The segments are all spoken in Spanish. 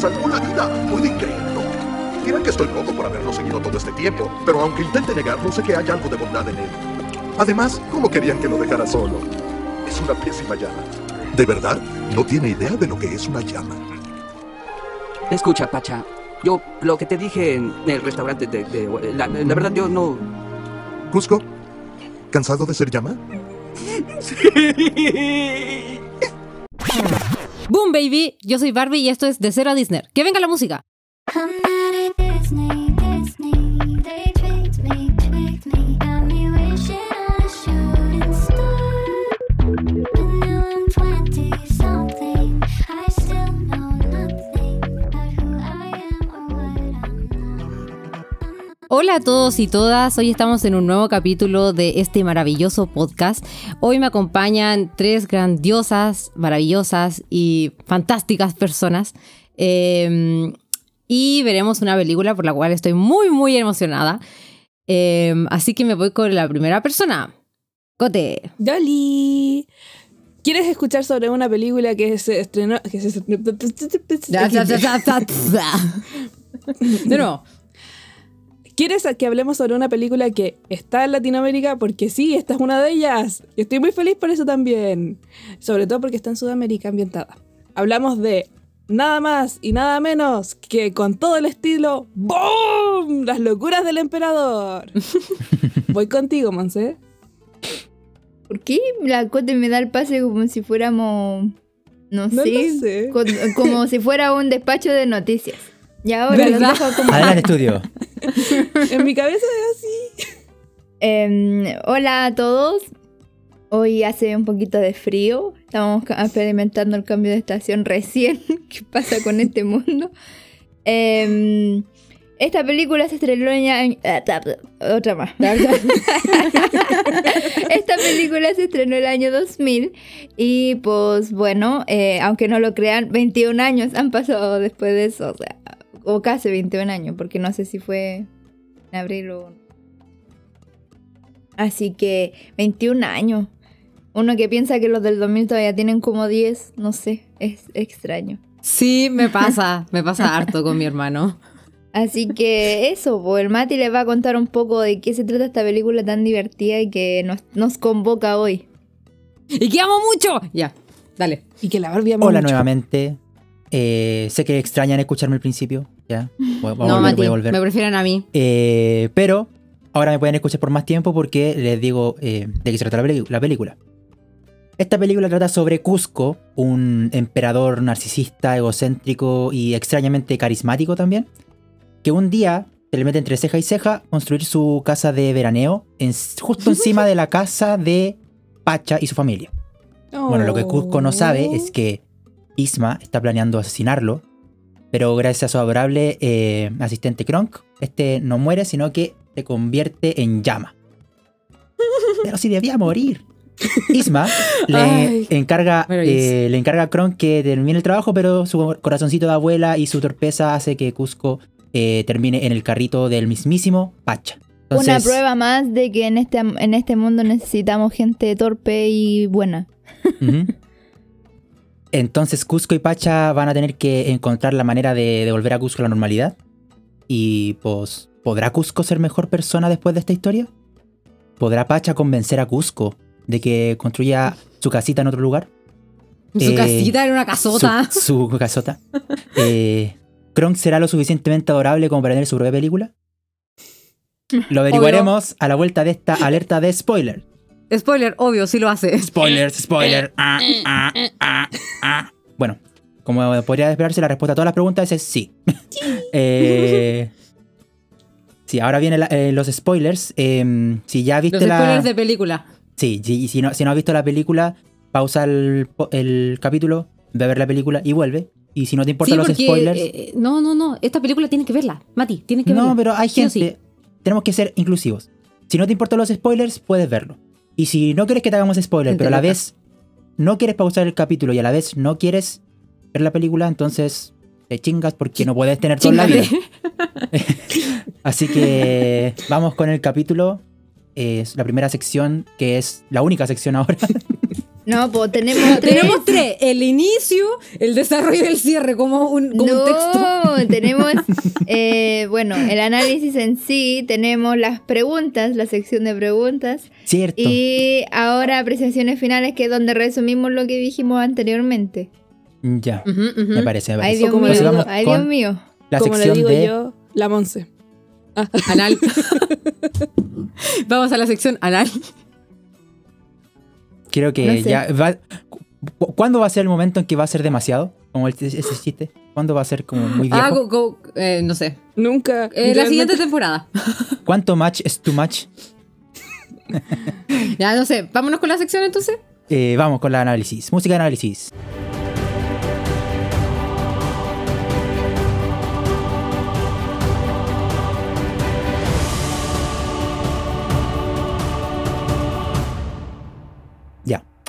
salvó la vida. ¿Pueden creerlo? Dirán que estoy loco por haberlo seguido todo este tiempo, pero aunque intente negarlo, sé que hay algo de bondad en él. Además, ¿cómo querían que lo dejara solo? Es una pésima llama. ¿De verdad? No tiene idea de lo que es una llama. Escucha, Pacha. Yo, lo que te dije en el restaurante de... de- la, la verdad, yo no... Cusco, ¿cansado de ser llama? Boom, baby. Yo soy Barbie y esto es De Cero a Disney. ¡Que venga la música! Hola a todos y todas, hoy estamos en un nuevo capítulo de este maravilloso podcast. Hoy me acompañan tres grandiosas, maravillosas y fantásticas personas. Eh, y veremos una película por la cual estoy muy, muy emocionada. Eh, así que me voy con la primera persona. Cote. Dolly. ¿Quieres escuchar sobre una película que se estrenó? Que se De nuevo. ¿Quieres que hablemos sobre una película que está en Latinoamérica? Porque sí, esta es una de ellas. Y estoy muy feliz por eso también. Sobre todo porque está en Sudamérica ambientada. Hablamos de nada más y nada menos que con todo el estilo ¡BOOM! Las locuras del emperador. Voy contigo, Monse. ¿Por qué la Cote me da el pase como si fuéramos, no, No sé, lo sé. con- como si fuera un despacho de noticias? Y ahora los ¿Verdad? dejo como... Adelante, estudio. En mi cabeza es así. Em, hola a todos. Hoy hace un poquito de frío. Estamos experimentando el cambio de estación recién. ¿Qué pasa con este mundo? Em, esta película se estrenó en... en- Otra más. Esta película se estrenó el año 2000 y pues bueno, eh, aunque no lo crean, 21 años han pasado después de eso. O sea, o casi 21 años, porque no sé si fue en abril o... Así que 21 años. Uno que piensa que los del 2000 todavía tienen como 10, no sé, es extraño. Sí, me pasa. Me pasa harto con mi hermano. Así que eso, pues el Mati les va a contar un poco de qué se trata esta película tan divertida y que nos, nos convoca hoy. ¡Y que amo mucho! Ya, dale. Y que la Barbie ama Hola mucho. nuevamente. Eh, sé que extrañan escucharme al principio. Ya. Voy, voy a no, volver, Mati, voy a volver. me prefieren a mí. Eh, pero ahora me pueden escuchar por más tiempo porque les digo eh, de qué se trata la, película. Esta película trata sobre Cusco, un emperador narcisista, egocéntrico y extrañamente carismático también, que un día se le mete entre ceja y ceja construir su casa de veraneo en- justo encima de la casa de Pacha y su familia. Bueno, lo que Cusco no sabe es que Isma está planeando asesinarlo, pero gracias a su adorable eh, asistente Kronk, este no muere, sino que se convierte en llama. Pero si debía morir. Isma le Ay. encarga, eh, le encarga a Kronk que termine el trabajo, pero su corazoncito de abuela y su torpeza hace que Cusco eh, termine en el carrito del mismísimo Pacha. Una prueba más de que en este, en este mundo necesitamos gente torpe y buena. Ujú. Entonces Cusco y Pacha van a tener que encontrar la manera de devolver a Cusco la normalidad. Y pues, ¿podrá Cusco ser mejor persona después de esta historia? ¿Podrá Pacha convencer a Cusco de que construya su casita en otro lugar? Su Eh, casita era una casota. Su, su casota. Eh, ¿Kronk será lo suficientemente adorable como para tener su propia película? Lo averiguaremos a la vuelta de esta alerta de spoiler. Spoiler, obvio, sí lo hace. Spoilers, spoiler. Ah, ah, ah, ah. Bueno, como podría esperarse, la respuesta a todas las preguntas es sí. Eh, sí, ahora vienen eh, los spoilers. Em, si ya viste Los la. spoilers de película. Sí, sí, si no, si no has visto la película, pausa el, el capítulo, ve a ver la película y vuelve. Y si no te Sí, importan los porque. spoilers. eh, no, no, no. Esta película tienes que verla. Mati, tienes que verla. no, pero hay Sí gente. sí. Tenemos que ser inclusivos. Si no te importan los spoilers, puedes verlo. Y si no quieres que te hagamos spoiler, pero a la vez no quieres pausar el capítulo y a la vez no quieres ver la película, entonces te chingas porque no puedes tener todo en la vida. Así que vamos con el capítulo. Es la primera sección, que es la única sección ahora. No, pues tenemos tres. Tenemos tres. El inicio, el desarrollo y el cierre como un, como un no, texto. tenemos, eh, bueno, el análisis en sí, tenemos las preguntas, la sección de preguntas, Cierto. y ahora apreciaciones finales, que es donde resumimos lo que dijimos anteriormente. Ya. Me parece, me Ay, parece. Dios como mío, ay, Dios mío. La Como le sección digo de. yo, la Monse. Anal. Vamos a la sección anal. Creo que No sé. ya va. cu- ¿Cuándo va a ser el momento en que va a ser demasiado? Como el- ese chiste. ¿Cuándo va a ser como muy viejo? Ah, go- go- eh, no sé. Nunca. Eh, la siguiente temporada. ¿Cuánto match es too much? Ya, no sé. Vámonos con la sección entonces. Eh, vamos con el análisis. Música de análisis.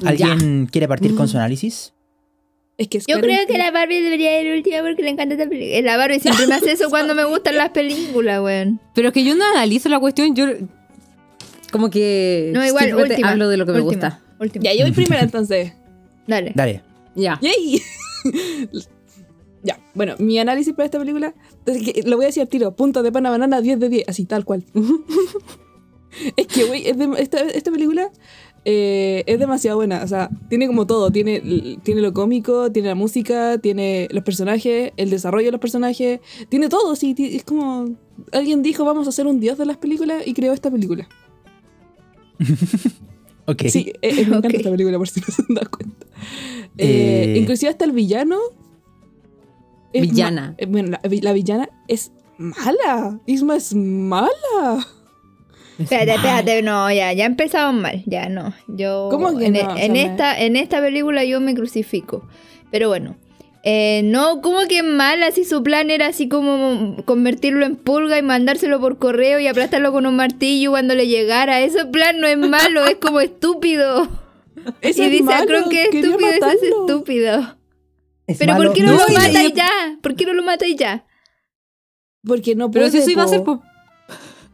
Ya. ¿Alguien quiere partir con su análisis? Es que es Yo creo que la Barbie debería ir última porque le encanta esta película. La Barbie siempre me hace eso cuando me gustan las películas, weón. Pero es que yo no analizo la cuestión, yo como que No, igual, última. hablo de lo que me última, gusta. Última. Ya, yo voy primero entonces. Dale. Dale. Ya. ¡Yay! ya, bueno, mi análisis para esta película, es que lo voy a decir al tiro, punto de pana banana 10 de 10, así tal cual. es que, güey, esta, esta película eh, es demasiado buena, o sea, tiene como todo, tiene, tiene lo cómico, tiene la música, tiene los personajes, el desarrollo de los personajes, tiene todo, sí, es como... Alguien dijo, vamos a hacer un dios de las películas y creó esta película. Ok. Sí, eh, eh, me encanta Ok. esta película por si no se han dado cuenta. Eh, Eh. Inclusive hasta el villano. es Villana. bueno, la, la villana es mala. Isma es mala. Espérate, espérate, no, ya, ya empezamos mal, ya no. Yo ¿Cómo que en, no? en sea, me- esta, en esta película yo me crucifico. Pero bueno. eh, no, como que mal, así su plan era así como convertirlo en pulga y mandárselo por correo y aplastarlo con un martillo cuando le llegara. Ese plan no es malo, es como estúpido. Ese y es dice a malo, Kron que es estúpido, ese es estúpido. Es Pero malo. ¿por qué no, No, lo mata y- ya? ¿Por qué no lo mata y ya? Porque no Pero puede. si eso iba a ser, po.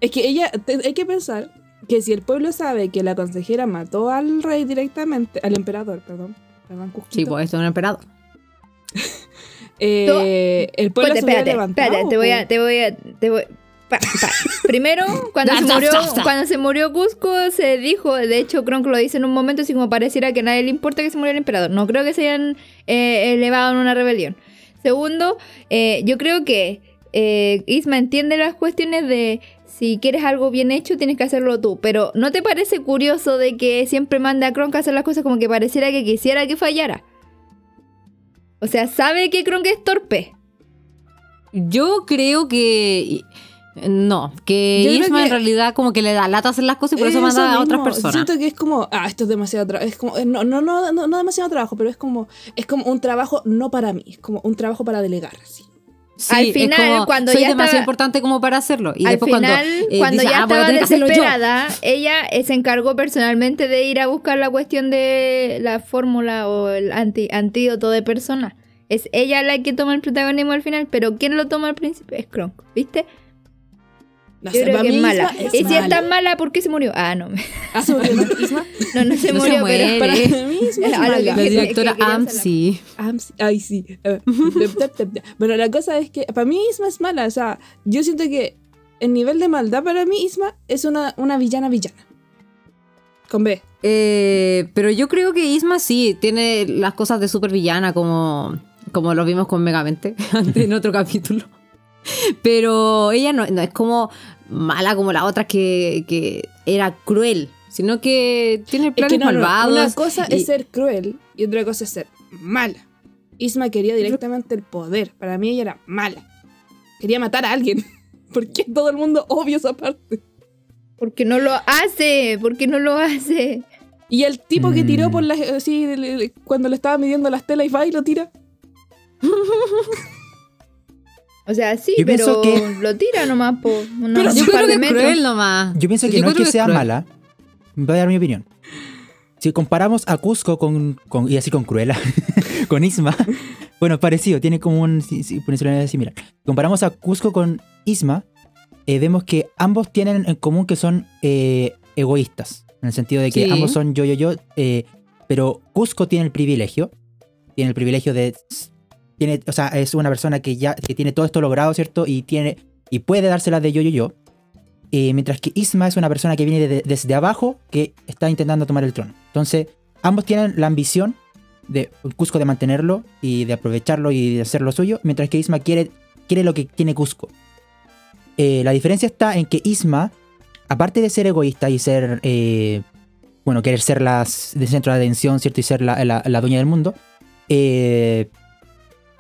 Es que ella. te- hay que pensar que si el pueblo sabe que la consejera mató al rey directamente. Al emperador, perdón. Perdón, Sí, pues esto es un emperador. eh, el pueblo se espérate, levantado. espérate, te voy a, te voy a, te voy- pa, pa. Primero, cuando se murió, cuando se murió Cusco, se dijo, de hecho, Kronk lo dice en un momento, así como pareciera que a nadie le importa que se muriera el emperador. No creo que se hayan eh, elevado en una rebelión. Segundo, eh, yo creo que eh, Isma entiende las cuestiones de si quieres algo bien hecho, tienes que hacerlo tú. Pero ¿no te parece curioso de que siempre manda a Kronk a hacer las cosas como que pareciera que quisiera que fallara? O sea, sabe que Kronk es torpe. Yo creo que. No, que Isma en que- realidad como que le da lata hacer las cosas y por eso, manda a otras personas. Siento que es como, ah, esto es demasiado trabajo. Es como, eh, no, no, no, no, no demasiado trabajo, pero es como, es como un trabajo no para mí, es como un trabajo para delegar. sí. Sí, Al es final, como, cuando soy ya demasiado estaba- importante como para hacerlo. Y Al después final, cuando, eh, cuando dice, ya "Ah, estaba tener que hacerlo yo". desesperada, ella eh, se encargó personalmente de ir a buscar la cuestión de la fórmula o el anti- antídoto de persona. Es ella la que toma el protagonismo al final, pero ¿quién lo toma al principio? Es Kronk, ¿viste? No Yo creo que es mala. Isma es y si es tan mala, ¿por qué se murió? Ah, no. Ah, se murió, ¿no? Isma. No, no se No se murió, muere. pero... Para mí Isma es mala. La directora que quería Am, hacer la- sí. Ah, sí. Ay, sí. Bueno, la cosa es que para mí Isma es mala. O sea, yo siento que el nivel de maldad para mí Isma es una, una villana villana. Con B. Eh, pero yo creo que Isma sí tiene las cosas de supervillana como, como lo vimos con Megamente en otro capítulo. Pero ella no, no es como mala como la otra que, que era cruel, sino que tiene Es planes que no, no, malvados. Una cosa y- es ser cruel y otra cosa es ser mala. Isma quería directamente el poder. Para mí ella era mala. Quería matar a alguien. Porque todo el mundo obvio esa parte. Porque no lo hace, porque no lo hace. Y el tipo que tiró Mm. por las. Así, le- cuando le estaba midiendo las telas y va y lo tira. O sea, sí, Yo pero que- lo tira nomás por unos Yo par creo de que metros. cruel nomás. Yo pienso que Yo no es que sea cruel. mala. Voy a dar mi opinión. Si comparamos a Cusco con, con- y así con Cruella, con Isma, bueno, parecido, tiene como un personalidad similar. Comparamos a Cusco con Isma, eh, vemos que ambos tienen en común que son eh, egoístas, en el sentido de que Sí. ambos son yo, yo, yo. eh, pero Cusco tiene el privilegio, tiene el privilegio de, tiene, o sea, es una persona que ya que tiene todo esto logrado, ¿cierto? Y tiene y puede dársela de yo yo yo. Eh, mientras que Isma es una persona que viene de- desde abajo que está intentando tomar el trono. Entonces, ambos tienen la ambición de Cusco de mantenerlo y de aprovecharlo y de hacer lo suyo, mientras que Isma quiere, quiere lo que tiene Cusco. Eh, la diferencia está en que Isma, aparte de ser egoísta y ser, eh, bueno, querer ser las, de centro de atención, ¿cierto? Y ser la, la- la dueña del mundo, eh,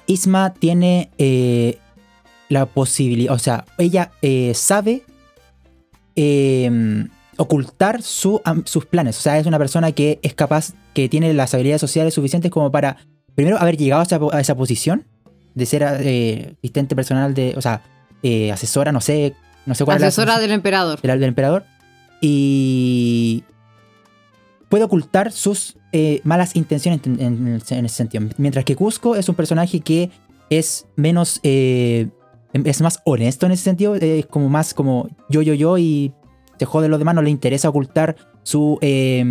Isma tiene eh, la posibilidad, o sea, ella eh, sabe eh, ocultar su, sus planes. O sea, es una persona que es capaz, que tiene las habilidades sociales suficientes como para, primero, haber llegado a esa, po- a esa posición de ser eh, asistente personal de, o sea, asesora, no sé, no sé cuál es la Asesora del emperador. del, del emperador. Y puede ocultar sus eh, malas intenciones en, en- en ese sentido. Mientras que Cusco es un personaje que es menos... eh, es más honesto en ese sentido. Es como más como yo, yo, yo y se jode los demás. No le interesa ocultar su eh,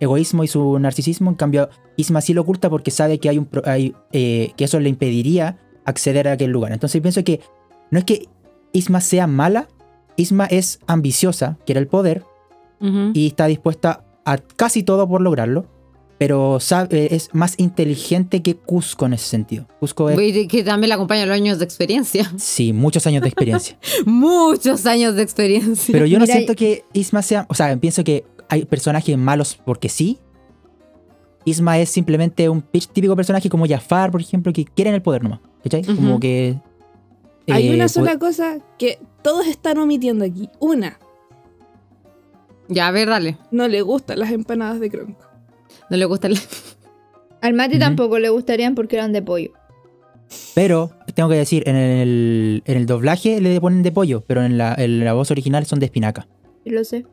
egoísmo y su narcisismo. En cambio, Isma sí lo oculta porque sabe que hay un hay, eh, que eso le impediría acceder a aquel lugar. Entonces pienso que no es que Isma sea mala, Isma es ambiciosa, quiere el poder y está dispuesta a casi todo por lograrlo, pero sabe, es más inteligente que Cusco en ese sentido. Cusco es, Y que también le acompañan los años de experiencia. sí, muchos años de experiencia. Muchos años de experiencia. pero yo no Mira, siento que Isma sea, o sea, pienso que hay personajes malos porque sí. Isma es simplemente un pi- típico personaje como Jafar, por ejemplo, que quieren el poder nomás. ¿Cachai? Como que... Hay eh, una sola cosa que todos están omitiendo aquí. Una, Ya, a ver, dale. no le gustan las empanadas de Kronk. No le gusta el... Al Mati tampoco le gustarían porque eran de pollo. Pero, tengo que decir, en el, en el doblaje le ponen de pollo, pero en la, en la voz original son de espinaca. Lo sé.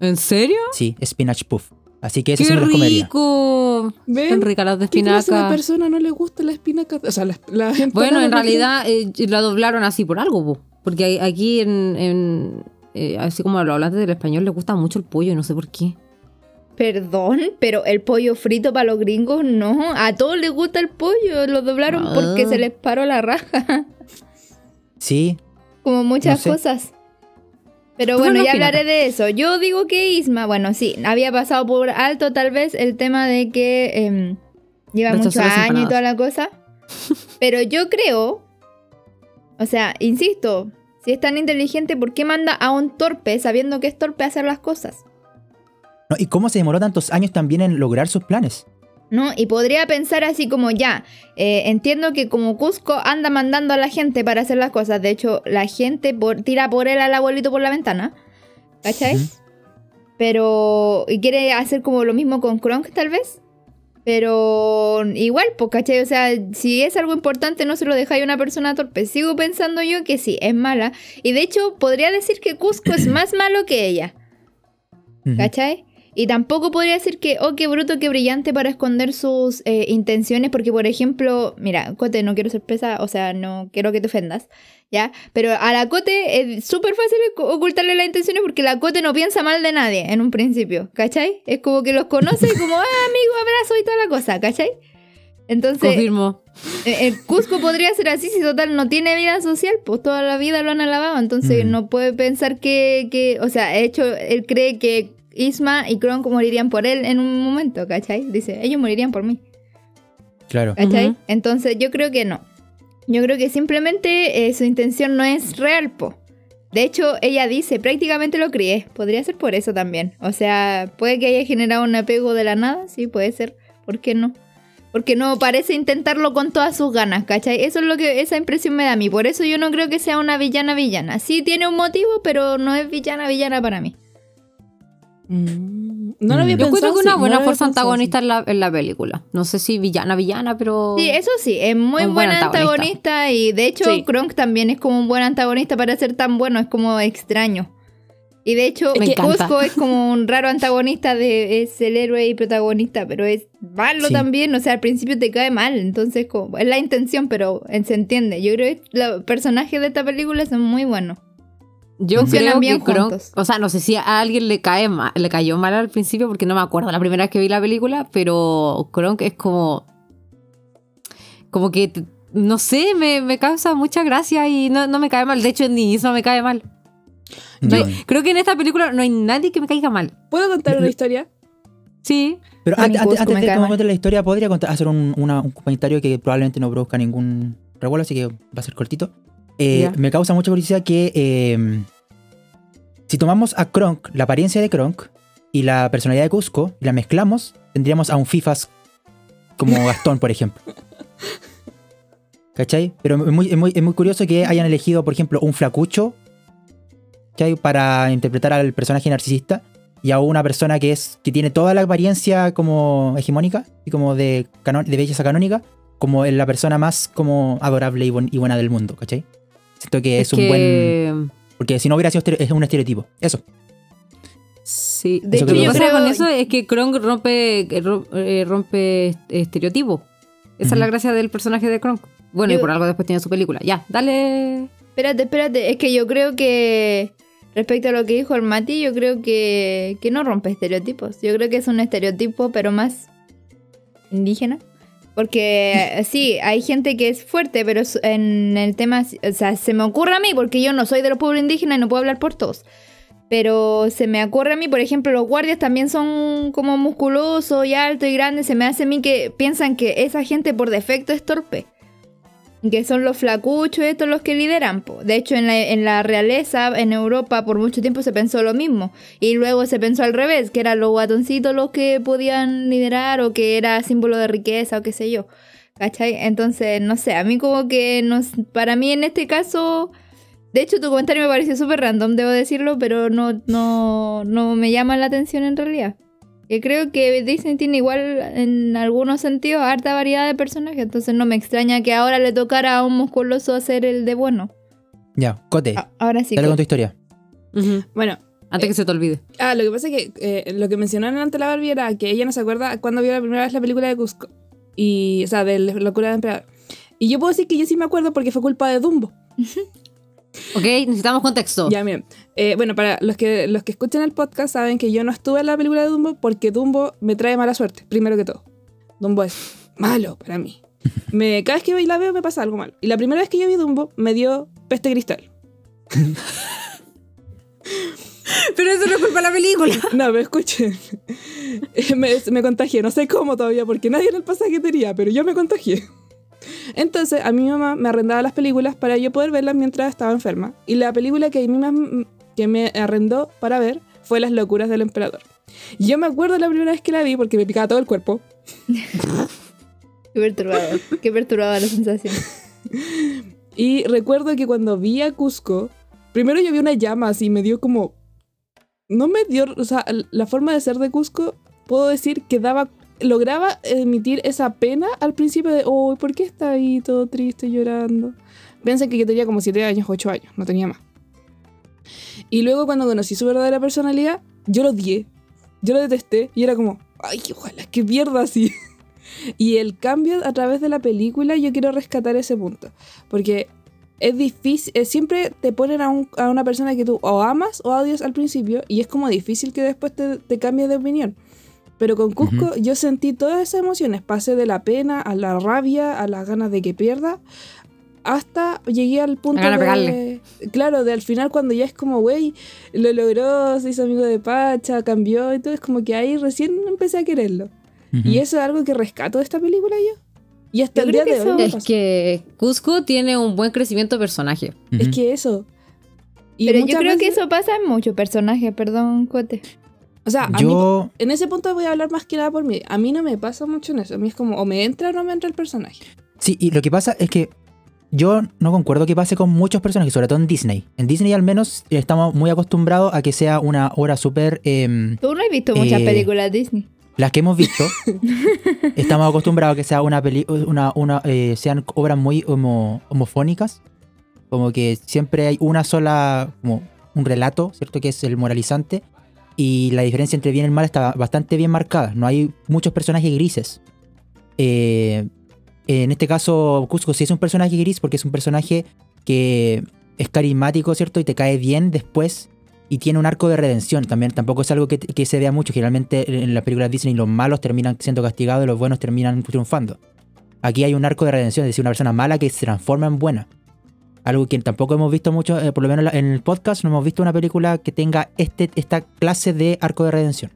¿En serio? Sí, spinach puff. Así que eso ¡Qué rico! ¿Ven? Son ricas las de ¿Qué clase de espinaca. persona no le gusta la espinaca? O sea, empanadas Bueno, en realidad eh, la doblaron así por algo, po. porque aquí en, en, eh, así como lo hablaste del español, le gusta mucho el pollo y no sé por qué. Perdón, pero el pollo frito para los gringos no. A todos les gusta el pollo. Lo doblaron Ah. porque se les paró la raja. Sí, Como muchas No sé. cosas. Pero bueno, no ya hablaré de eso. Yo digo que Isma, bueno, sí, había pasado por alto tal vez el tema de que em, lleva muchos años y toda la cosa. Pero yo creo, o sea, insisto, si es tan inteligente, ¿por qué manda a un torpe sabiendo que es torpe hacer las cosas? No, ¿Y cómo se demoró tantos años también en lograr sus planes? ¿No? Y podría pensar así como ya, eh, entiendo que como Cusco anda mandando a la gente para hacer las cosas, de hecho la gente por- tira por él al abuelito por la ventana, ¿cachai? Pero, y quiere hacer como lo mismo con Kronk tal vez, pero igual, pues, ¿cachai? O sea, si es algo importante no se lo dejáis a una persona torpe. Sigo pensando yo que sí, es mala. Y de hecho podría decir que Cusco es más malo que ella. ¿Cachai? Y tampoco podría decir que, oh, qué bruto, qué brillante para esconder sus eh, intenciones, porque por ejemplo, mira, Cote, no quiero ser pesa, o sea, no quiero que te ofendas, ¿ya? Pero a la Cote es súper fácil ocu- ocultarle las intenciones porque la Cote no piensa mal de nadie en un principio, ¿cachai? Es como que los conoce y como, ah, amigo, abrazo y toda la cosa, ¿cachai? Entonces, Confirmo. eh, el Cusco podría ser así si total no tiene vida social, pues toda la vida lo han alabado, entonces Mm. no puede pensar que, que, o sea, de hecho, él cree que Isma y Kronk morirían por él en un momento, ¿cachai? Dice, ellos morirían por mí, Claro. ¿cachai? Entonces yo creo que no. Yo creo que simplemente eh, su intención no es real, po. De hecho, ella dice, prácticamente lo crié. Podría ser por eso también. O sea, puede que haya generado un apego de la nada, sí, puede ser. ¿Por qué no? Porque no parece intentarlo con todas sus ganas, ¿cachai? Eso es lo que esa impresión me da a mí. Por eso yo no creo que sea una villana villana. Sí tiene un motivo, pero no es villana villana para mí. Mm, No lo había. Yo pensado que una no buena había fuerza pensado antagonista en la, en la película. No sé si villana, villana, pero. Sí, eso sí, es muy buen buena antagonista. antagonista. y de hecho Sí. Kronk también es como un buen antagonista para ser tan bueno, es como extraño. Y de hecho, Me encanta. Cusco es como un raro antagonista de es el héroe y protagonista, pero es malo Sí. también, o sea, al principio te cae mal, entonces como, es la intención, pero eh, se entiende. Yo creo que los personajes de esta película son muy buenos. Yo Funcionan creo bien que Kronk, juntos. o sea, no sé si a alguien le cae ma- le cayó mal al principio porque no me acuerdo la primera vez que vi la película, pero Kronk es como como que no sé, me, me causa mucha gracia y no, no me cae mal. De hecho, ni eso me cae mal. No hay- creo que en esta película no hay nadie que me caiga mal. ¿Puedo contar una historia? Sí. Pero antes, antes, de mal. me la historia, podría contar- hacer un, una- un comentario que probablemente no produzca ningún revuelo, así que va a ser cortito. Eh, me causa mucha curiosidad que eh, si tomamos a Kronk, la apariencia de Kronk y la personalidad de Cusco, y la mezclamos, tendríamos a un Fifas como Gastón, por ejemplo. ¿Cachai? Pero es muy, es muy- es muy curioso que hayan elegido, por ejemplo, un flacucho ¿cachai? para interpretar al personaje narcisista y a una persona que es que tiene toda la apariencia como hegemónica y como de, de belleza canónica como la persona más como adorable y, y buena del mundo, ¿cachai? Siento que es, un buen... que- Porque si no hubiera sido es un estereotipo. Eso. Sí. De Eso Lo hecho, que yo pasa creo- con eso es que Kronk rompe, eh, eh, rompe estereotipos. Esa es la gracia del personaje de Kronk. Bueno, y por algo después tiene su película. Ya, dale. Espérate, espérate. Es que yo creo que. Respecto a lo que dijo el Mati, yo creo que, que no rompe estereotipos. Yo creo que es un estereotipo, pero más indígena. Porque sí, hay gente que es fuerte, pero en el tema, o sea, se me ocurre a mí, porque yo no soy de los pueblos indígenas y no puedo hablar por todos. Pero se me ocurre a mí, por ejemplo, los guardias también son como musculosos y altos y grandes. Se me hace a mí que piensan que esa gente por defecto es torpe. Que son los flacuchos estos los que lideran. po. De hecho, en la, en la realeza, en Europa, por mucho tiempo se pensó lo mismo. Y luego se pensó al revés, que eran los guatoncitos los que podían liderar o que era símbolo de riqueza o qué sé yo. ¿Cachai? Entonces, no sé, a mí como que, no, s- para mí en este caso... De hecho, tu comentario me pareció súper random, debo decirlo, pero no, no, no me llama la atención en realidad. Y creo que Disney tiene igual en algunos sentidos harta variedad de personajes, entonces no me extraña que ahora le tocara a un musculoso hacer el de bueno. Ya, Cote, A- Ahora sí. dale que- con tu historia. Bueno, Antes que se te olvide. ah, lo que pasa es que eh, lo que mencionaron ante la Barbie era que ella no se acuerda cuando vio la primera vez la película de Cusco. Y, o sea, de la locura del emperador. Y yo puedo decir que yo sí me acuerdo porque fue culpa de Dumbo. Ok, necesitamos contexto. Ya, miren. Eh, bueno, para los que, los que escuchan el podcast saben que yo no estuve en la película de Dumbo porque Dumbo me trae mala suerte, primero que todo. Dumbo es malo para mí. Me, cada vez que la veo me pasa algo malo. Y la primera vez que yo vi Dumbo me dio peste cristal. Pero eso no es culpa de la película. No, pero escuchen. Me, me contagié, no sé cómo todavía, porque nadie en el pasaje tenía, pero yo me contagié. Entonces, a mi mamá me arrendaba las películas para yo poder verlas mientras estaba enferma. Y la película que, a mí más, que me arrendó para ver fue Las locuras del emperador. Y yo me acuerdo la primera vez que la vi porque me picaba todo el cuerpo. Qué perturbador. Qué perturbadora la sensación. Y recuerdo que cuando vi a Cusco, primero yo vi una llama así, me dio como... No me dio, o sea, la forma de ser de Cusco, puedo decir que daba, lograba emitir esa pena al principio de, oh, ¿por qué está ahí todo triste llorando? Piensen que yo tenía como 7 años, 8 años, no tenía más. Y luego cuando conocí su verdadera personalidad, yo lo odié, yo lo detesté y era como, ay, ojalá que pierda así. Y el cambio a través de la película, yo quiero rescatar ese punto. Porque es difícil, eh, siempre te ponen a, un- a una persona que tú o amas o odias al principio y es como difícil que después te, te cambies de opinión. Pero con Cusco yo sentí todas esas emociones, pasé de la pena a la rabia, a las ganas de que pierda, hasta llegué al punto de pegarle. Claro, de al final cuando ya es como, güey, lo logró, se hizo amigo de Pacha, cambió y todo, es como que ahí recién empecé a quererlo. Y eso es algo que rescato de esta película yo. Y hasta Yo el día que de hoy Es que Cusco tiene un buen crecimiento de personaje. Es Ujú. que eso. Y Pero yo creo que eso pasa en muchos personajes, perdón, Cote. O sea, a mí, Yo, en ese punto voy a hablar más que nada por mí. A mí no me pasa mucho en eso. A mí es como, o me entra o no me entra el personaje. sí, y lo que pasa es que yo no concuerdo que pase con muchos personajes, sobre todo en Disney. En Disney al menos estamos muy acostumbrados a que sea una obra súper... em, Tú no has visto muchas Eh, películas Disney. las que hemos visto, estamos acostumbrados a que sea una peli una, una, eh, sean obras muy homo- homofónicas. Como que siempre hay una sola, como un relato, ¿cierto? Que es el moralizante. Y la diferencia entre bien y mal está bastante bien marcada. No hay muchos personajes grises. Eh, en este caso, Cusco sí es un personaje gris porque es un personaje que es carismático, ¿cierto? Y te cae bien después y tiene un arco de redención también. Tampoco es algo que, que se vea mucho. Generalmente en las películas Disney los malos terminan siendo castigados y los buenos terminan triunfando. Aquí hay un arco de redención, es decir, una persona mala que se transforma en buena. Algo que tampoco hemos visto mucho, eh, por lo menos en el podcast, no hemos visto una película que tenga este, esta clase de arco de redención.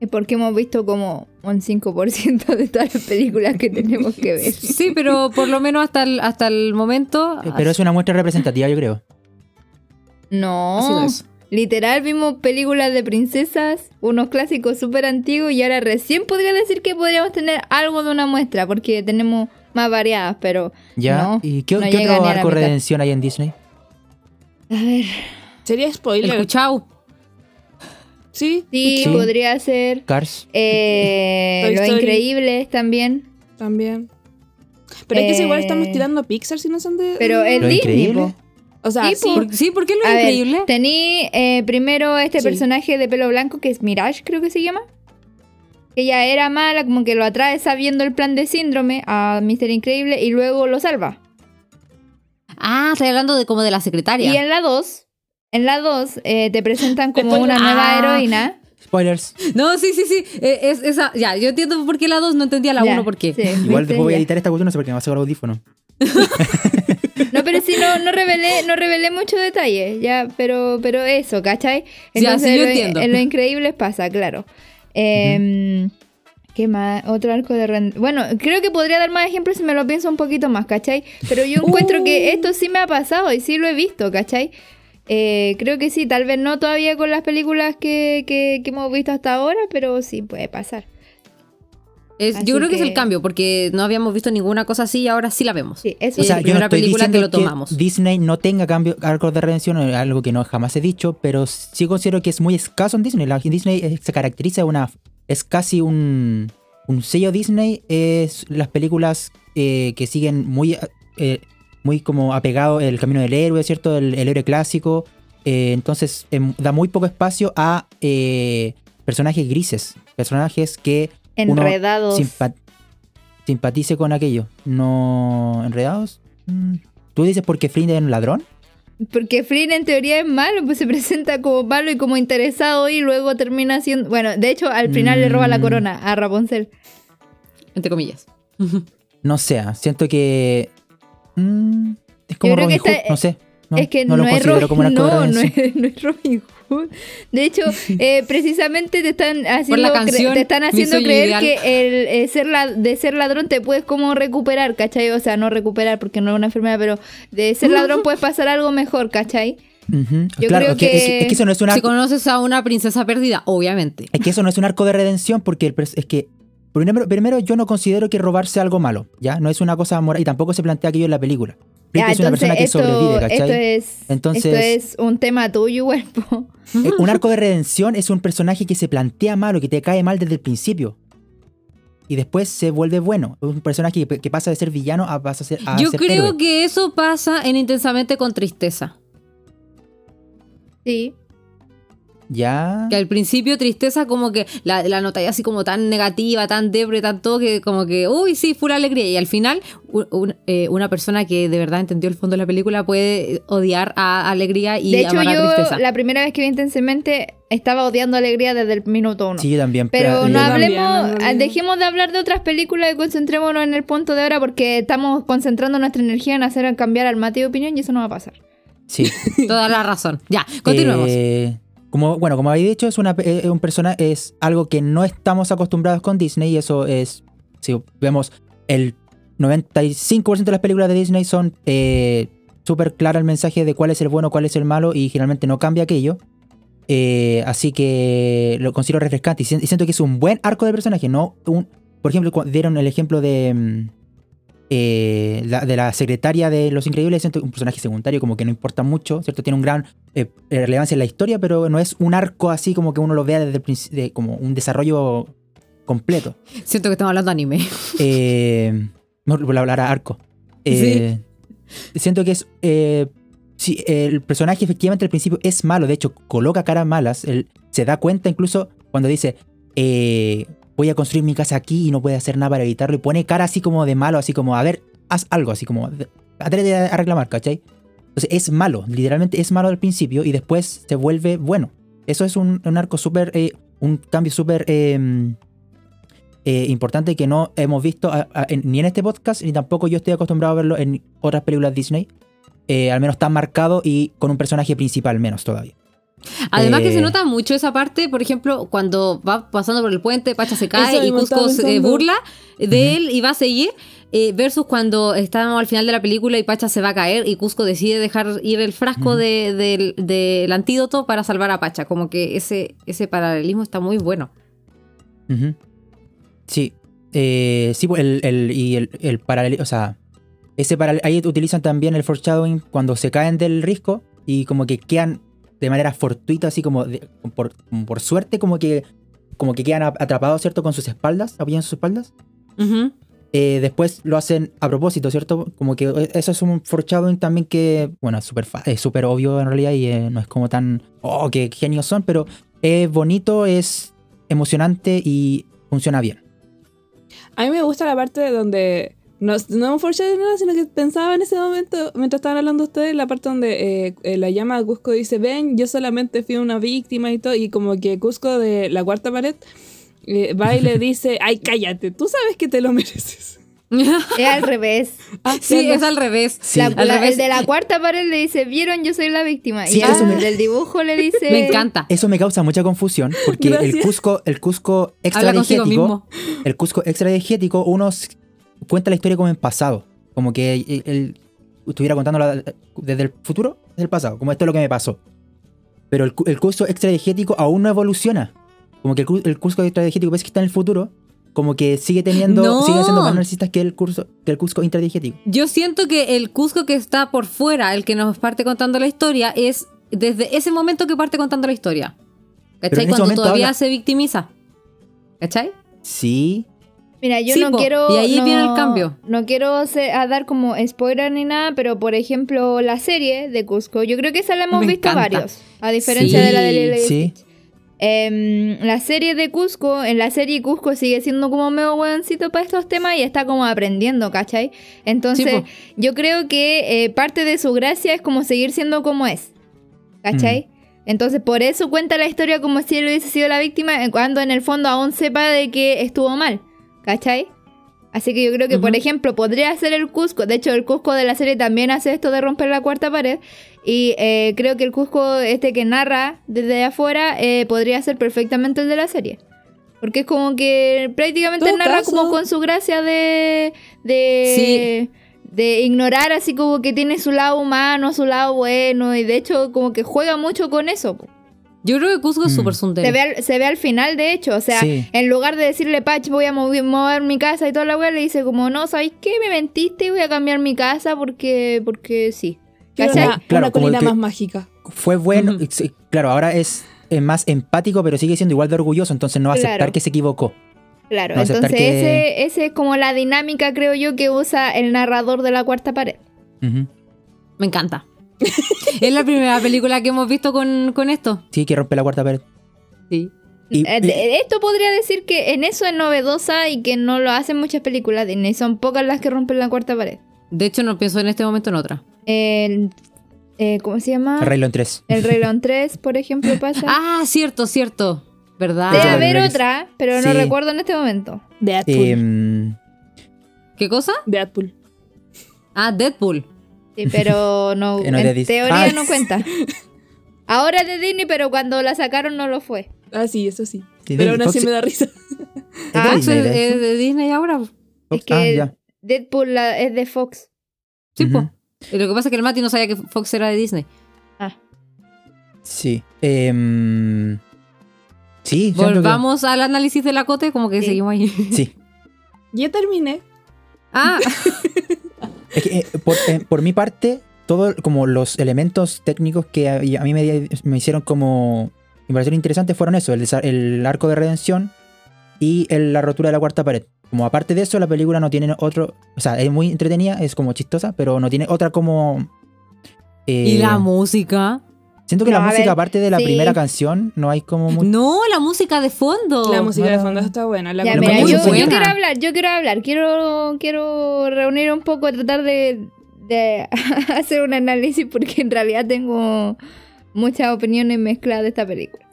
Es porque hemos visto como un 5% de todas las películas que tenemos que ver. Sí, pero por lo menos hasta el, hasta el momento. Eh, Pero es una muestra representativa, yo creo. No. Literal, vimos películas de princesas, unos clásicos súper antiguos y ahora recién podría decir que podríamos tener algo de una muestra porque tenemos más variadas, pero ¿Ya? no. ¿Y qué, no qué otro arco redención hay en Disney? A ver, Sería El spoiler. Cuchao. Sí, sí, Sí. podría ser. Cars. Eh, Los. Increíbles también. también. Pero es que igual Eh, estamos tirando a Pixar si no son de. Pero el Lo Disney, Increíble. O sea, Sí, sí. po. ¿Por- sí, ¿por qué lo A ver, increíble? tení eh, primero este Sí. personaje de pelo blanco que es Mirage, creo que se llama. Que ella era mala, como que lo atrae sabiendo el plan de síndrome a Mister Increíble y luego lo salva. Ah, estoy hablando de como de la secretaria. Y en la 2, en la 2 eh, te presentan como Después- una nueva Ah. heroína. Spoilers. No, sí, sí, sí. eh, es esa. Ya, yo entiendo por qué la 2 no entendía la Ya, 1 por qué. sí, Igual después voy a editar esta cuestión, no sé por qué me va a sacar audífono. No, pero sí, no, no revelé, no revelé mucho detalle, ya, pero, pero eso, ¿cachai? Ya, sí, yo en entiendo. En lo increíble pasa, claro. Eh, ¿Qué más? Otro arco de rend- Bueno, creo que podría dar más ejemplos si me lo pienso un poquito más, ¿cachai? Pero yo encuentro que Uh. esto sí me ha pasado y sí lo he visto, ¿cachai? Eh, creo que sí, tal vez no todavía con las películas que, que, que hemos visto hasta ahora, pero sí puede pasar. Es- Así yo creo que... es el cambio, porque no habíamos visto ninguna cosa así y ahora sí la vemos. Sí, eso O O sea, Sí, yo no primera estoy película que lo tomamos. Disney no tenga cambio, arcos de redención, es algo que no jamás he dicho, pero sí considero que es muy escaso en Disney. La, Disney eh, se caracteriza una... Es casi un, un sello Disney, es las películas eh, que siguen muy, eh, muy como apegado el camino del héroe, ¿cierto? El, el héroe clásico. Eh, entonces em, da muy poco espacio a eh, personajes grises, personajes que enredados. simpa- simpatice con aquello. No. ¿Enredados? Mm. ¿Tú dices porque Flynn es un ladrón? Porque Flynn en teoría es malo, pues se presenta como malo y como interesado y luego termina siendo... Bueno, de hecho al final le roba la Mm. corona a Rapunzel. Entre comillas. No sé, ah, siento que. mm, es como Robin que Hood, está- no sé. No, es que no no, lo es considero Robin como una no, no es, no es Robin Hood. De hecho, eh, precisamente te están haciendo, la cre- canción, te están haciendo creer ideal. que el eh, ser la, de ser ladrón te puedes como recuperar, ¿cachai? O sea, no recuperar porque no es una enfermedad, pero de ser ladrón puedes pasar algo mejor, ¿cachai? Yo claro, creo es que, es- que- es que eso no es un Si conoces a una princesa perdida, obviamente. Es que eso no es un arco de redención porque el es que. Primero, primero, yo no considero que robarse algo malo, ¿ya? No es una cosa moral y tampoco se plantea aquello en la película. Ya, es una persona que esto, sobrevive, ¿cachai? esto es, Entonces- esto es un tema tuyo, po. Eh, Un arco de redención es un personaje que se plantea malo, que te cae mal desde el principio. Y después se vuelve bueno. Es un personaje que, que pasa de ser villano a, a ser, a Yo ser creo héroe. que eso pasa en Intensamente con Tristeza. Sí. Ya. Que al principio Tristeza como que la, la notáis así como tan negativa, tan depre, tan todo que como que, uy, sí, fue alegría. Y al final un- un- eh, una persona que de verdad entendió el fondo de la película puede odiar a Alegría y de hecho, amar a yo Tristeza. la primera vez que vi intensamente estaba odiando Alegría desde el minuto uno. Sí, yo también. Pero eh, no hablemos, realidad. dejemos de hablar de otras películas y concentrémonos en el punto de ahora porque estamos concentrando nuestra energía en hacer cambiar al Mati de opinión y eso no va a pasar. Sí. Toda la razón. Ya, continuemos. Eh, como, bueno, como habéis dicho, es, eh, un es algo que no estamos acostumbrados con Disney y eso es, si vemos, el 95% de las películas de Disney son eh, súper claro el mensaje de cuál es el bueno, cuál es el malo y generalmente no cambia aquello. Eh, así que lo considero refrescante y, si- y siento que es un buen arco de personaje, no un... Por ejemplo, dieron el ejemplo de... eh, la- de la secretaria de Los Increíbles, siento un personaje secundario, como que no importa mucho, ¿cierto? Tiene un gran eh, relevancia en la historia, pero no es un arco así como que uno lo vea desde el principio, como un desarrollo completo. Siento que estamos hablando de anime. Eh, por hablar a arco. Eh, Siento que es. sí, el personaje efectivamente al principio es malo, de hecho, coloca caras malas. Él se da cuenta incluso cuando dice. Voy a construir mi casa aquí y no puede hacer nada para evitarlo. Y pone cara así como de malo, así como, a ver, haz algo, así como, atrévete a reclamar, ¿cachai? Entonces es malo, literalmente es malo al principio y después se vuelve bueno. Eso es un, arco súper, eh, un cambio súper eh, eh, importante que no hemos visto en- ni en este podcast ni tampoco yo estoy acostumbrado a verlo en otras películas Disney. Eh, al menos tan marcado y con un personaje principal menos todavía. Además que Eh, se nota mucho esa parte, por ejemplo, cuando va pasando por el puente, Pacha se cae y Cusco se eh, burla de él y va a seguir, eh, versus cuando estamos al final de la película y Pacha se va a caer y Cusco decide dejar ir el frasco de- del, del antídoto para salvar a Pacha. Como que ese, ese paralelismo está muy bueno. Sí. Eh, sí, pues, el, el- y el, el paralelo, o sea, ese paral- ahí utilizan también el foreshadowing cuando se caen del risco y como que quedan de manera fortuita, así como, de- por, por suerte, como que, como que quedan ap- atrapados, ¿cierto? Con sus espaldas, apoyan sus espaldas. Eh, después lo hacen a propósito, ¿cierto? Como que eh, eso es un foreshadowing también que, bueno, es súper fa- es súper obvio en realidad y eh, no es como tan, oh, qué genios son, pero es bonito, es emocionante y funciona bien. A mí me gusta la parte donde. No, no un foreshadowing nada, sino que pensaba en ese momento, mientras estaban hablando ustedes, la parte donde eh, eh, la llama a Cusco dice: Ven, yo solamente fui una víctima y todo. Y como que Cusco de la cuarta pared eh, va y le dice: Ay, cállate, tú sabes que te lo mereces. Es al revés. Ah, sí, es al revés. Sí. La- Al la- revés. el de la cuarta pared le dice, vieron, yo soy la víctima. Sí, y eso el me- del dibujo le dice... Me encanta. Eso me causa mucha confusión porque el. Cusco, el Cusco mismo. el Cusco extradiegético, uno cuenta la historia como en pasado, como que él, él estuviera contándola desde el futuro, desde el pasado, como esto es lo que me pasó. Pero el, el Cusco extradiegético aún no evoluciona, como que el, el Cusco extradiegético ves que está en el futuro, como que sigue teniendo, No. sigue siendo más narcisista que el, curso, que el Cusco intradiegético. Yo siento que el Cusco que está por fuera, el que nos parte contando la historia, es desde ese momento que parte contando la historia. ¿Cachai? Cuando todavía habla- se victimiza. ¿Cachai? Sí, Mira, yo Sí, no po, quiero... y ahí no- viene el cambio. No quiero a dar como spoiler ni nada, pero por ejemplo, la serie de Cusco, yo creo que esa la hemos Me visto encanta. varios, a diferencia Sí, de la de Lilo sí. Em, la serie de Cusco, en la serie Cusco sigue siendo como medio hueoncito para estos temas y está como aprendiendo, ¿cachai? Entonces, Sí, yo creo que eh, parte de su gracia es como seguir siendo como es, ¿cachai? Entonces, por eso cuenta la historia como si él hubiese sido la víctima, eh, cuando en el fondo aún sepa de que estuvo mal, ¿cachai? Así que yo creo que, por ejemplo, podría ser el Cusco. De hecho, el Cusco de la serie también hace esto de romper la cuarta pared. Y eh, creo que el Cusco, este que narra desde afuera, eh, podría ser perfectamente el de la serie. Porque es como que prácticamente narra caso. como con su gracia de. de. de ignorar así como que tiene su lado humano, su lado bueno. Y de hecho, como que juega mucho con eso. po. Yo creo que Cusco es Mm. súper sundere. Se ve, al, se ve al final, de hecho. O sea, Sí. en lugar de decirle, Patch, voy a mover mi casa y toda la weá, le dice como, no, ¿sabéis qué? Me mentiste y voy a cambiar mi casa porque, porque sí. ¿Cachai? una, Claro, una colina más mágica. fue bueno. Claro, ahora es, más empático, pero sigue siendo igual de orgulloso, entonces no va a aceptar Claro. que se equivocó. Claro, No aceptar entonces que- ese, ese es como la dinámica, creo yo, que usa el narrador de la cuarta pared. Me encanta. Es la primera película que hemos visto con, con esto. Sí, que rompe la cuarta pared. Sí. Y- Eh, Esto podría decir que en eso es novedosa y que no lo hacen muchas películas Disney. Son pocas las que rompen la cuarta pared. De hecho, no pienso en este momento en otra. El, eh, ¿Cómo se llama? El Rey León 3. El Rey León 3, por ejemplo, pasa. Ah, cierto, cierto. ¿Verdad? Debe haber otra, pero no recuerdo en este momento. Deadpool. Em, ¿Qué cosa? Deadpool. Ah, Deadpool. Sí, pero no, en teoría Ah. no cuenta. Ahora es de Disney, pero cuando la sacaron no lo fue. Ah, sí, eso sí. Sí, Pero aún así Fox- me da risa. Ah, de Fox Disney, es, de- es de Disney ahora. Fox- Es que ah, ya. Deadpool la- es de Fox. Sí. Ujú. Y lo que pasa es que el Mati no sabía que Fox era de Disney. Sí. Em, sí, siento que- Volvamos al análisis de la cote, como que Sí. seguimos ahí. Sí. Ya terminé. Ah, Es que, eh, por, eh, por mi parte, todos como los elementos técnicos que a, mí me, me hicieron como me parecieron interesantes fueron eso, el, arco de redención y el- la rotura de la cuarta pared. Como aparte de eso, la película no tiene otro, o sea, es muy entretenida, es como chistosa, pero no tiene otra como... eh, y la música. Siento que No, la música, ver, aparte de la sí. primera canción, no hay como mucho... No, la música de fondo. La música de fondo está buena. La Ya, mira, yo, muy quiero hablar, yo quiero hablar, quiero, quiero reunir un poco, tratar de, de hacer un análisis porque en realidad tengo muchas opiniones mezcladas de esta película.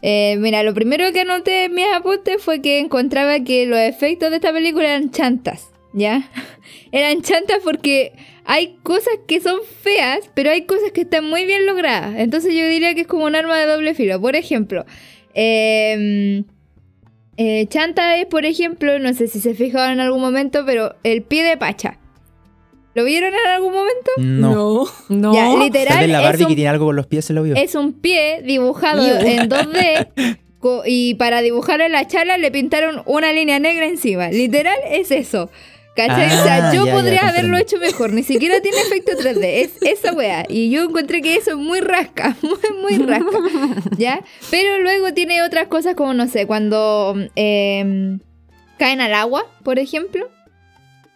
Eh, mira, lo primero que anoté en mis apuntes fue que encontraba que los efectos de esta película eran chantas, ¿ya? eran chantas porque hay cosas que son feas, pero hay cosas que están muy bien logradas. Entonces yo diría que es como un arma de doble filo. Por ejemplo, eh, eh, chanta es, por ejemplo, no sé si se fijaron en algún momento, pero el pie de Pacha. ¿Lo vieron en algún momento? No. No. No. Ya, Tal literal, vez la es Barbie un que tiene algo con los pies se lo vio. es un pie dibujado en 2D co- y para dibujarle la chala le pintaron una línea negra encima. Literal es eso. ¿Cachai? o sea, Ah, yo ya, ya, podría haberlo hecho mejor. Ni siquiera tiene efecto 3D. Es esa weá. Y yo encontré que eso es muy rasca. Muy, muy rasca. ¿Ya? Pero luego tiene otras cosas como, no sé, cuando eh, caen al agua, por ejemplo.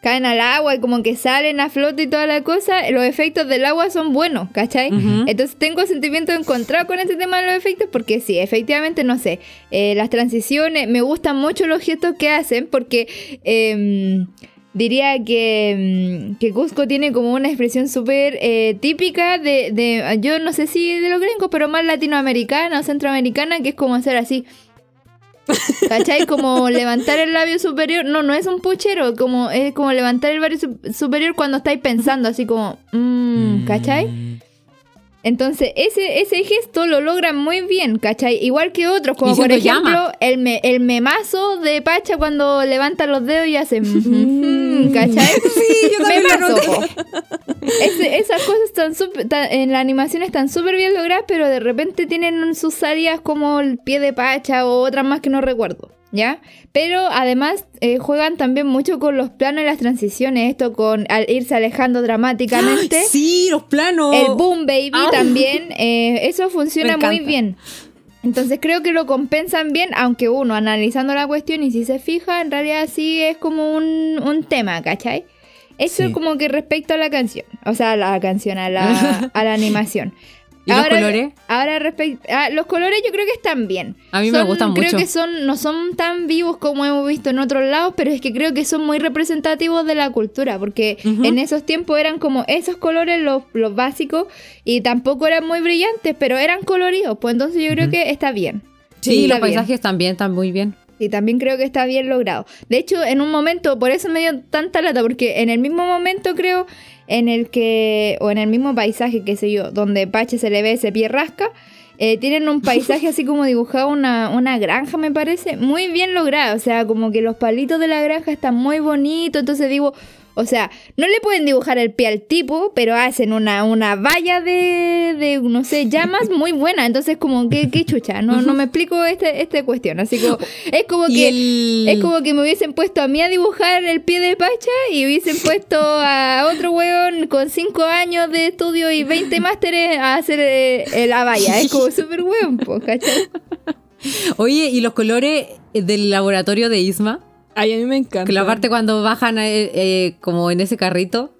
Caen al agua y como que salen a flote y toda la cosa. Los efectos del agua son buenos, ¿cachai? Entonces tengo sentimientos encontrados con este tema de los efectos porque sí, efectivamente, no sé, eh, las transiciones, me gustan mucho los gestos que hacen porque em, diría que, em, que Cusco tiene como una expresión súper eh, típica de, de, yo no sé si de los gringos, pero más latinoamericana o centroamericana, que es como hacer así. ¿Cachai? Como levantar el labio superior. No, no es un puchero. Como, es como levantar el labio su- superior cuando estáis pensando, así como. mm, ¿Cachai? Mm. Entonces, ese, ese gesto lo logran muy bien, ¿cachai? Igual que otros, como por ejemplo llama. el, me- el memazo de Pacha cuando levanta los dedos y hace... mm, ¿Cachai? Sí, yo también Memazo. Ese- esas cosas están ta- en la animación están súper bien logradas, pero de repente tienen sus salidas como el pie de Pacha o otras más que no recuerdo. ¿Ya? Pero además eh, juegan también mucho con los planos y las transiciones, esto con al irse alejando dramáticamente. Sí, los planos. El Boom Baby Ah. también, eh, eso funciona muy bien. Entonces creo que lo compensan bien, aunque uno analizando la cuestión y si se fija, en realidad sí es como un, un tema, ¿cachai? Eso Sí. es como que respecto a la canción, o sea, a la canción, a la, a la animación. ¿Y los colores? Ahora respecto... los colores yo creo que están bien. A mí me gustan Creo mucho. que son, no son tan vivos como hemos visto en otros lados, pero es que creo que son muy representativos de la cultura, porque en esos tiempos eran como esos colores los, los básicos y tampoco eran muy brillantes, pero eran coloridos, pues entonces yo creo que está bien. Sí, los está paisajes también están muy bien. Y también creo que está bien logrado. De hecho, en un momento, por eso me dio tanta lata, porque en el mismo momento creo en el que, o en el mismo paisaje, qué sé yo, donde Pache se le ve ese pie rasca, eh, tienen un paisaje así como dibujado una, una granja, me parece, muy bien logrado. O sea, como que los palitos de la granja están muy bonitos. Entonces digo, o sea, no le pueden dibujar el pie al tipo, pero hacen una, una valla de, de, no sé, llamas muy buena. Entonces, como, qué, qué chucha. No, no me explico este, esta cuestión. Así como, es como que. el... Es como que me hubiesen puesto a mí a dibujar el pie de Pacha y hubiesen puesto a otro weón con 5 años de estudio y 20 másteres a hacer eh, la valla. Es como súper weón, po, ¿cachai? Oye, ¿y los colores del laboratorio de Isma? Ay, a mí me encanta. Que la parte cuando bajan eh, eh, como en ese carrito.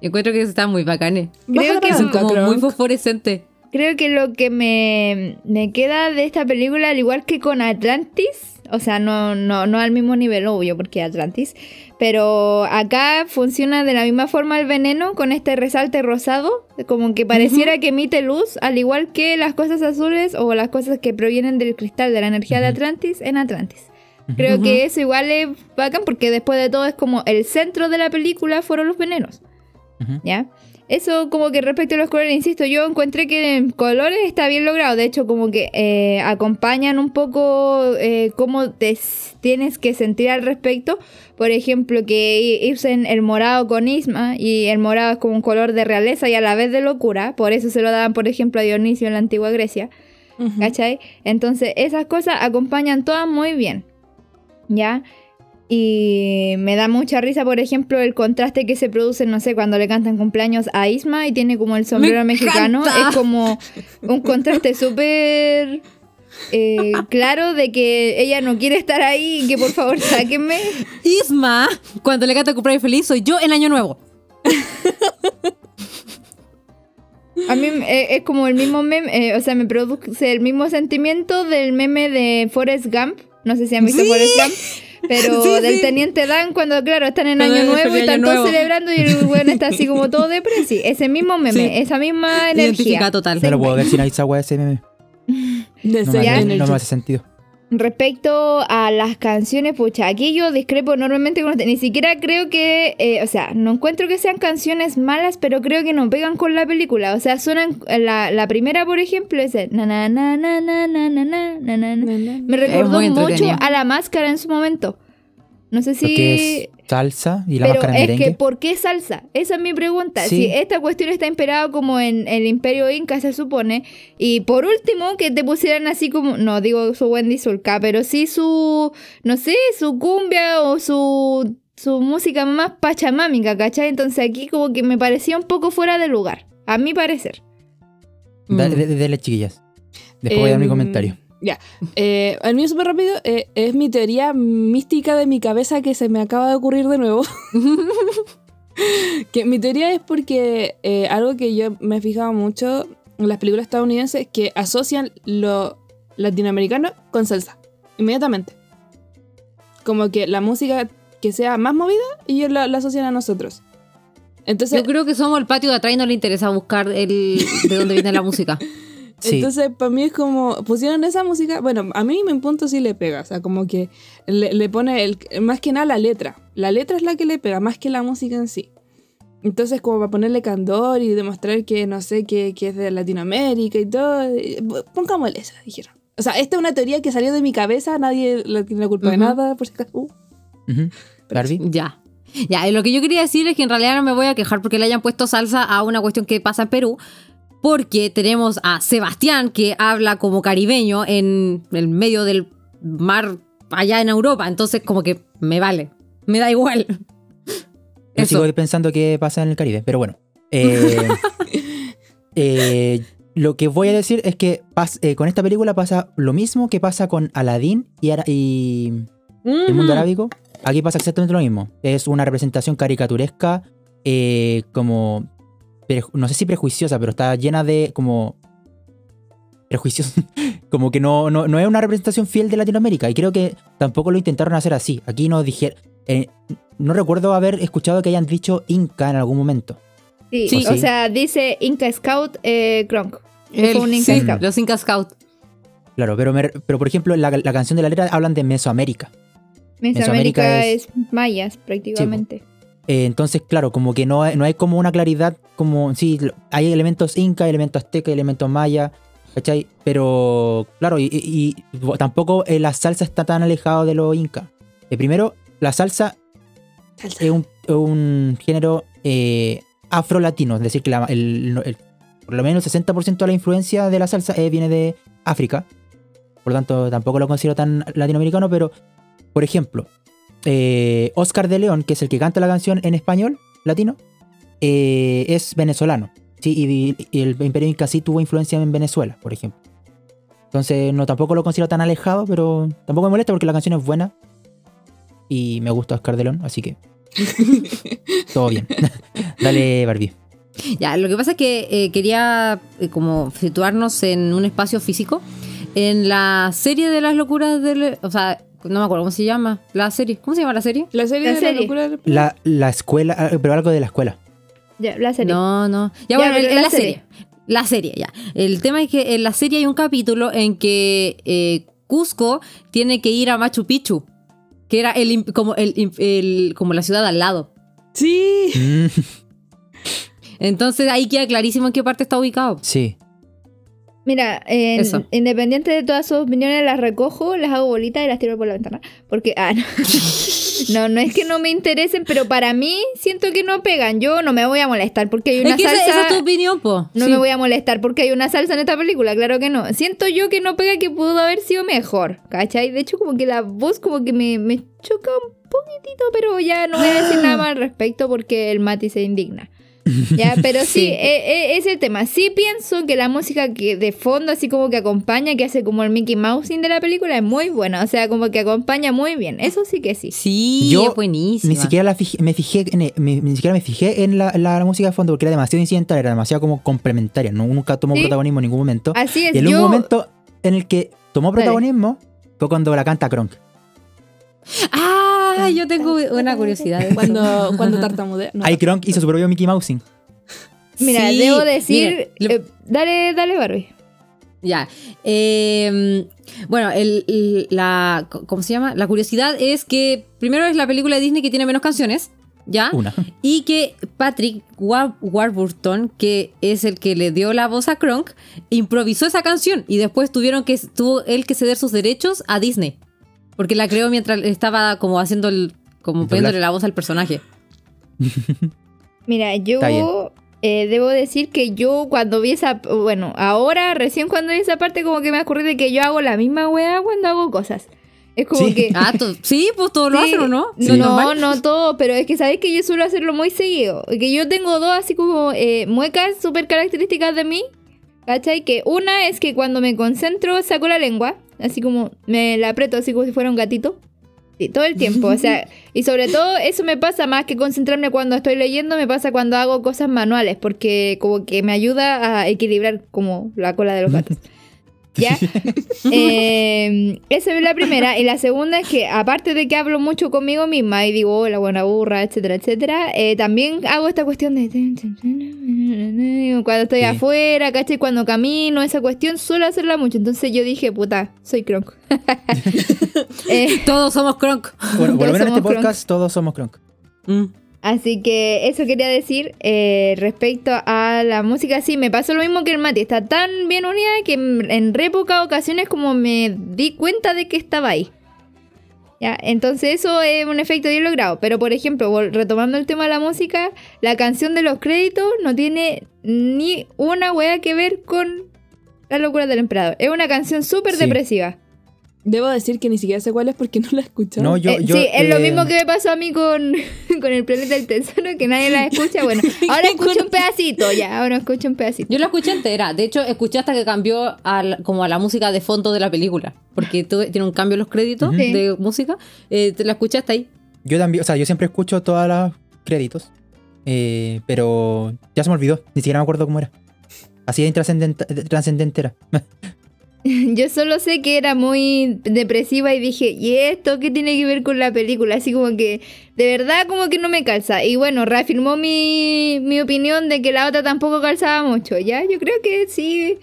Encuentro que están muy bacanes. Creo que Son como muy fosforescentes. Creo que lo que me, me queda de esta película, al igual que con Atlantis, o sea, no, no, no al mismo nivel, obvio, porque Atlantis, pero acá funciona de la misma forma el veneno con este resalte rosado, como que pareciera que emite luz, al igual que las cosas azules o las cosas que provienen del cristal de la energía de Atlantis en Atlantis. Creo que eso igual es bacán porque después de todo es como el centro de la película fueron los venenos. ¿Ya? Eso como que respecto a los colores, insisto, yo encontré que en colores está bien logrado. De hecho, como que eh, acompañan un poco eh, cómo te tienes que sentir al respecto. Por ejemplo, que i- usen el morado con Isma y el morado es como un color de realeza y a la vez de locura. Por eso se lo daban, por ejemplo, a Dionisio en la antigua Grecia. Ujú. ¿Cachai? Entonces, esas cosas acompañan todas muy bien. ¿Ya? Y me da mucha risa, por ejemplo, el contraste que se produce, no sé, cuando le cantan cumpleaños a Isma y tiene como el sombrero ¡Me mexicano. encanta! Es como un contraste súper eh, claro de que ella no quiere estar ahí y que por favor sáquenme. Isma, cuando le canta cumpleaños feliz, soy yo el año nuevo. A mí eh, es como el mismo meme, eh, o sea, me produce el mismo sentimiento del meme de Forrest Gump. No sé si han visto Sí. Forrest Gump. Pero Sí, del sí. Teniente Dan cuando, claro, están en Año Nuevo y están todos Nuevo. celebrando y el weón está así como todo depresi. Ese mismo meme, Sí. esa misma energía. Identifica total. No lo puedo ver sin esa weá ese meme. De No ser me, hace, energy. no me hace sentido. Respecto a las canciones, pucha, aquí yo discrepo enormemente con usted. Ni siquiera creo que, eh, o sea, no encuentro que sean canciones malas, pero creo que no pegan con la película. O sea, suenan, la, la primera, por ejemplo, es el na na na na na na na na na na. Me recordó mucho a la máscara en su momento. No sé si... Porque es salsa y la Pero máscara es que, ¿por qué salsa? Esa es mi pregunta. Sí. Si esta cuestión está inspirada como en el imperio inca, se supone. Y por último, que te pusieran así como, no digo su Wendy Zulka, pero sí su, no sé, su cumbia o su, su música más pachamámica, ¿cachai? Entonces aquí como que me parecía un poco fuera de lugar, a mi parecer. Dale, Mm. de- chiquillas. Después voy a dar mi Em, comentario. Ya. Eh, el mío súper rápido eh, es mi teoría mística de mi cabeza que se me acaba de ocurrir de nuevo. que mi teoría es porque eh, algo que yo me he fijado mucho en las películas estadounidenses es que asocian lo latinoamericano con salsa. Inmediatamente. Como que la música que sea más movida, ellos la, la asocian a nosotros. Entonces, Yo creo que somos el patio de atrás y no le interesa buscar el de dónde viene la música. Sí. Entonces, para mí es como, pusieron esa música, bueno, a mí en punto sí le pega, o sea, como que le, le pone, el, más que nada la letra. La letra es la que le pega, más que la música en sí. Entonces, como para ponerle candor y demostrar que, no sé, que, que es de Latinoamérica y todo, eh, pongámosle eso, dijeron. O sea, esta es una teoría que salió de mi cabeza, nadie le tiene la culpa de Ujú. nada, por si acaso. Uh, Ujú. pero Barbie. Ya. Ya, y lo que yo quería decir es que en realidad no me voy a quejar porque le hayan puesto salsa a una cuestión que pasa en Perú. Porque tenemos a Sebastián que habla como caribeño en el medio del mar allá en Europa. Entonces, como que me vale. Me da igual. Yo sigo pensando que pasa en el Caribe, pero bueno. Eh, eh, lo que voy a decir es que pas- eh, con esta película pasa lo mismo que pasa con Aladdin y, Ara- y el mundo arábico. Aquí pasa exactamente lo mismo. Es una representación caricaturesca, como, no sé si prejuiciosa, pero está llena de como prejuicios. como que no, no, no es una representación fiel de Latinoamérica. Y creo que tampoco lo intentaron hacer así. Aquí nos dijeron... no recuerdo haber escuchado que hayan dicho Inca en algún momento. Sí, Sí. o sea, dice Inca Scout eh, Kronk. El- un Inca sí, Scout. los Inca Scout. Claro, pero, me- pero por ejemplo, la, la canción de la letra hablan de Mesoamérica. Mesoamérica Mesoamérica es, mayas, prácticamente. Eh, entonces, claro, como que no hay, no hay como una claridad, como, sí, hay elementos inca, elementos azteca, elementos maya, ¿cachai? Pero, claro, y, y- y tampoco eh, la salsa está tan alejado de lo inca. Eh, primero, la salsa es un, género afro-latino, es decir, que la- el- el- por lo menos el 60% de la influencia de la salsa viene de África. Por lo tanto, tampoco lo considero tan latinoamericano, pero, por ejemplo, eh, Oscar de León, que es el que canta la canción en español latino, eh, es venezolano. Sí, y, y el Imperio Inca sí tuvo influencia en Venezuela, por ejemplo. Entonces, no tampoco lo considero tan alejado, pero tampoco me molesta porque la canción es buena. Y me gusta Oscar de León, así que. todo bien. Dale, Barbie. Ya, lo que pasa es que eh, quería eh, como situarnos en un espacio físico. En la serie de las locuras del... O sea, no me acuerdo cómo se llama. La serie. ¿Cómo se llama la serie? La serie La de serie. la locura del- La, la escuela, ah, pero algo de la escuela. Ya, la serie. No, no. Ya, Ya, bueno, la la serie. serie. La serie, ya. El tema es que en la serie hay un capítulo en que eh, Cusco tiene que ir a Machu Picchu. Que era el, como, el- como la ciudad al lado. Sí. Mm, Entonces ahí queda clarísimo en qué parte está ubicado. sí. Mira, en- independiente de todas sus opiniones, las recojo, las hago bolitas y las tiro por la ventana. Porque, ah, no. no, no es que no me interesen, pero para mí siento que no pegan. Yo no me voy a molestar porque hay una Es que esa, salsa. esa es tu opinión, po. No Sí. me voy a molestar porque hay una salsa en esta película, claro que no. Siento yo que no pega que pudo haber sido mejor, ¿cachai? De hecho, como que la voz como que me, me choca un poquitito, pero ya no voy a decir nada más al respecto porque el Mati se indigna. Ya, pero sí, Sí. eh, eh, es el tema. Sí pienso que la música que de fondo, así como que acompaña, que hace como el Mickey Mousing de la película, es muy buena. O sea, como que acompaña muy bien. Eso sí que sí. Sí, Yo es buenísima. Ni siquiera la fijé- me fijé en, me- ni siquiera me fijé en la, la- la música de fondo porque era demasiado incidental, era demasiado como complementaria. No, nunca tomó Sí. protagonismo en ningún momento. Así es. y en un yo, momento en el que tomó Dale. protagonismo fue cuando la canta Kronk. Ah, yo tengo una curiosidad. de eso. Cuando, cuando tartamudea. No, Ahí Kronk hizo su propio Mickey Mousing. Mira, Sí, debo decir. eh, dale, dale, Barbie. Ya. eh, bueno, el, el- la, ¿cómo se llama? La curiosidad es que primero es la película de Disney que tiene menos canciones, ¿ya? Una. Y que Patrick War- Warburton, que es el que le dio la voz a Kronk, improvisó esa canción y después tuvieron que tuvo él que ceder sus derechos a Disney. Porque la creó mientras estaba como haciendo el como poniéndole la voz al personaje. Mira, yo eh, debo decir que yo cuando vi esa. Bueno, ahora, recién cuando vi esa parte, como que me ocurrió de que yo hago la misma weá cuando hago cosas. Es como Sí. que. Ah, sí, pues todos lo Sí. hacen, ¿o no? Sí. ¿No No, no todo, pero es que sabéis que yo suelo hacerlo muy seguido. Que yo tengo dos así como eh, muecas súper características de mí. ¿Cachai? Que una es que cuando me concentro saco la lengua, así como me la aprieto así como si fuera un gatito. Sí, todo el tiempo, o sea, y sobre todo eso me pasa más que concentrarme cuando estoy leyendo, me pasa cuando hago cosas manuales, porque como que me ayuda a equilibrar como la cola de los gatos. ¿Ya? Eh, esa es la primera. Y la segunda es que, aparte de que hablo mucho conmigo misma y digo, "Oh, la buena burra, etcétera, etcétera, eh, también hago esta cuestión de. Cuando estoy Sí. afuera, ¿cachai? Cuando camino, esa cuestión suelo hacerla mucho. Entonces yo dije, puta, soy Kronk. Eh, Todos somos Kronk. Bueno, por lo menos en este podcast todos somos Kronk. Mm. Así que eso quería decir eh, respecto a la música. Sí, me pasó lo mismo que el Mati. Está tan bien unida que en en re pocas ocasiones como me di cuenta de que estaba ahí. ¿Ya? Entonces eso es un efecto bien logrado. Pero por ejemplo, retomando el tema de la música, la canción de los créditos no tiene ni una wea que ver con la locura del emperador. Es una canción súper Sí. depresiva. Debo decir que ni siquiera sé cuál es porque no la he escuchado. No, yo, Eh, yo, sí, es lo eh, mismo que me pasó a mí con, con el planeta del tesoro, que nadie la escucha. Bueno, ahora escucho un pedacito, ya, ahora escucho un pedacito. Yo la escuché entera. De hecho, escuché hasta que cambió a la- como a la música de fondo de la película. Porque tuve- tiene un cambio en los créditos Ujú. de música. Eh, te la escuché hasta ahí. Yo también, o sea, yo siempre escucho todos los créditos. eh, pero ya se me olvidó. Ni siquiera me acuerdo cómo era. Así de intrascendente trascendente era. Yo solo sé que era muy depresiva y dije, ¿y esto qué tiene que ver con la película? Así como que, de verdad, como que no me calza. Y bueno, reafirmó mi, mi opinión de que la otra tampoco calzaba mucho, ¿ya? Yo creo que sí.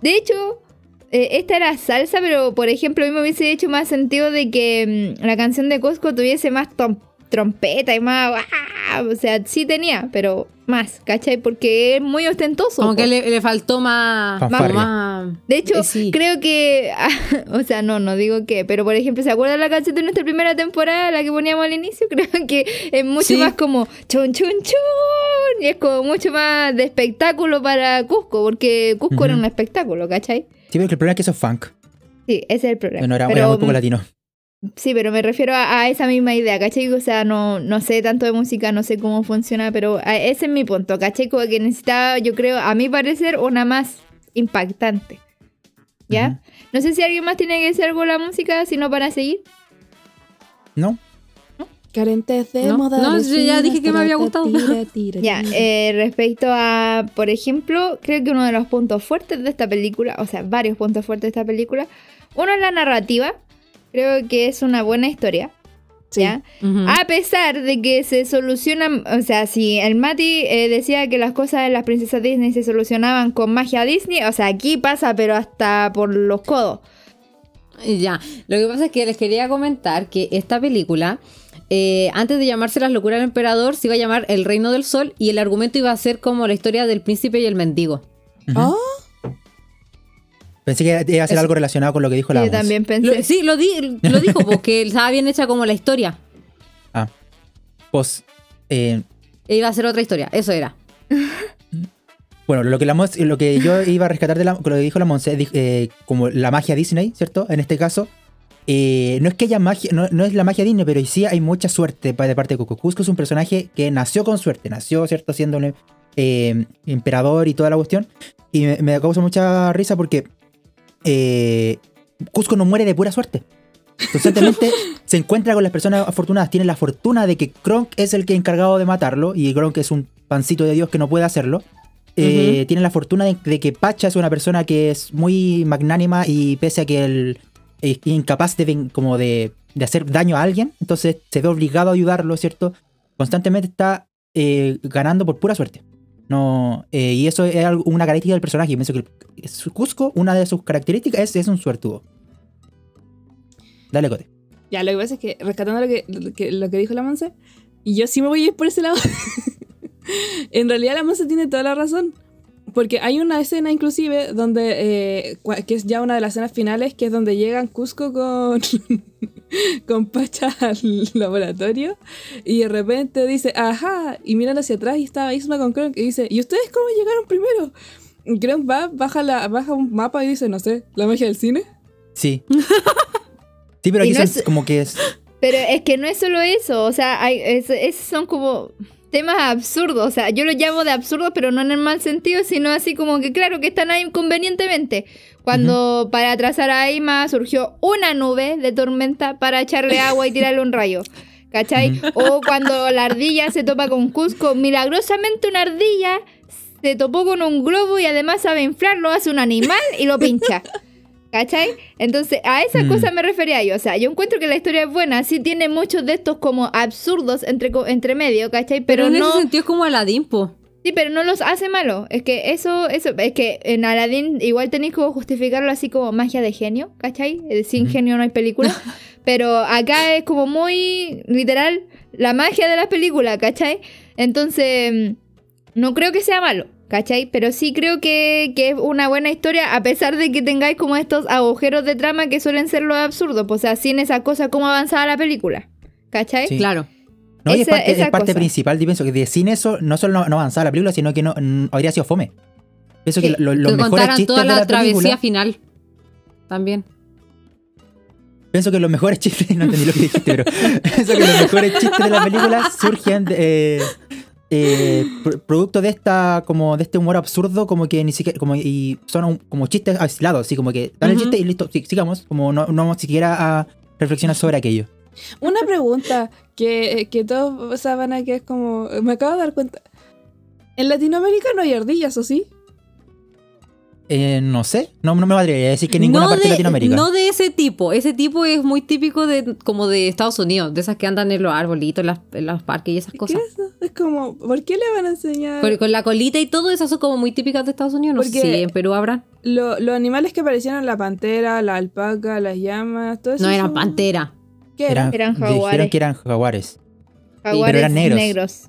De hecho, eh, esta era salsa, pero por ejemplo, a mí me hubiese hecho más sentido de que mm, la canción de Costco tuviese más tom- trompeta y más... ¡ah! O sea, sí tenía, pero más, ¿cachai? Porque es muy ostentoso. Como po. que le, le faltó más. De hecho, eh, sí. creo que, o sea, no, no digo que, pero por ejemplo, ¿se acuerdan la canción de nuestra primera temporada, la que poníamos al inicio? Creo que es mucho Sí. más como chun chun chun y es como mucho más de espectáculo para Cusco, porque Cusco era un espectáculo, ¿cachai? Sí, pero el problema es que eso es funk. Sí, ese es el problema. No era, Pero, era muy poco latino. Sí, pero me refiero a, a esa misma idea, ¿cachai? O sea, no, no sé tanto de música, no sé cómo funciona, pero ese es mi punto, ¿cachai? Como que necesitaba, yo creo, a mi parecer, una más impactante. ¿Ya? No sé si alguien más tiene que decir algo de la música, si no para seguir. ¿No? Carentes de No, moda. no, yo ya dije que me había gustado. Ya, eh, respecto a, por ejemplo, creo que uno de los puntos fuertes de esta película, o sea, varios puntos fuertes de esta película, uno es la narrativa, creo que es una buena historia. ¿Ya? A pesar de que se solucionan, o sea, si el Mati eh, decía que las cosas de las princesas Disney se solucionaban con magia Disney, o sea, aquí pasa, pero hasta por los codos. Ya, lo que pasa es que les quería comentar que esta película, eh, antes de llamarse Las locuras del emperador, se iba a llamar El reino del sol y el argumento iba a ser como la historia del príncipe y el mendigo. Oh, Pensé que iba a ser algo relacionado con lo que dijo la Yo también pensé. Lo- sí, lo, di- lo dijo, porque estaba bien hecha como la historia. Ah. Pues, eh, E iba a ser otra historia, eso era. bueno, lo que, la lo que yo iba a rescatar de la, con lo que dijo la Monse, eh, como la magia Disney, ¿cierto? En este caso, eh, no es que haya magia, no, no es la magia Disney, pero sí hay mucha suerte de parte de Cusco. Cusco es un personaje que nació con suerte, nació, ¿cierto? Siendo un eh, emperador y toda la cuestión. Y me, me causa mucha risa porque eh, Cusco no muere de pura suerte. Constantemente se encuentra con las personas afortunadas. Tiene la fortuna de que Kronk es el que es encargado de matarlo. Y Kronk es un pancito de Dios que no puede hacerlo. Eh, Tiene la fortuna de, de que Pacha es una persona que es muy magnánima. Y pese a que el, es incapaz de, como de, de hacer daño a alguien, entonces se ve obligado a ayudarlo, ¿cierto? Constantemente está eh, ganando por pura suerte. No, eh, y eso es una característica del personaje. y pienso que Cusco, una de sus características es, es un suertudo. Dale, Cote. Ya, lo que pasa es que, rescatando lo que, lo que, lo que dijo la Monse, yo sí me voy a ir por ese lado. en realidad la Monse tiene toda la razón. Porque hay una escena inclusive donde, eh, que es ya una de las escenas finales, que es donde llegan Cusco con, con Pacha al laboratorio y de repente dice, ajá, y miran hacia atrás y estaba Isma con Kronk y dice, ¿y ustedes cómo llegaron primero? Y Kronk va, baja, la, baja un mapa y dice, no sé, la magia del cine. Sí. Sí, pero aquí no son es- como que es. Pero es que no es solo eso, o sea, hay, es- esos son como temas absurdos, o sea, yo lo llamo de absurdo, pero no en el mal sentido, sino así como que claro que están ahí convenientemente. Cuando para atrasar a Aima surgió una nube de tormenta para echarle agua y tirarle un rayo. ¿Cachai? O cuando la ardilla se topa con Cusco, milagrosamente una ardilla se topó con un globo y además sabe inflarlo, hace un animal y lo pincha. ¿Cachai? Entonces, a esas Mm. cosas me refería yo. O sea, yo encuentro que la historia es buena. Sí tiene muchos de estos como absurdos entre, entre medio, ¿cachai? Pero, Pero, en no... ese sentido es como Aladín, po. Sí, pero no los hace malo. Es que eso, eso, es que en Aladdin igual tenéis como justificarlo así como magia de genio, ¿cachai? Eh, Sin genio no hay película. pero acá es como muy literal la magia de la película, ¿cachai? Entonces, mm, no creo que sea malo, ¿cachai? Pero sí creo que, que es una buena historia, a pesar de que tengáis como estos agujeros de trama que suelen ser los absurdos. Pues, o sea, sin esa cosa, ¿cómo avanzaba la película? ¿Cachai? Sí. Claro. No, y es Esa- parte, esa es parte principal. Yo pienso que de sin eso no solo no, no avanzaba la película, sino que no, no- habría sido fome. Pienso Sí, que lo- los que mejores contaran chistes toda de la, la travesía película. final. También. Pienso que los mejores chistes, no entendí lo que dijiste, pero pienso que los mejores chistes de la película surgen de, eh, eh, pr- producto de esta, como de este humor absurdo, como que ni siquiera, como y son un- como chistes aislados, así como que dan el chiste y listo, sí, sigamos, como no, no vamos siquiera a reflexionar sobre aquello. Una pregunta que, que todos saben que es como. Me acabo de dar cuenta. En Latinoamérica no hay ardillas, ¿o sí? Eh, no sé, no, no me atrevería a decir que en ninguna no parte de, de Latinoamérica. No de ese tipo. Ese tipo es muy típico de como de Estados Unidos, de esas que andan en los arbolitos, en, las- en los parques y esas ¿Qué cosas. es eso? Es como, ¿por qué le van a enseñar? Con, con la colita y todo, esas son como muy típicas de Estados Unidos. No Porque- sé si en Perú habrán. Lo- los animales que aparecieron, la pantera, la alpaca, las llamas, todo eso. No eran son- pantera. ¿Qué era? Eran, Eran dijeron jaguares. que eran jaguares. Jaguares eran negros. negros.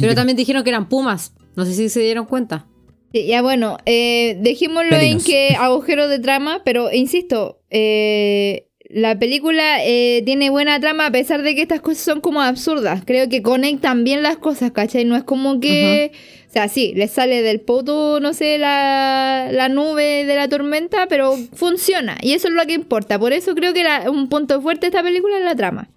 Pero también dijeron que eran pumas. No sé si se dieron cuenta. Sí, ya bueno, eh, dejémoslo en que agujero de trama, pero insisto, eh, la película eh, tiene buena trama a pesar de que estas cosas son como absurdas. Creo que conectan bien las cosas, ¿cachai? No es como que... O sea, sí, les sale del poto, no sé, la, la nube de la tormenta, pero funciona. Y eso es lo que importa. Por eso creo que la- un punto fuerte de esta película es la trama.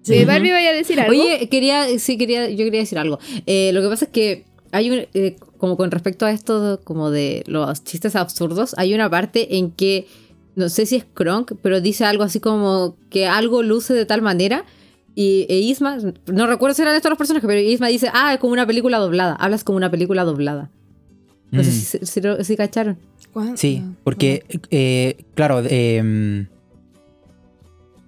Sí. Barbie vaya a decir algo. Oye, quería, sí, quería, yo quería decir algo. Eh, lo que pasa es que hay un, eh, como con respecto a esto, como de los chistes absurdos, hay una parte en que, no sé si es Kronk, pero dice algo así como que algo luce de tal manera. Y e Isma, no recuerdo si eran estos los personajes, pero Isma dice, ah, es como una película doblada, hablas como una película doblada. No sé Mm. si, si, lo- si cacharon. ¿Cuándo? Sí, porque, eh, claro, eh,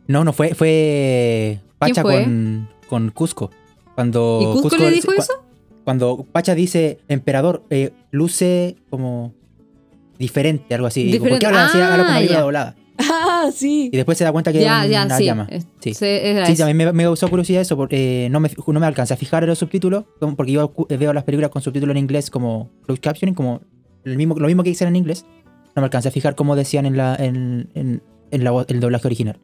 no, no fue, fue Pacha fue? Con, con Cusco. Cuando ¿Y Cusco le dijo eso? Cuando Pacha dice, emperador, eh, luce como diferente, algo así. Digo, ¿Por qué habla así? Ah, Habla como una película ya. doblada. Ah, sí. Y después se da cuenta que Ya, es ya, una sí. llama. es- Sí. se- era Sí, también me, me causó curiosidad eso, porque no me, no me alcancé a fijar en los subtítulos, como- porque yo veo las películas con subtítulos en inglés como closed captioning, como el mismo, lo mismo que dicen en inglés. No me alcancé a fijar cómo decían en, la, en, en, en la el doblaje original.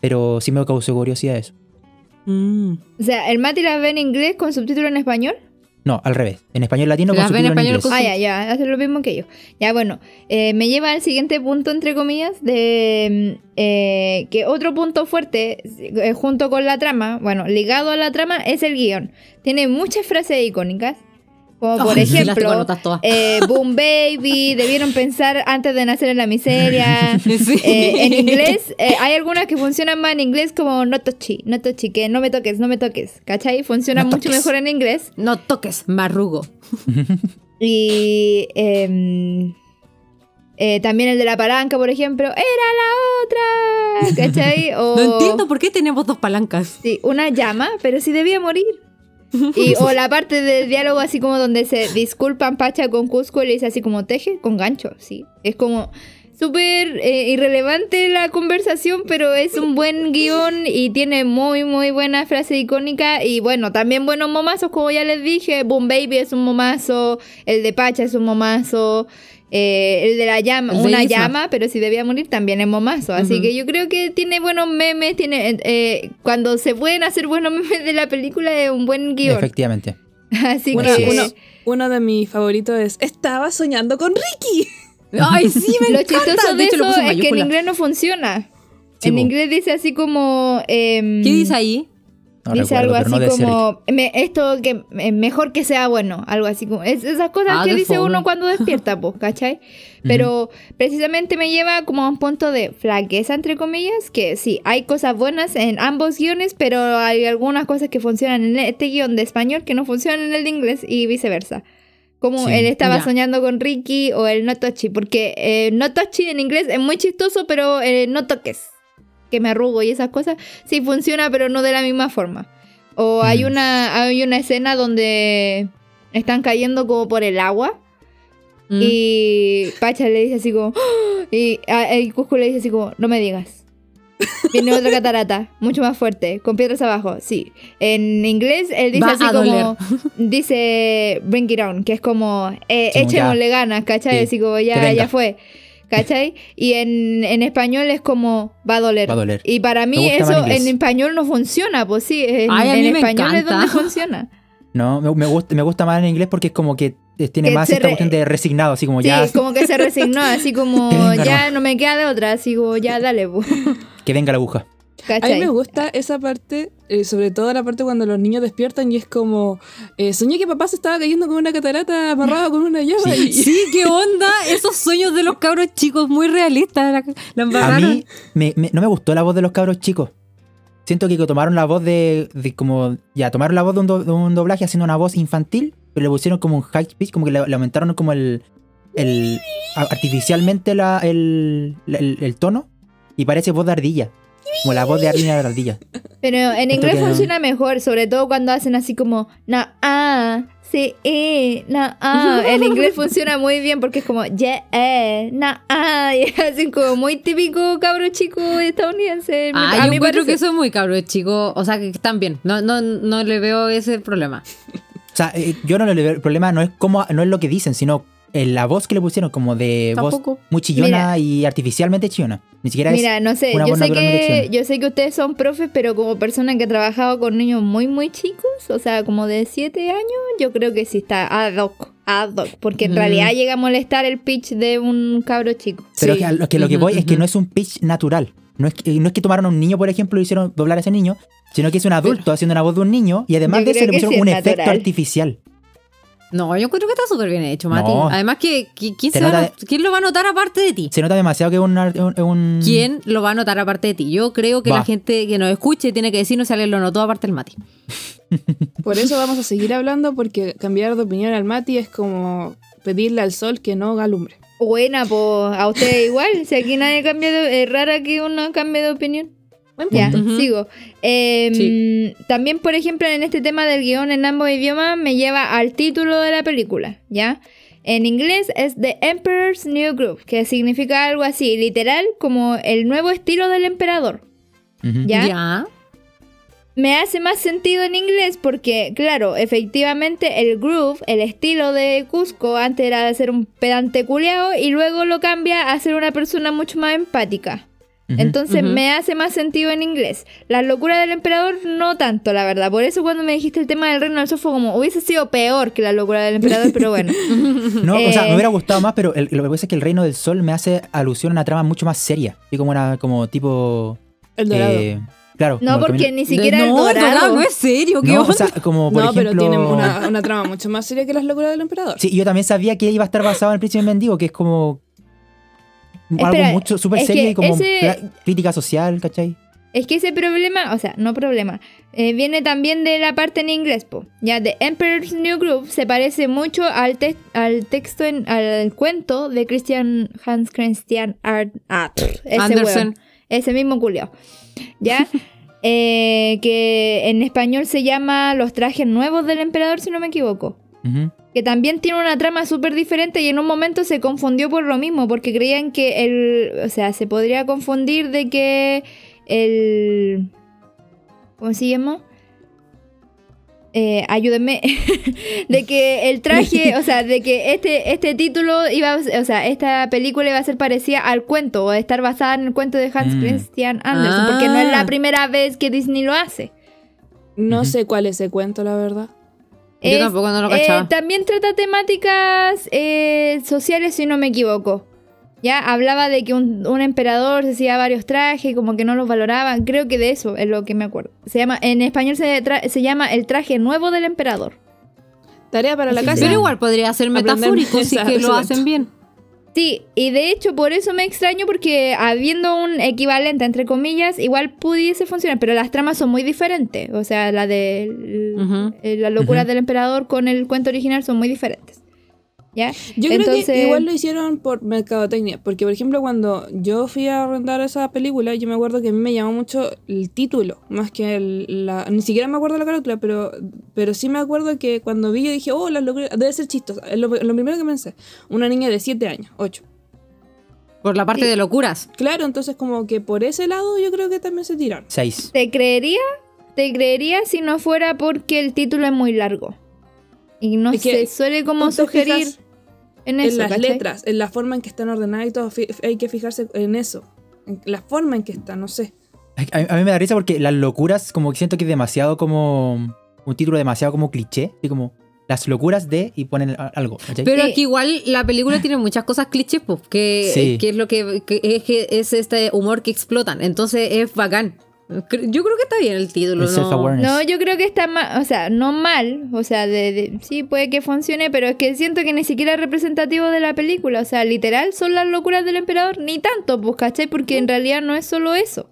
Pero sí me causó curiosidad eso. Mm. O sea, ¿el Mati las ve en inglés con subtítulo en español? No, al revés. En español latino con Las en subtítulos en español inglés. con- Ah, ya, ya, hace lo mismo que yo. Ya, bueno, eh, me lleva al siguiente punto, entre comillas, de mm, eh, que otro punto fuerte, eh, junto con la trama, bueno, ligado a la trama, es el guion. Tiene muchas frases icónicas, como por ejemplo, eh, Boom Baby, debieron pensar antes de nacer en la miseria. Sí. Eh, en inglés, eh, hay algunas que funcionan más en inglés como no touchy, no touchy, que no me toques, no me toques, ¿cachai? Funciona No mucho mejor en inglés. No toques, marrugo. Y em, también el de la palanca, por ejemplo, era la otra. ¿Cachai? O, No entiendo por qué tenemos dos palancas. Sí, una llama, pero sí debía morir. Y, o la parte del diálogo así como donde se disculpan Pacha con Cusco y le dice así como teje con gancho, sí. Es como súper eh, irrelevante la conversación, pero es un buen guion y tiene muy, muy buena frase icónica. Y bueno, también buenos momazos, como ya les dije. Boom Baby es un momazo, el de Pacha es un momazo. Eh, el de la llama, de una Isma. llama, pero si debía morir también es momazo. Así que yo creo que tiene buenos memes. Tiene eh, cuando se pueden hacer buenos memes de la película es un buen guion. Efectivamente. Así que uno- uno de mis favoritos es Estaba soñando con Ricky. Ay, sí, me lo encanta. chistoso de, hecho, eso es que en inglés no funciona. Sí, en inglés dice así como. em, ¿Qué dice ahí? No dice recuerdo, algo no así ser como. me- esto que eh, mejor que sea bueno. Algo así como. es- esas cosas Ah, que dice fome. uno cuando despierta, pues, ¿cachai? Pero precisamente me lleva como a un punto de flaqueza, entre comillas, que sí, hay cosas buenas en ambos guiones, pero hay algunas cosas que funcionan en este guion de español que no funcionan en el de inglés y viceversa. Como Sí. él estaba Ya. soñando con Ricky o el no touchy, porque eh, no touchy en inglés es muy chistoso, pero eh, no toques, que me arrugo y esas cosas, sí funciona, pero no de la misma forma. O hay Mm. una hay una escena donde están cayendo como por el agua Mm. y Pacha le dice así como. "¡Ah!", Y, y Cusco le dice así como: No me digas. Viene otra catarata, mucho más fuerte, con piedras abajo. Sí. En inglés, él dice Va así como. Dice Bring it on, que es como. Eh, ya. ganas, ¿cachai? Sí, Así como ya, ya fue. ¿Cachai? Y en, en español es como. Va a doler. Va a doler. Y para mí eso en español no funciona, pues sí. En, Ay, a en mí me español es donde funciona. No, me, me gusta, me gusta más en inglés porque es como que tiene Que más esta re- cuestión de resignado, así como Sí, ya como que se resignó, así como ya no me queda de otra, así como ya dale, pues. que venga la aguja. A mí me gusta esa parte, eh, sobre todo la parte cuando los niños despiertan y es como, eh, soñé que papá se estaba cayendo con una catarata amarrado con una llama. Sí. y- Sí, qué onda. Esos sueños de los cabros chicos muy realistas. La, la A mí me- me- no me gustó la voz de los cabros chicos. Siento que tomaron la voz de, de como. Ya, tomaron la voz de un, do- de un doblaje haciendo una voz infantil, pero le pusieron como un high pitch, como que le, le aumentaron como el. el artificialmente la, el, el, el tono y parece voz de ardilla. Como la voz de ardilla de ardilla. Pero en inglés que funciona mejor, sobre todo cuando hacen así como na ah, sí, eh, na ah. En inglés funciona muy bien porque es como yeah, eh, na ah. Y así como muy típico cabro chico estadounidense. Ah, a yo encuentro que son muy cabros chicos. O sea, que están bien. No, no, no le veo ese problema. O sea, eh, yo no le veo el problema, no es como, no es lo que dicen, sino la voz que le pusieron, como de voz muy chillona Mira. y artificialmente chillona. Ni siquiera Mira, es. no sé, una yo voz sé, que, chillona. yo sé que ustedes son profes, pero como persona que ha trabajado con niños muy, muy chicos, o sea, como de 7 años, yo creo que sí está ad hoc, ad hoc, porque en Mm. realidad llega a molestar el pitch de un cabro chico. Pero Sí. que lo que, lo que voy es que no es un pitch natural. No es, que, no es que tomaron a un niño, por ejemplo, y hicieron doblar a ese niño, sino que es un adulto haciendo una voz de un niño y además de eso le pusieron sí un efecto artificial. No, yo encuentro que está súper bien hecho, Mati. No. Además, que, que- ¿quién, Se se va a nota not- quién lo va a notar aparte de ti? Se nota demasiado que es un, ar- un- un- ¿Quién lo va a notar aparte de ti? Yo creo que Va. la gente que nos escuche tiene que decirnos si alguien lo notó aparte del Mati. Por eso vamos a seguir hablando porque cambiar de opinión al Mati es como pedirle al sol que no alumbre. Buena, pues a ustedes igual, si aquí nadie cambia de... Es rara que uno cambie de opinión. Buen Ya, sigo. Eh, Sí. También, por ejemplo, en este tema del guion en ambos idiomas me lleva al título de la película, ¿ya? En inglés es The Emperor's New Groove, que significa algo así, literal, como el nuevo estilo del emperador. ¿ya? Me hace más sentido en inglés porque, claro, efectivamente el groove, el estilo de Cusco, antes era de ser un pedante culeado y luego lo cambia a ser una persona mucho más empática. Entonces me hace más sentido en inglés. La locura del emperador no tanto, la verdad. Por eso cuando me dijiste el tema del reino del sur fue como, hubiese sido peor que la locura del emperador, pero bueno. No, o sea, Eh. me hubiera gustado más, pero el- lo que pasa es que el Reino del Sol me hace alusión a una trama mucho más seria. Y como una, como tipo. El dorado. eh, claro. No, porque camino- ni siquiera no, el dorado. dorado no es serio. ¿qué No, onda? o sea, como por no, ejemplo. pero tiene una, una trama mucho más seria que las locuras del emperador. Sí, yo también sabía que iba a estar basado en el príncipe mendigo, que es como. Espera, algo mucho súper serio y como ese- crítica social, ¿cachai? Es que ese problema, o sea, no problema, eh, viene también de la parte en inglés, po. Ya, The Emperor's New Groove se parece mucho al, te- al texto, en, al cuento de Christian Hans Christian Art, ah, pff, ese Andersen. weón. ese mismo culiao. Ya, Eh, que en español se llama Los trajes nuevos del emperador, si no me equivoco Ujú. Que también tiene una trama súper diferente y en un momento se confundió por lo mismo, porque creían que el, o sea, se podría confundir de que el, ¿cómo se llama? Eh, ayúdenme, de que el traje, o sea, de que este, este título iba, a- o sea, esta película iba a ser parecida al cuento, o a estar basada en el cuento de Hans Mm. Christian Andersen, porque no es Ah. la primera vez que Disney lo hace. No sé cuál es ese cuento, la verdad. Yo Es- tampoco no lo eh, cachaba. también trata temáticas eh, sociales, si no me equivoco. Ya hablaba de que un, un emperador se hacía varios trajes, como que no los valoraban. Creo que de eso es lo que me acuerdo. Se llama, en español se, se llama el traje nuevo del emperador. Tarea para la Sí, casa. Pero igual podría ser metafórico si que lo hacen bien. Sí, y de hecho por eso me extraño porque habiendo un equivalente entre comillas, igual pudiese funcionar, pero las tramas son muy diferentes. O sea, la de eh, la locura del emperador con el cuento original son muy diferentes. ¿Ya? Yo creo que igual lo hicieron por mercadotecnia, porque por ejemplo cuando yo fui a arrendar esa película, yo me acuerdo que a mí me llamó mucho el título, más que el- la... Ni siquiera me acuerdo la carátula, pero, pero sí me acuerdo que cuando vi yo dije, oh, la locura, debe ser chistosa. Es Lo, lo primero que pensé, una niña de 7 años, 8. Por la parte Sí. de locuras. Claro, entonces como que por ese lado yo creo que también se tiraron. Seis. Te creería, te creería si no fuera porque el título es muy largo. Y no Es que se suele como sugerir en eso. en las ¿cachai? letras, en la forma en que están ordenadas y todo, hay que fijarse en eso, en la forma en que está, no sé. A, a mí me da risa porque las locuras, como que siento que es demasiado como. Un título demasiado como cliché. Así como. Las locuras de. Y ponen algo. ¿cachai? Pero aquí igual la película tiene muchas cosas clichés, pues, que, Sí. que es lo que, que es, que es este humor que explotan. Entonces es bacán. Yo creo que está bien el título. El ¿no? yo creo que está mal, o sea, no mal, o sea, de, de- sí puede que funcione, pero es que siento que ni siquiera es representativo de la película, o sea, literal son las locuras del emperador, ni tanto, pues, ¿cachai? Porque en realidad no es solo eso,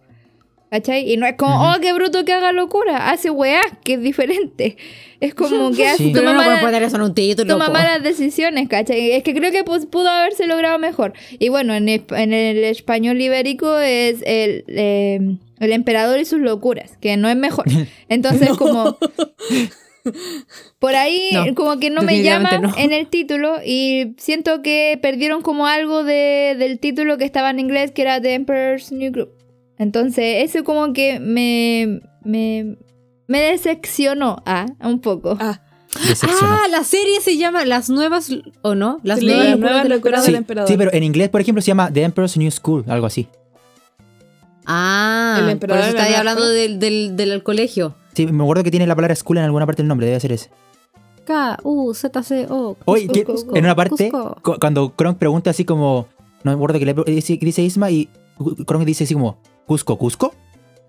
¿cachai? Y no es como, oh, qué bruto que haga locura, hace weá, que es diferente, es como que hace, Sí. Toma, no malas, poner eso en un título. toma malas decisiones, ¿cachai? Es que creo que pues, pudo haberse logrado mejor. Y bueno, en, esp- en el español ibérico es el... eh, el emperador y sus locuras, que no es mejor. Entonces, como. Por ahí, No, como que no me llama no. en el título. Y siento que perdieron como algo de, del título que estaba en inglés, que era The Emperor's New Group. Entonces, eso como que me. me, me decepcionó, ah, un poco. Ah. Ah, la serie se llama Las Nuevas, ¿o no? Las Sí, Nuevas Locuras Nuevas del Locuras. Sí, del emperador. sí, pero en inglés, por ejemplo, se llama The Emperor's New School, algo así. Ah, El por emperador eso nueva hablando del, del, del colegio. Sí, me acuerdo que tiene la palabra school en alguna parte del nombre, debe ser ese. K-U-Z-C-O. Oye, Cusco, Cusco, en una parte, Cusco. cu- cuando Kronk pregunta así como. No me acuerdo que le dice, dice Isma y Kronk dice así como, ¿Cusco, Cusco?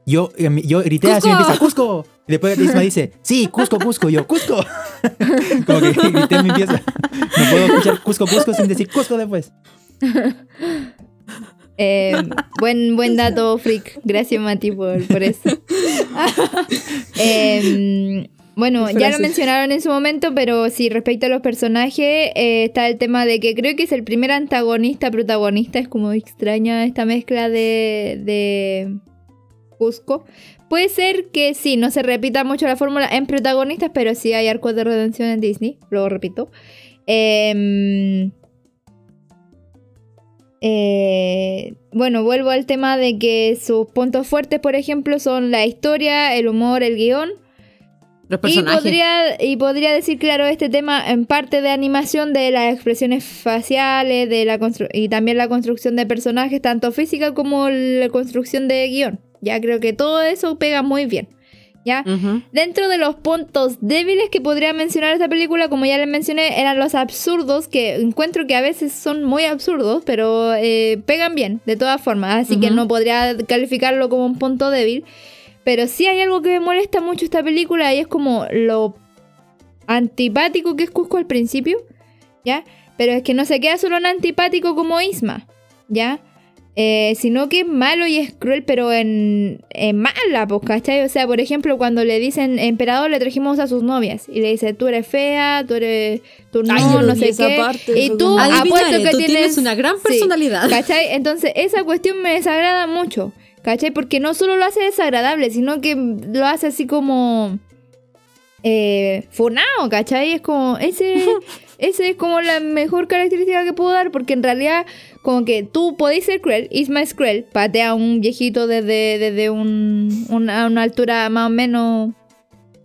Yo, mi- yo grité así y ¡Cusco! empieza, ¡Cusco! Y después Isma dice, sí, Cusco, Cusco, y yo, ¡Cusco! como que grité en mi pieza. No puedo escuchar Cusco, Cusco sin decir Cusco después. Eh, buen, buen dato, freak. Gracias, Mati, por, por eso. Em, bueno, ya lo mencionaron en su momento, pero sí, respecto a los personajes, eh, está el tema de que creo que es el primer antagonista, protagonista. Es como extraña esta mezcla de, de Cusco. Puede ser que sí, no se repita mucho la fórmula en protagonistas, pero sí hay arcos de redención en Disney, lo repito. Em, eh, bueno, vuelvo al tema de que sus puntos fuertes, por ejemplo, son la historia, el humor, el guion. Los Y podría, y podría decir, claro, este tema en parte de animación de las expresiones faciales de la y también la construcción de personajes, tanto física como la construcción de guion. Ya creo que todo eso pega muy bien. Dentro de los puntos débiles que podría mencionar esta película, como ya les mencioné, eran los absurdos, que encuentro que a veces son muy absurdos, pero eh, pegan bien, de todas formas. Así que no podría calificarlo como un punto débil. Pero sí hay algo que me molesta mucho esta película y es como lo antipático que es Cusco al principio, ¿ya? Pero es que no se queda solo en antipático como Isma, ¿ya? Eh, sino que es malo y es cruel, pero en, en mala, pues, ¿cachai? O sea, por ejemplo, cuando le dicen, emperador, le trajimos a sus novias, y le dice, tú eres fea, tú eres, tú no, Ay, no sé qué, parte, y tú apuesto que tú tienes, tienes una gran Sí, personalidad. ¿cachai? Entonces, esa cuestión me desagrada mucho, ¿cachai? Porque no solo lo hace desagradable, sino que lo hace así como... Eh, funao, ¿cachai? Es como, ese, ese es como la mejor característica que puedo dar, porque en realidad, como que tú podéis ser cruel, Isma es cruel, patea a un viejito desde, desde un, una, una altura más o menos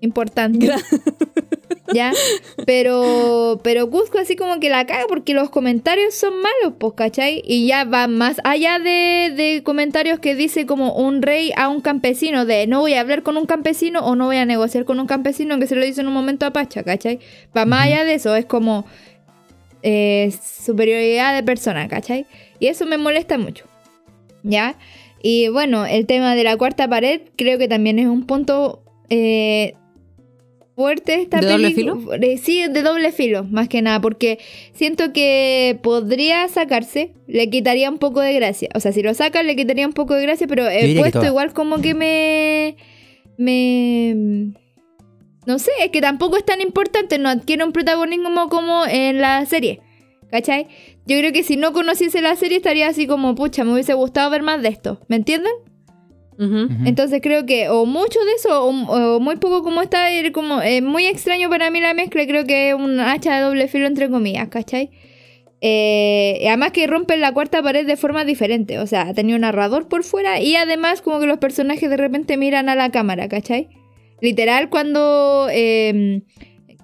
importante. ¿Ya? Pero, pero Cusco así como que la caga porque los comentarios son malos, pues, ¿cachai? Y ya va más allá de, de comentarios que dice como un rey a un campesino, de no voy a hablar con un campesino o no voy a negociar con un campesino, que se lo dice en un momento a Pacha, ¿cachai? Va más allá de eso, es como eh, superioridad de persona, ¿cachai? Y eso me molesta mucho, ¿ya? Y bueno, el tema de la cuarta pared creo que también es un punto eh, fuerte esta ¿De doble película. Eh, Sí, de doble filo, más que nada, porque siento que podría sacarse, le quitaría un poco de gracia. O sea, si lo sacan, le quitaría un poco de gracia, pero el puesto igual como que me... me no sé, es que tampoco es tan importante, no adquiere un protagonismo como en la serie. ¿Cachai? Yo creo que si no conociese la serie estaría así como, pucha, me hubiese gustado ver más de esto. ¿Me entienden? Entonces creo que o mucho de eso o, o muy poco como está, como eh, muy extraño para mí la mezcla, creo que es un hacha de doble filo entre comillas, ¿cachai? Eh, además que rompen la cuarta pared de forma diferente, o sea, tenía un narrador por fuera y además como que los personajes de repente miran a la cámara, ¿cachai? Literal cuando eh,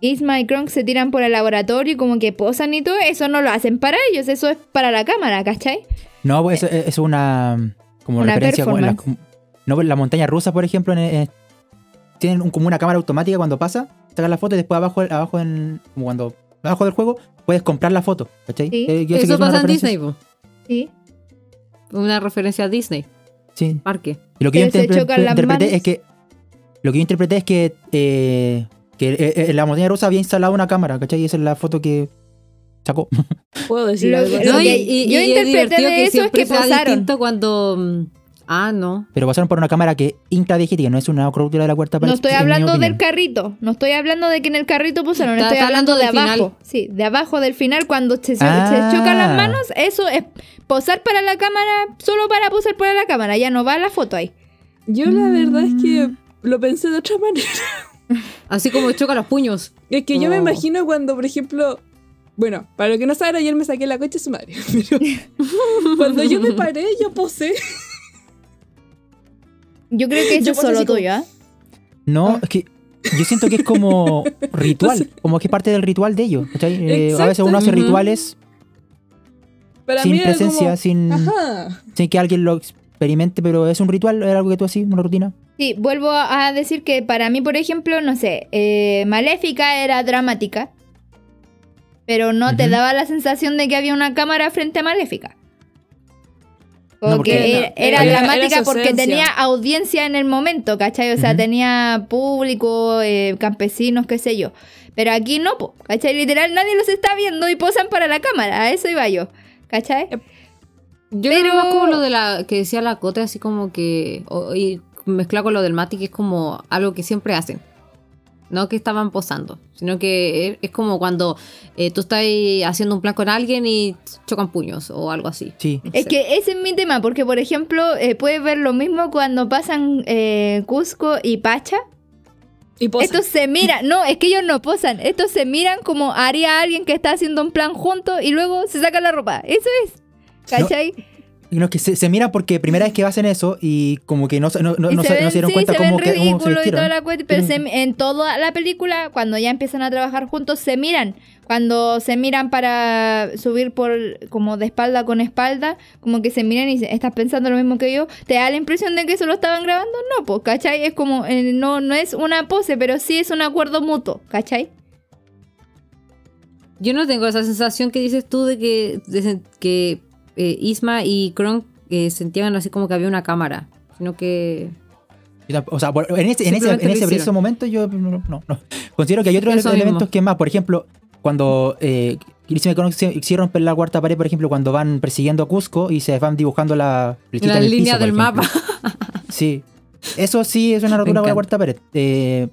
Isma y Kronk se tiran por el laboratorio y como que posan y todo, eso no lo hacen para ellos, eso es para la cámara, ¿cachai? No, pues es, es una como Una referencia con la, performance. No, pues la montaña rusa, por ejemplo, en- en- tienen un- como una cámara automática cuando pasa, sacas la foto y después abajo, abajo en, cuando abajo del juego puedes comprar la foto, ¿cachai? Sí. Eh, yo sé que Eso es una pasa en referencia- Disney, po. Sí. Una referencia a Disney, Sí. parque. Y lo que yo Pero las interpreté manos. es que lo que yo interpreté es que eh, que eh, eh, en la montaña rusa había instalado una cámara, ¿cachai? Y esa es la foto que sacó. Puedo decir Lo- algo. lo No, que y, y- yo y interpreté de que eso es que sea posaron. distinto cuando... mm, Ah, no. Pero pasaron por una cámara que intradiegética, no es una corruptura de la cuarta pared. No estoy hablando del carrito. No estoy hablando de que en el carrito pusieron. Está- estoy está hablando de hablando del abajo. Sí, de abajo del final, cuando se, Ah. se chocan las manos, eso es posar para la cámara, solo para posar para la cámara. Ya no va la foto ahí. Yo la verdad es que lo pensé de otra manera. Así como choca los puños. Es que yo me Oh. imagino cuando, por ejemplo, bueno, para lo que no saben, ayer me saqué la coche de su madre. Pero cuando yo me paré, yo posé. Yo creo que eso es solo así tuyo, ¿ah? No, es que yo siento que es como ritual, como que es parte del ritual de ellos. Eh, a veces uno hace rituales Para sin mí presencia, como, sin, Ajá. sin que alguien lo experimente, pero es un ritual, era algo que tú hacías, una rutina. Sí, vuelvo a decir que para mí, por ejemplo, no sé, eh, Maléfica era dramática, pero no te daba la sensación de que había una cámara frente a Maléfica. No, Porque era, era Era- dramática era porque tenía audiencia en el momento, ¿cachai? O sea, tenía público, eh, campesinos, qué sé yo. Pero aquí no, po, ¿cachai? Literal, nadie los está viendo y posan para la cámara, a eso iba yo, ¿cachai? Yo Pero- creo más como lo de la que decía la Cote, así como que. o- y mezclado con lo del Mati, que es como algo que siempre hacen. No que estaban posando, sino que es, como cuando eh, tú estás haciendo un plan con alguien y chocan puños o algo así. Sí. Es que ese es mi tema, porque por ejemplo, eh, puedes ver lo mismo cuando pasan eh, Cusco y Pacha. Y posa. Estos se miran, no, es que ellos no posan, estos se miran como haría alguien que está haciendo un plan junto y luego se saca la ropa. Eso es. ¿Cachai? No, es que se, se mira porque primera vez que hacen eso y como que no, se- no, no, no se ven, no se dieron sí, cuenta se cómo, ven que, cómo se ridículo y vistieron. toda la cuestión, pero se- en toda la película, cuando ya empiezan a trabajar juntos, se miran. Cuando se miran para subir por como de espalda con espalda, como que se miran y dicen, ¿estás pensando lo mismo que yo? ¿Te da la impresión de que eso lo estaban grabando? No, pues, ¿cachai? Es como, eh, no, no es una pose, pero sí es un acuerdo mutuo, ¿cachai? Yo no tengo esa sensación que dices tú de que, de- que eh, Isma y Kronk eh, sentían así como que había una cámara, sino que... O sea, en ese, en ese, Simplemente en lo ese preciso momento yo no, no, no. Considero que hay otros Eso elementos mismo. que más. Por ejemplo, cuando eh, Y me conoce, si rompen la cuarta pared, por ejemplo, cuando van persiguiendo a Cusco y se van dibujando la La en el línea piso, del mapa. Sí. Eso sí es una rotura con la cuarta pared. Eh,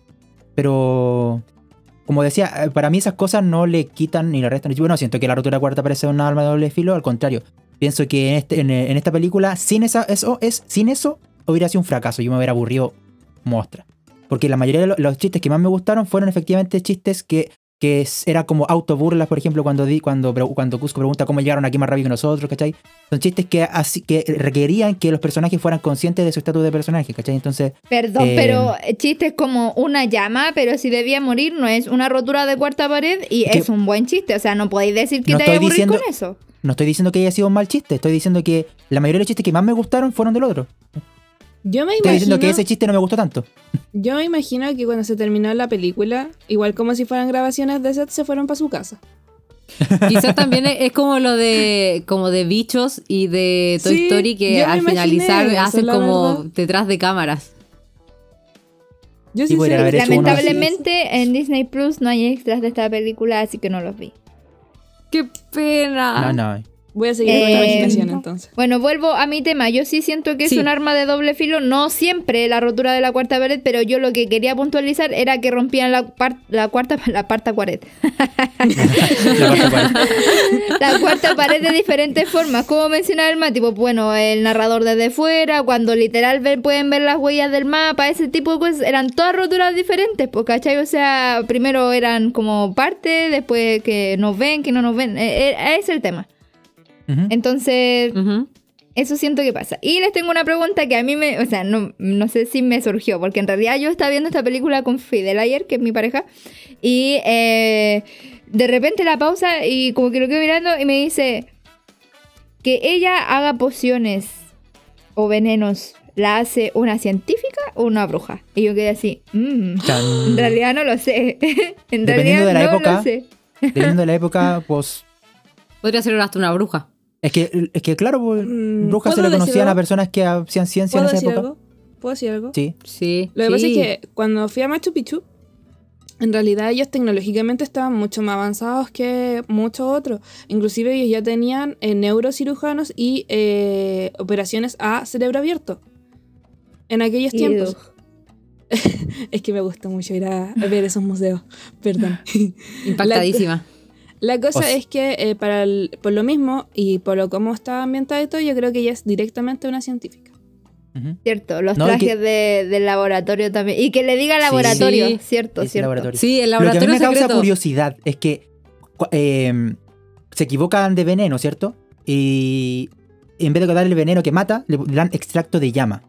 pero, como decía, eh, para mí esas cosas no le quitan ni le restan. Yo no siento que la rotura cuarta pared sea un arma de doble filo, al contrario. Pienso que en, este, en, esta película, sin, esa, eso, es, sin eso, hubiera sido un fracaso. Yo me hubiera aburrido mostra. Porque la mayoría de lo- los chistes que más me gustaron fueron efectivamente chistes que, que es- era como autoburlas, por ejemplo, cuando, di, cuando, cuando Cusco pregunta cómo llegaron aquí más rápido que nosotros, ¿cachai? Son chistes que, así, que requerían que los personajes fueran conscientes de su estatus de personaje, ¿cachai? Entonces, Perdón, Eh, pero chiste es como una llama, pero si debía morir no es una rotura de cuarta pared y Es que- es un buen chiste. O sea, no podéis decir que No te estoy hay aburrir diciendo- con eso. no estoy diciendo que haya sido un mal chiste, estoy diciendo que la mayoría de los chistes que más me gustaron fueron del otro. Yo me Estoy diciendo imagino, que ese chiste no me gustó tanto. yo me imagino que cuando se terminó la película, igual como si fueran grabaciones de set, se fueron para su casa. Quizás también es, como lo de como de bichos y de Toy Sí, Story que al finalizar eso, hacen como verdad. detrás de cámaras. Yo Sí. Lamentablemente en Disney Plus no hay extras de esta película, así que no los vi. ¡Qué pena! No, no. Voy a seguir con la Eh, imaginación entonces. Bueno, vuelvo a mi tema. Yo sí siento que Sí. es un arma de doble filo. No siempre la rotura de la cuarta pared, pero yo lo que quería puntualizar era que rompían la, par- la cuarta la cuarta pared. La cuarta pared. la cuarta pared de diferentes formas. Como mencionaba el Mati, pues bueno, el narrador desde fuera, cuando literal ven- pueden ver las huellas del mapa, ese tipo de cosas, eran todas roturas diferentes, pues, ¿cachai? O sea, primero eran como parte, después que nos ven, que no nos ven. Eh, eh, ese es el tema. Entonces, eso siento que pasa. Y les tengo una pregunta que a mí me, o sea, no, no sé si me surgió, porque en realidad yo estaba viendo esta película con Fidel ayer, que es mi pareja, y eh, de repente la pausa y como que lo quedo mirando y me dice que ella haga pociones o venenos, ¿la hace una científica o una bruja? Y yo quedé así, "Mm, Chan. en realidad no lo sé. en Dependiendo realidad de la no época. lo sé. Dependiendo de la época, pues. Podría ser hasta una bruja. Es que, es que claro, pues, Mm, brujas se ¿puedo le conocían a personas que hacían ciencia en ¿Puedo esa decir época. algo? ¿Puedo decir algo? Sí. Sí. Lo que pasa es que cuando fui a Machu Picchu, en realidad ellos tecnológicamente estaban mucho más avanzados que muchos otros. Inclusive ellos ya tenían eh, neurocirujanos y eh, operaciones a cerebro abierto. En aquellos tiempos. Es que me gusta mucho ir a a ver esos museos. Perdón. Impactadísima. La cosa O es que eh, para el- por lo mismo y por lo cómo está ambientada y todo, yo creo que ella es directamente una científica. Cierto, los No, trajes que- de, del laboratorio también. Y que le diga laboratorio, Sí. cierto, cierto. laboratorio. Sí, el Lo que a mí laboratorio me causa curiosidad es que eh, se equivocan de veneno, ¿cierto? Y en vez de darle el veneno que mata, le dan extracto de llama.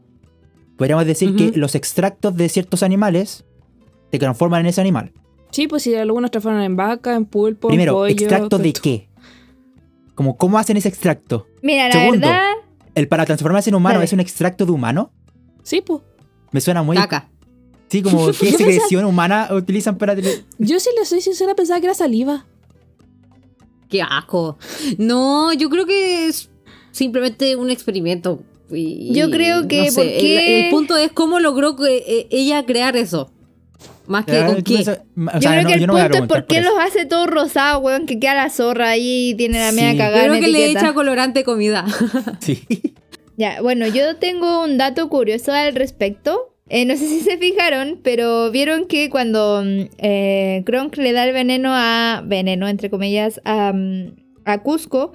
Podríamos decir que los extractos de ciertos animales se transforman en ese animal. Sí, pues si algunos transforman en vaca, en pulpo, en Primero, pollo. ¿extracto de qué? Como, ¿cómo hacen ese extracto? Mira, la Segundo. verdad, ¿El para transformarse en humano es un extracto de humano? Sí, pues. Me suena muy... Caca. Sí, como qué secreción humana utilizan para... Yo si le soy sincera pensaba que era saliva. Qué asco. No, yo creo que es simplemente un experimento. y- Yo creo que no sé, porque- el, el punto es cómo logró que, eh, ella crear eso. Más que Ah, con qué. yo no, creo que el punto es por qué los hace todos rosados, weón, que queda la zorra ahí y tiene la Sí. media cagada creo que le echa colorante comida. Sí. Ya, bueno, yo tengo un dato curioso al respecto. Eh, no sé si se fijaron, pero vieron que cuando mm, eh, Kronk le da el veneno a. veneno, entre comillas, a, mm, a Cusco.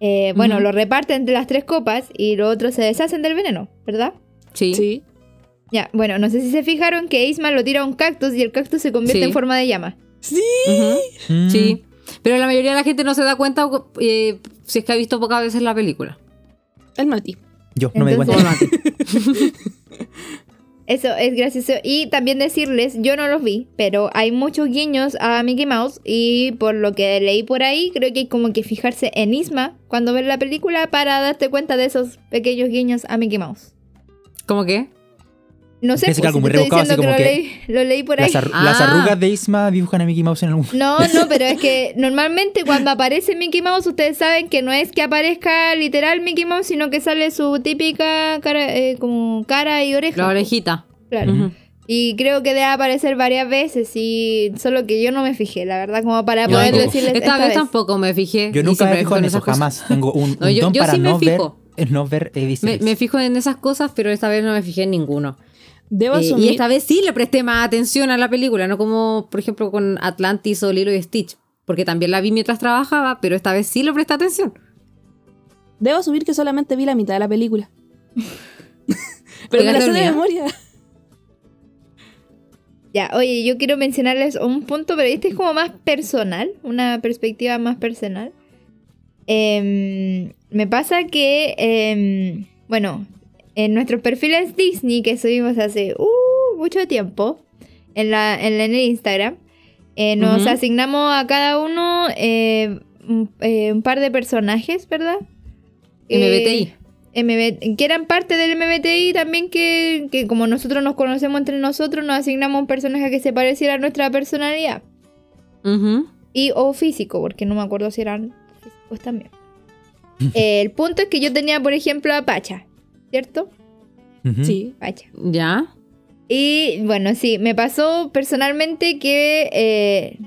eh, bueno, lo reparte entre las tres copas y los otros se deshacen del veneno, ¿verdad? Sí. Sí. Ya, bueno, no sé si se fijaron que Isma lo tira a un cactus y el cactus se convierte Sí. en forma de llama. Ujú, Mm. Sí. Pero la mayoría de la gente no se da cuenta eh, si es que ha visto pocas veces la película. El Mati. Yo no me di Entonces- cuenta. Eso es gracioso. Y también decirles, yo no los vi, pero hay muchos guiños a Mickey Mouse y por lo que leí por ahí, creo que hay como que fijarse en Isma cuando ves la película para darte cuenta de esos pequeños guiños a Mickey Mouse. ¿Cómo qué? No sé, Pensé que pues, algo si muy te estoy rebuscado, así diciendo que, como lo, que leí, lo leí por ahí. Las, Ah. las arrugas de Isma dibujan a Mickey Mouse en algún... No, no, pero es que normalmente cuando aparece Mickey Mouse, ustedes saben que no es que aparezca literal Mickey Mouse, sino que sale su típica cara, eh, como cara y oreja. La orejita. Claro. Y creo que debe aparecer varias veces y solo que yo no me fijé, la verdad, como para Yo poder tampoco. decirles Esta, esta vez vez. tampoco me fijé. Yo nunca me fijo en eso, cosas. jamás. Tengo un, No, un yo- don yo para sí me no ver, fijo. no ver Me, visibles. me fijo en esas cosas, pero esta vez no me fijé en ninguno. Debo Eh, y esta vez sí le presté más atención a la película, no como, por ejemplo, con Atlantis o Lilo y Stitch. Porque también la vi mientras trabajaba, pero esta vez sí le presté atención. Debo asumir que solamente vi la mitad de la película. Pero me la ¿Llegaste sé de memoria. Ya, oye, yo quiero mencionarles un punto, pero este es como más personal, una perspectiva más personal. Em, me pasa que, em, bueno, en nuestros perfiles Disney que subimos hace uh, mucho tiempo, en, la, en, el Instagram, eh, nos asignamos a cada uno eh, un, eh, un par de personajes, ¿verdad? MBTI. MB que eran parte del MBTI también que, que como nosotros nos conocemos entre nosotros, nos asignamos un personaje que se pareciera a nuestra personalidad. Y o físico, porque no me acuerdo si eran físicos también. El punto es que yo tenía, por ejemplo, a Pacha, ¿cierto? Ujú. Sí. Pacha. Ya. Y bueno, sí, me pasó personalmente que eh,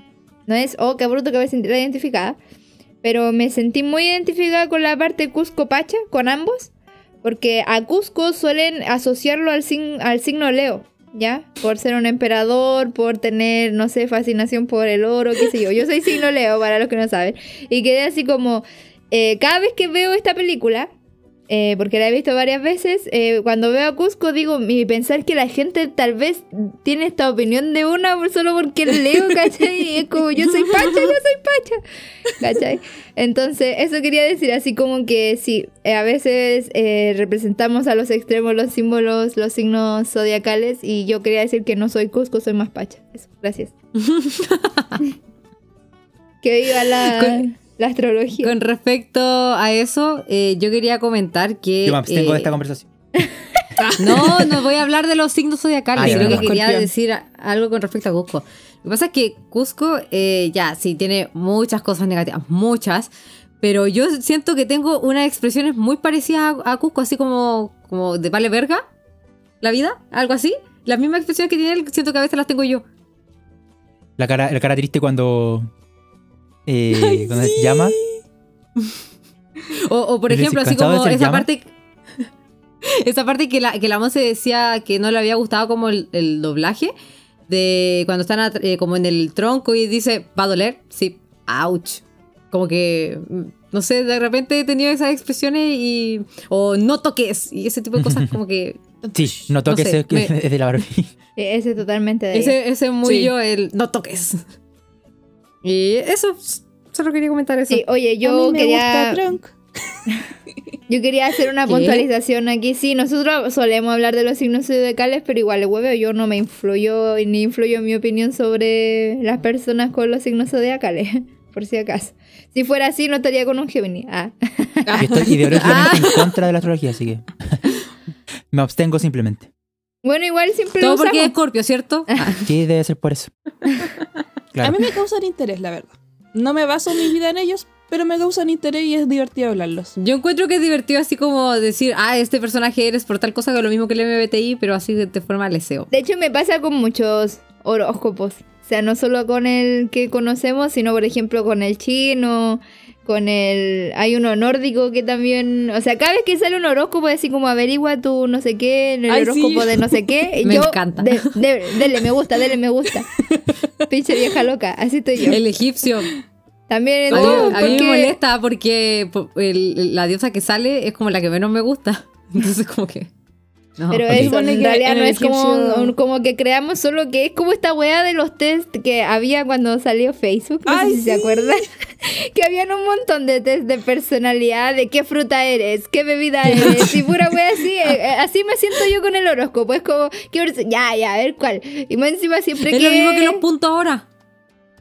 no es, oh, qué bruto que me sentí identificada, pero me sentí muy identificada con la parte Cusco-Pacha, con ambos, porque a Cusco suelen asociarlo al, sign- al signo Leo, ¿ya? Por ser un emperador, por tener, no sé, fascinación por el oro, qué sé yo. Yo soy signo Leo, para los que no saben. Y quedé así como, eh, cada vez que veo esta película, eh, porque la he visto varias veces. eh, cuando veo a Cusco, digo, mi pensar que la gente tal vez tiene esta opinión de una solo porque leo, ¿cachai? Y es como, yo soy Pacha, yo soy Pacha, ¿cachai? Entonces, eso quería decir, así como que sí, eh, a veces eh, representamos a los extremos los símbolos, los signos zodiacales, y yo quería decir que no soy Cusco, soy más Pacha. Eso, gracias. que viva la, Con- la astrología. Con respecto a eso, eh, yo quería comentar que. Yo me abstengo eh, de esta conversación. No, no voy a hablar de los signos zodiacales, Ah, ya, sino que quería Escorpión. decir algo con respecto a Cusco. Lo que pasa es que Cusco, eh, ya, sí, tiene muchas cosas negativas, muchas, pero yo siento que tengo unas expresiones muy parecidas a, a Cusco, así como, como de vale verga la vida, algo así. Las mismas expresiones que tiene él, siento que a veces las tengo yo. La cara, la cara triste cuando. Eh, Ay, cuando sí. se llama. O, o, por ¿Eres ejemplo, así como esa llama? parte. Esa parte que la, que la Monse decía que no le había gustado como el, el doblaje de cuando están eh, como en el tronco y dice, ¿va a doler? Sí, ouch. Como que, mm, no sé, de repente he tenido esas expresiones y. O no toques y ese tipo de cosas como que. Sí, no toques sé, ese que me- es de la Barbie. Ese totalmente de ella. Ese, ese muy Sí. yo, el no toques. Y eso, solo quería comentar eso. Sí, oye, a yo mí me quería, gusta Trunk. yo quería hacer una ¿Qué? puntualización aquí. Sí, nosotros solemos hablar de los signos zodiacales, pero igual el huevo yo no me influyó ni influyó mi opinión sobre las personas con los signos zodiacales, por si acaso. Si fuera así, no estaría con un Gemini. Ah. Y estoy ideológicamente Ah. en contra de la astrología, así que. me abstengo simplemente. Bueno, igual siempre Todo lo porque es. Scorpio, ¿cierto? Ah, Sí, debe ser por eso. A mí me causan interés, la verdad. No me baso mi vida en ellos, pero me causan interés y es divertido hablarlos. Yo encuentro que es divertido así como decir, ah, este personaje eres por tal cosa que lo mismo que el MBTI, pero así de, de forma leseo. De hecho, me pasa con muchos horóscopos. O sea, no solo con el que conocemos, sino por ejemplo con el chino, con el... Hay uno nórdico que también... O sea, cada vez que sale un horóscopo así como averigua tu no sé qué, en el Ay, horóscopo sí. de no sé qué. Me yo, encanta. de- de- dele me gusta, dele me gusta. Pinche vieja loca, así estoy yo. El egipcio. También... A mí, oh, a mí me molesta porque po- el- la diosa que sale es como la que menos me gusta. Entonces como que... no. Pero ok. eso Supone en realidad en no es como, un- como que creamos solo que es como esta weá de los test que había cuando salió Facebook, no Ay, sé si se sí. acuerdan, que habían un montón de test de personalidad, de qué fruta eres, qué bebida eres, y pura weá así, eh, eh, así me siento yo con el horóscopo, es como, ¿qué ya, ya, a ver cuál, y más encima siempre Es que... lo mismo que los puntos ahora.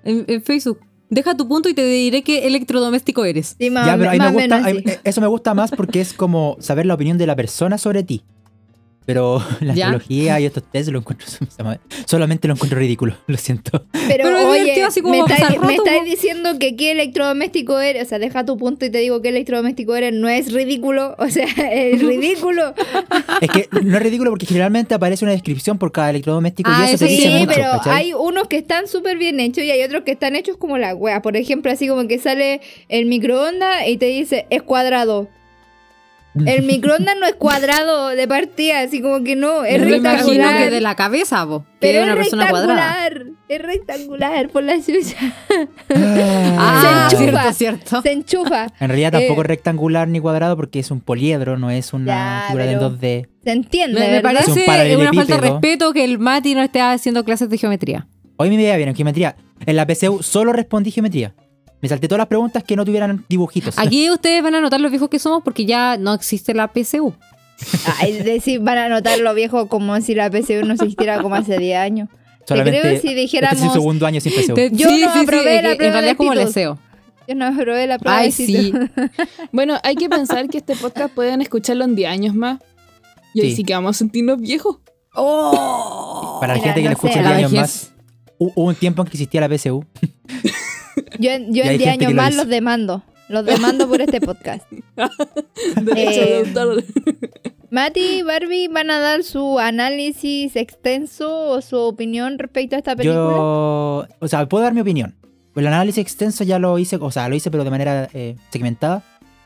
En, en Facebook. Deja tu punto y te diré qué electrodoméstico eres. Sí, más, Ya, pero más me gusta, así. eso me gusta más porque es como saber la opinión de la persona sobre ti. Pero la ¿Ya? astrología y estos test lo encuentro solamente lo encuentro ridículo, lo siento. Pero, Pero oye, así como me po. diciendo que qué electrodoméstico eres. O sea, deja tu punto y te digo qué electrodoméstico eres. No es ridículo. O sea, es ridículo. Es que no es ridículo porque generalmente aparece una descripción por cada electrodoméstico Ah, y eso eso te dice Sí, mucho, pero ¿cachai? hay unos que están súper bien hechos y hay otros que están hechos como la wea. Por ejemplo, así como que sale el microondas y te dice es cuadrado. El microondas no es cuadrado de partida, así como que no, es Yo me imagino rectangular. que de la cabeza, que pero es una persona cuadrada. rectangular, es rectangular por la chucha. Ah, Se enchufa. cierto, cierto. Se enchufa. En realidad tampoco Eh, es rectangular ni cuadrado porque es un poliedro, no es una Ya, figura en 2D. Se entiende, Me, me ¿verdad? Es un parece una falta de respeto que el Mati no esté haciendo clases de geometría. Hoy me veía bien en geometría. En la PCU solo respondí geometría. Me salté todas las preguntas que no tuvieran dibujitos. Aquí ustedes van a notar los viejos que somos porque ya no existe la PCU. Es decir, van a notar lo viejo como si la PSU no existiera como hace 10 años. Solamente creo si este es dijéramos- el segundo año sin PCU. Te- Yo no aprobé la prueba En realidad de es como el deseo. Yo no aprobé la prueba Ay, de sí. Bueno, hay que pensar que este podcast pueden escucharlo en 10 años más. Y ahí Sí. que vamos a sentirnos viejos. Para la gente que no lo escucha sé, en la 10 años más, hu- hubo un tiempo en que existía la PCU. Yo, yo en 10 gente años lo más dice. los demando. Los demando por este podcast. Eh. Mati y Barbie van a dar su análisis extenso o su opinión respecto a esta película. Yo, o sea, puedo dar mi opinión. El análisis extenso ya lo hice, o sea, lo hice pero de manera eh, segmentada.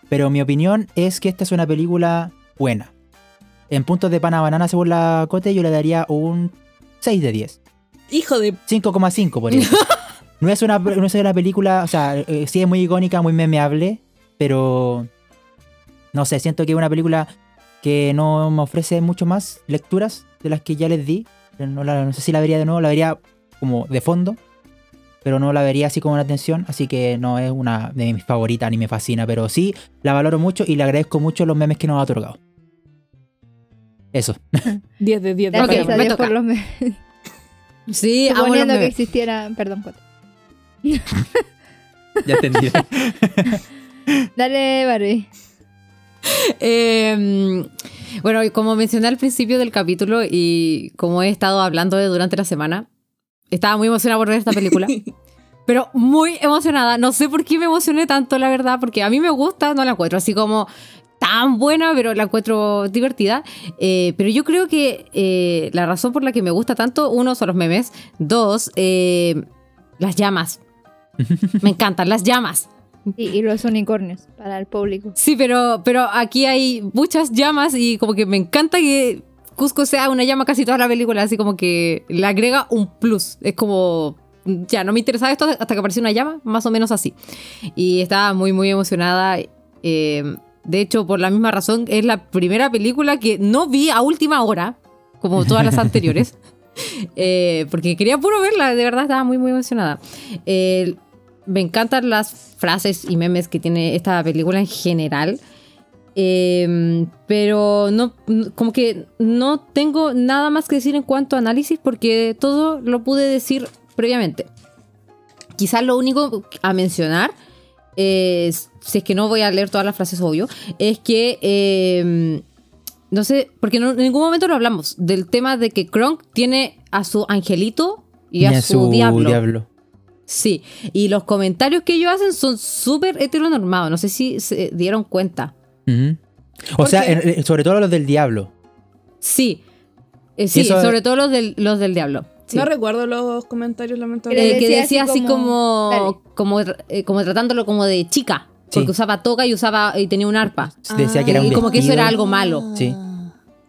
Pero mi opinión es que esta es una película buena. En puntos de pana banana según la Cote yo le daría un 6 de 10. Hijo de... 5,5 por ejemplo. no, es una, no es una película, o sea, eh, sí es muy icónica, muy memeable, pero no sé, siento que es una película que no me ofrece mucho más lecturas de las que ya les di. No, la- no sé si la vería de nuevo, la vería como de fondo, pero no la vería así como una atención, así que no es una de mis favoritas ni me fascina, pero sí la valoro mucho y le agradezco mucho los memes que nos ha otorgado. Eso. 10 de 10 de Ok, Gracias a me toca. por los memes. Sí, amo los Suponiendo que memes. existiera. Perdón, Cote. Ya entendí. Dale, Barbie. Eh, bueno, como mencioné al principio del capítulo y como he estado hablando de durante la semana, estaba muy emocionada por ver esta película. pero muy emocionada. No sé por qué me emocioné tanto, la verdad, porque a mí me gusta, no la encuentro así como tan buena, pero la encuentro divertida. Eh, pero yo creo que eh, la razón por la que me gusta tanto, uno, son los memes. Dos, eh, las llamas. Me encantan las llamas. Y, y los unicornios para el público. Sí, pero, pero aquí hay muchas llamas y como que me encanta que Cusco sea una llama casi toda la película, así como que le agrega un plus. Es como, ya, no me interesaba esto hasta que apareció una llama, más o menos así. Y estaba muy, muy emocionada. eh, de hecho, por la misma razón, es la primera película que no vi a última hora, como todas las anteriores. Eh, porque quería puro verla, de verdad estaba muy, muy emocionada. Eh, me encantan las frases y memes que tiene esta película en general. Eh, pero no, como que no tengo nada más que decir en cuanto a análisis porque todo lo pude decir previamente. Quizás lo único a mencionar, es, si es que no voy a leer todas las frases, obvio, es que eh, no sé, porque no- en ningún momento lo hablamos del tema de que Kronk tiene a su angelito y a, su, diablo. Sí, y los comentarios que ellos hacen son súper heteronormados. No sé si se dieron cuenta. O ¿Por sea, qué? en- en- sobre todo los del diablo. Sí, Eh, sí, eso- sobre todo los del, los del diablo. Sí. No recuerdo los comentarios, Eh, lamentablemente. que decía decía así como- como, como, eh, como tratándolo como de chica. Sí. Porque usaba toga y usaba y tenía un arpa. Decía que era un y como que eso era algo malo. Sí.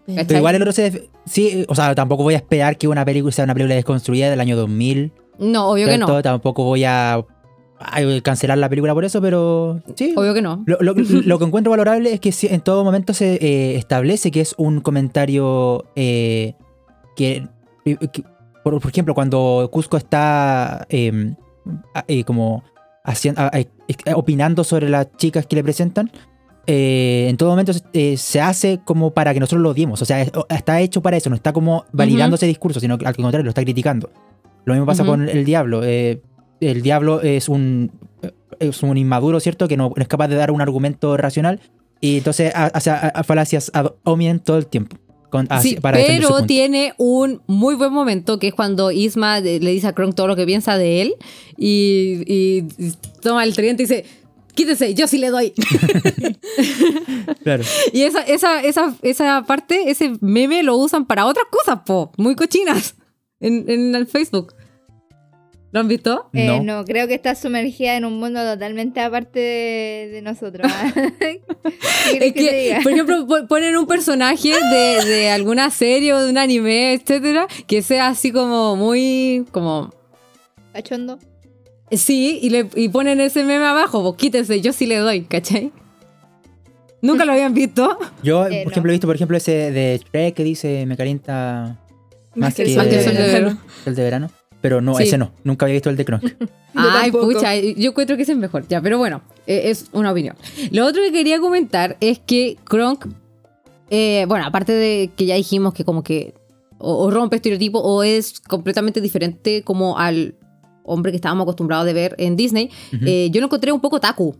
¿Cachai? Pero igual el otro se... def- Sí, o sea, tampoco voy a esperar que una película sea una película desconstruida del año 2000. No, obvio que no. Tampoco voy a, cancelar la película por eso, pero sí. Obvio que no. Lo, lo- lo que encuentro valorable es que en todo momento se eh, establece que es un comentario eh, que, que- por, por ejemplo, cuando Cusco está eh, a- eh, como haciendo, opinando sobre las chicas que le presentan, en todo momento eh, se hace como para que nosotros lo odiemos. O sea, es- está hecho para eso, no está como validando ese discurso, sino que al contrario, lo está criticando. Lo mismo pasa con el diablo. eh, el diablo es un, es un inmaduro, ¿cierto? Que no es capaz de dar un argumento racional y entonces ha- hace a- a falacias ad hominem todo el tiempo. con- Sí, sí, para pero tiene un muy buen momento que es cuando Isma le dice a Kronk todo lo que piensa de él y toma el tridente y dice, quítese, yo sí le doy. Claro. y esa, esa, esa, esa parte, ese meme lo usan para otras cosas, po, muy cochinas en, en el Facebook. ¿Lo han visto? Eh, No. no. creo que está sumergida en un mundo totalmente aparte de, de nosotros. ¿Qué quieres Es que por ejemplo, po- ponen un personaje de, de alguna serie o de un anime, etcétera, que sea así como muy, como Cachondo. Sí, y, le, y ponen ese meme abajo, pues quítese, yo sí le doy, ¿cachai? ¿Nunca lo habían visto? Yo, Eh, por no. ejemplo, he visto, por ejemplo, ese de Shrek que dice me calienta más que, Más que el sol de verano. el de verano. Pero no, Sí. ese no. Nunca había visto el de Kronk. Ay, tampoco. pucha, yo encuentro que ese es mejor, ya, pero bueno, eh, es una opinión. Lo otro que quería comentar es que Kronk, eh, bueno, aparte de que ya dijimos que como que o, o rompe estereotipo o es completamente diferente como al hombre que estábamos acostumbrados de ver en Disney, eh, yo lo encontré un poco taku.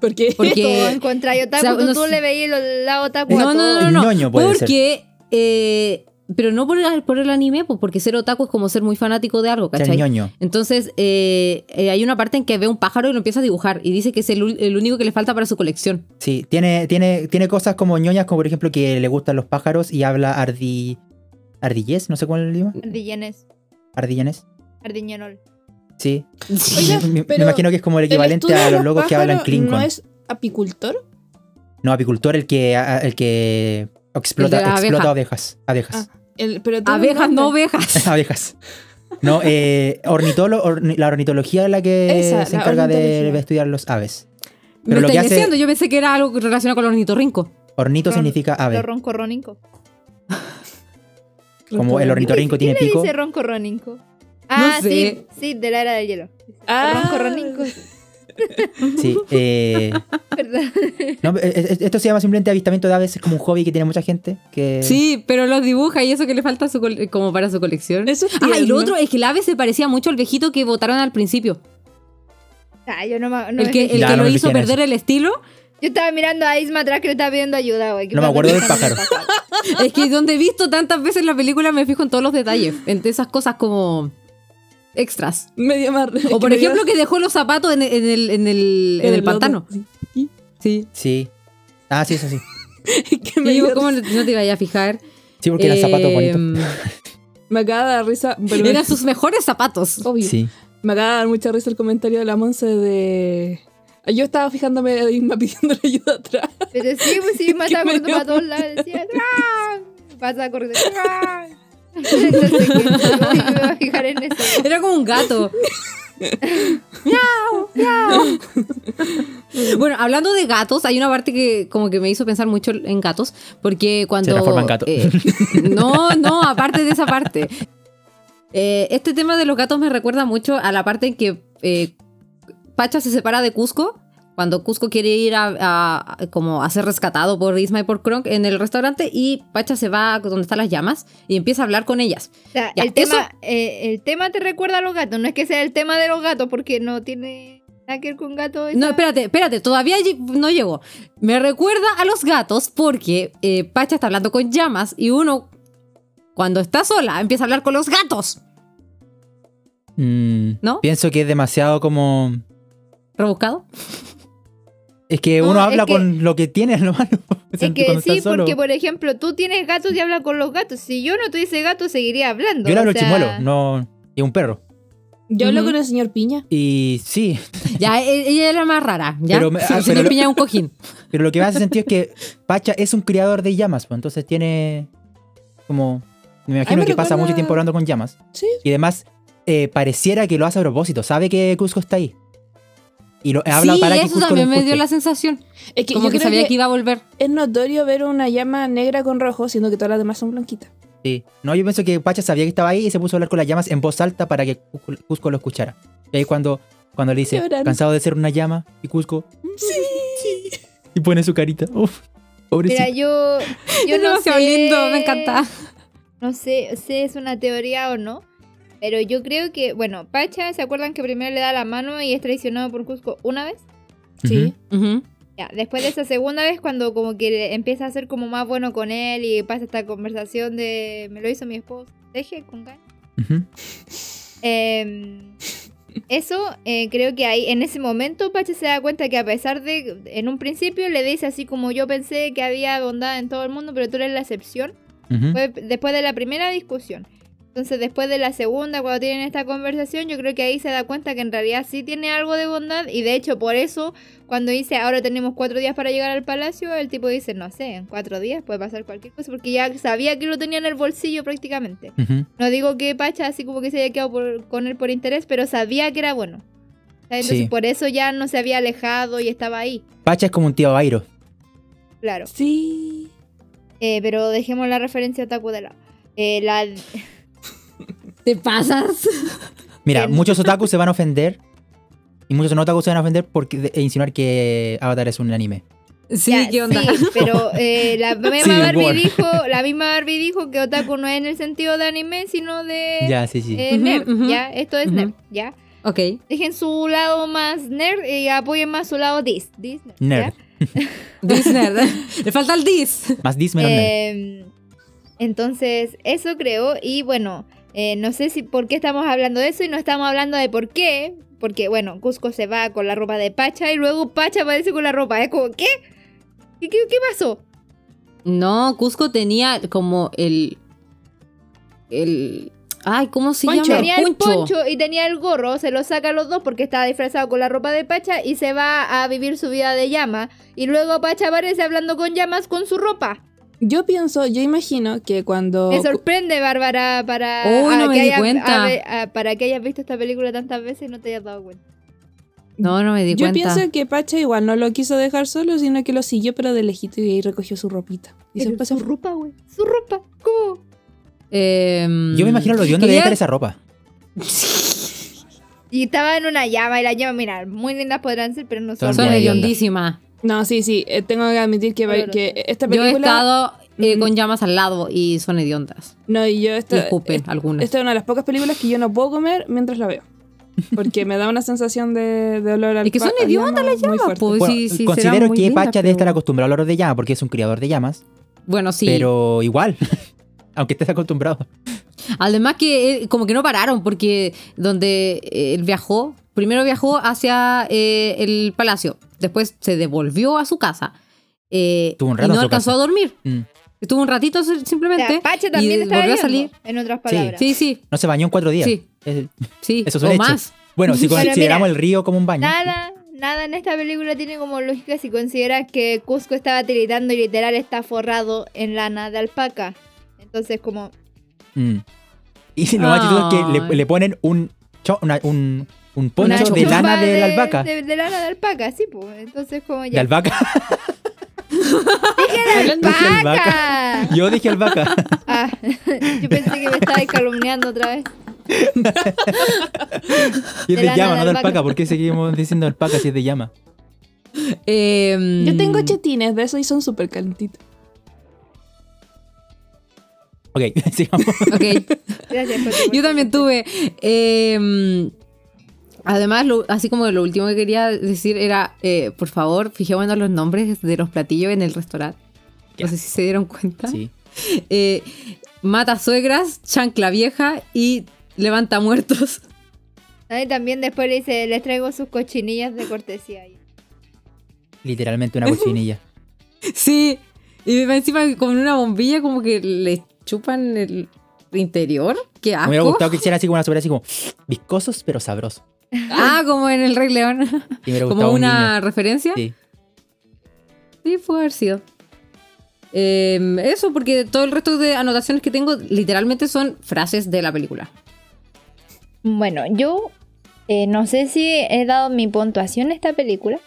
¿Por qué? Porque- Todo en contra de otaku, o sea, tú, no tú le veías el lado otaku a No, no, todo. no, no, El no. ñoño puede ser. porque, eh, pero no por el, por el anime, pues, porque ser otaku es como ser muy fanático de algo, ¿cachai? ñoño. Entonces, eh, eh, hay una parte en que ve un pájaro y lo empieza a dibujar y dice que es el, único que le falta para su colección. Sí, tiene, tiene, tiene cosas como ñoñas, como por ejemplo que le gustan los pájaros y habla ardi... ardillés, no sé cuál es el idioma. Ardillenes. Ardillanes. Ardiñenol. Sí. Me, me imagino que es como el ¿El equivalente a los locos que hablan Klingon. ¿No No, es apicultor? apicultor el que, el que explota, explota abeja. abejas. Abejas. El, pero Abejas, no ovejas. abejas. No, eh, ornitolo- orni- la ornitología es la que Esa, se encarga de, estudiar los aves. Me Pero lo que estáis hace- diciendo, yo pensé que era algo relacionado con el ornitorrinco. Ornito Ron- significa ave. Lo ronco roninco. Como el ornitorrinco tiene ¿Quién le pico. dice ronco roninco? Ah, sé. sí, sí, de la era del hielo. Ah. Ronco roninco. Sí. eh, no, eh, eh, esto se llama simplemente avistamiento de aves. Es como un hobby que tiene mucha gente. Que... Sí, pero los dibuja y eso que le falta su como para su colección. Eso es ah, y lo otro es que el ave se parecía mucho al viejito que votaron al principio. Ah, yo no, me- no el que, fijé. el Ya, que no lo hizo perder el estilo. Yo estaba mirando a Isma atrás que le estaba pidiendo ayuda, güey. ¿Qué No me acuerdo ¿Qué del pájaro. Es que donde he visto tantas veces la película me fijo en todos los detalles, en esas cosas como extras. Medio más. O por ejemplo que dejó los zapatos en, en el, en el, en el pantano. Sí. Sí. Ah, sí, eso sí. que me, Y digo, ¿cómo no te vaya a fijar? Sí, porque eran zapatos Eh, bonitos. me acaba de dar risa. Pero Eran sus mejores zapatos. obvio. Sí. Me acaba de dar mucha risa el comentario de la Monse de. Yo estaba fijándome a Isma pidiéndole ayuda atrás. Pero sí, pues sí, me Que estaba corriendo para todos lados. Decía, ¡ah! Pasa corriendo. ¡ah! Entonces, ¿qué? Yo me iba a fijar en eso. Era como un gato. miau, miau. Bueno, hablando de gatos, hay una parte que como que me hizo pensar mucho en gatos, porque cuando... transforma en gato. eh, no, no, aparte de esa parte. Eh, este tema de los gatos me recuerda mucho a la parte en que eh, Pacha se separa de Cusco. Cuando Cusco quiere ir a, a- a- como a ser rescatado por Isma y por Kronk en el restaurante y Pacha se va donde están las llamas y empieza a hablar con ellas. O sea, Ya, el, tema, eso- eh, el tema te recuerda a los gatos. No es que sea el tema de los gatos, porque no tiene nada que ver con gatos. No, espérate, espérate, todavía no llegó. Me recuerda a los gatos porque eh, Pacha está hablando con llamas y uno, cuando está sola, empieza a hablar con los gatos. Mm, ¿No? Pienso que es demasiado como. ¿Rebuscado? Es que No, uno es habla que- con lo que tiene, hermano. Es Cuando que está sí, porque por ejemplo, tú tienes gatos y hablas con los gatos. Si yo no tuviese gatos, seguiría hablando. Yo le hablo sea, chimuelo, no. Y un perro. Yo hablo con el señor Piña. Y sí, Ya, e- ella era más rara, ¿ya? Pero ah, el señor Piña es un cojín. pero lo que me hace sentido es que Pacha es un criador de llamas, pues entonces tiene como. Me imagino me que pasa mucho tiempo hablando con llamas. Sí. Y además, eh, pareciera que lo hace a propósito. Sabe que Cusco está ahí. Y lo habla sí, para que eso también lo me dio la sensación. Es que Como yo que sabía que, que iba a volver. es notorio ver una llama negra con rojo, siendo que todas las demás son blanquitas. Sí. No, yo pienso que Pacha sabía que estaba ahí y se puso a hablar con las llamas en voz alta para que Cusco- lo escuchara. Y ahí cuando, cuando le dice, cansado de ser una llama, y Cusco, sí. Y pone su carita. Uf, pobrecito. Mira, yo, yo es no demasiado sé. lindo, me encanta. No sé si es una teoría o no. Pero yo creo que, bueno, Pacha, ¿se acuerdan que primero le da la mano y es traicionado por Cusco una vez? Sí. Ujú. Ya, después de esa segunda vez, cuando como que empieza a ser como más bueno con él y pasa esta conversación de me lo hizo mi esposo, deje con ganas. Ujú. Eh, eso eh, creo que ahí en ese momento Pacha se da cuenta que a pesar de en un principio le dice así como yo pensé que había bondad en todo el mundo, pero tú eres la excepción. Ujú. Fue después de la primera discusión. Entonces, después de la segunda, cuando tienen esta conversación, yo creo que ahí se da cuenta que en realidad sí tiene algo de bondad. Y de hecho, por eso, cuando dice ahora tenemos cuatro días para llegar al palacio, el tipo dice, no sé, en cuatro días puede pasar cualquier cosa, porque ya sabía que lo tenía en el bolsillo prácticamente. No digo que Pacha así como que se haya quedado por- con él por interés, pero sabía que era bueno. Entonces, Sí. por eso ya no se había alejado y estaba ahí. Pacha es como un tío Bairo. Claro. Sí. Eh, pero dejemos la referencia a Taku de lado. Eh, la, ¿Te pasas? Mira, muchos otakus se van a ofender. Y muchos no otakus se van a ofender porque de- e insinuar que Avatar es un anime. Sí, Ya, ¿qué onda? sí, pero eh, la misma Barbie dijo, la misma Barbie dijo que otaku no es en el sentido de anime, sino de Ya, sí, sí. eh, nerd, ya, esto es Ujú. nerd, ya. Ok. Dejen su lado más nerd y apoyen más su lado dis, dis nerd, Nerd. ¿ya? Disney. Le falta el dis. Más dis menos nerd. Eh, entonces, eso creo. Y bueno, eh, no sé si por qué estamos hablando de eso y no estamos hablando de por qué. Porque, bueno, Cusco se va con la ropa de Pacha y luego Pacha aparece con la ropa. Es como, ¿qué? ¿Qué, qué, qué pasó? No, Cusco tenía como el. El. Ay, ¿cómo se Poncho. llama? Tenía el poncho y tenía el gorro, se lo saca a los dos porque estaba disfrazado con la ropa de Pacha y se va a vivir su vida de llama. Y luego Pacha aparece hablando con llamas con su ropa. Yo pienso, yo imagino que cuando. Me sorprende, Bárbara, para, Uy, no me que di hayas- cuenta. a ver, a- para que hayas visto esta película tantas veces y no te hayas dado cuenta. No, no me di Yo cuenta. pienso que Pacha igual no lo quiso dejar solo, sino que lo siguió pero de lejito y ahí recogió su ropita. Y se Pero pasó. su ropa, güey. Su ropa. ¿Cómo? Em, Yo me imagino lo de quería- dejar esa ropa. Y estaba en una llama y la llama, mira, muy lindas podrán ser, pero no son. Son hediondísimas. No, sí, sí. eh, tengo que admitir que, Claro. que esta Yo he película. estado eh, Mm. con llamas al lado y son hediondas. No, y yo esta, Y escupen esta- algunas. esta es una de las pocas películas que yo no puedo comer mientras la veo. Porque me da una sensación de, de olor al Es que son hediondas llama las llamas, fuerte. pues. Bueno, sí, sí, considero que lindas, Pacha debe estar acostumbrado al olor de llama porque es un criador de llamas. Bueno, sí. Pero igual, aunque estés acostumbrado. Además que eh, como que no pararon porque donde eh, él viajó, primero viajó hacia eh, el palacio, después se devolvió a su casa eh, un y no alcanzó casa. a dormir. Mm. Estuvo un ratito si- O simplemente sea, Pacha también y estaba volvió a salir. en otras palabras. Sí, sí, No se bañó en cuatro días. Sí. Es- sí. Eso son o hechos. más. Bueno, si consideramos mira, el río como un baño. Nada, nada en esta película tiene como lógica si consideras que Cusco estaba tiritando y literal está forrado en lana de alpaca. Entonces, como, Mm. Y lo más chistoso es que le, le ponen un, cho- una- un, un una poncho de lana de, la albahaca. De, de lana de alpaca, sí, pues. Entonces, como De ya. albahaca. ¡Dije Dije alpaca! Yo dije albahaca. Ah, yo pensé que me estabas calumniando otra vez. Y es De de llama, de no de alpaca. ¿Por qué seguimos diciendo alpaca si es de llama? Eh, Yo tengo chetines de eso y son súper calentitos. Ok, sigamos. ok. Gracias, Yo también tuve. eh, además, lo- así como lo último que quería decir era, eh, por favor, fijémonos los nombres de los platillos en el restaurante. No sé si se dieron cuenta. Sí. Eh, mata suegras, chancla vieja y levanta muertos. Y también después le dice, les traigo sus cochinillas de cortesía. Literalmente una cochinilla. Sí. Y encima con una bombilla como que le chupan el interior. Qué Me hubiera gustado que hiciera así como una sobre así como viscosos pero sabrosos. Ah, como en el Rey León. Y me hubiera como un una referencia. Sí. Sí, puede haber sido. Eh, eso, porque todo el resto de anotaciones que tengo literalmente son frases de la película. Bueno, yo eh, no sé si he dado mi puntuación a esta película,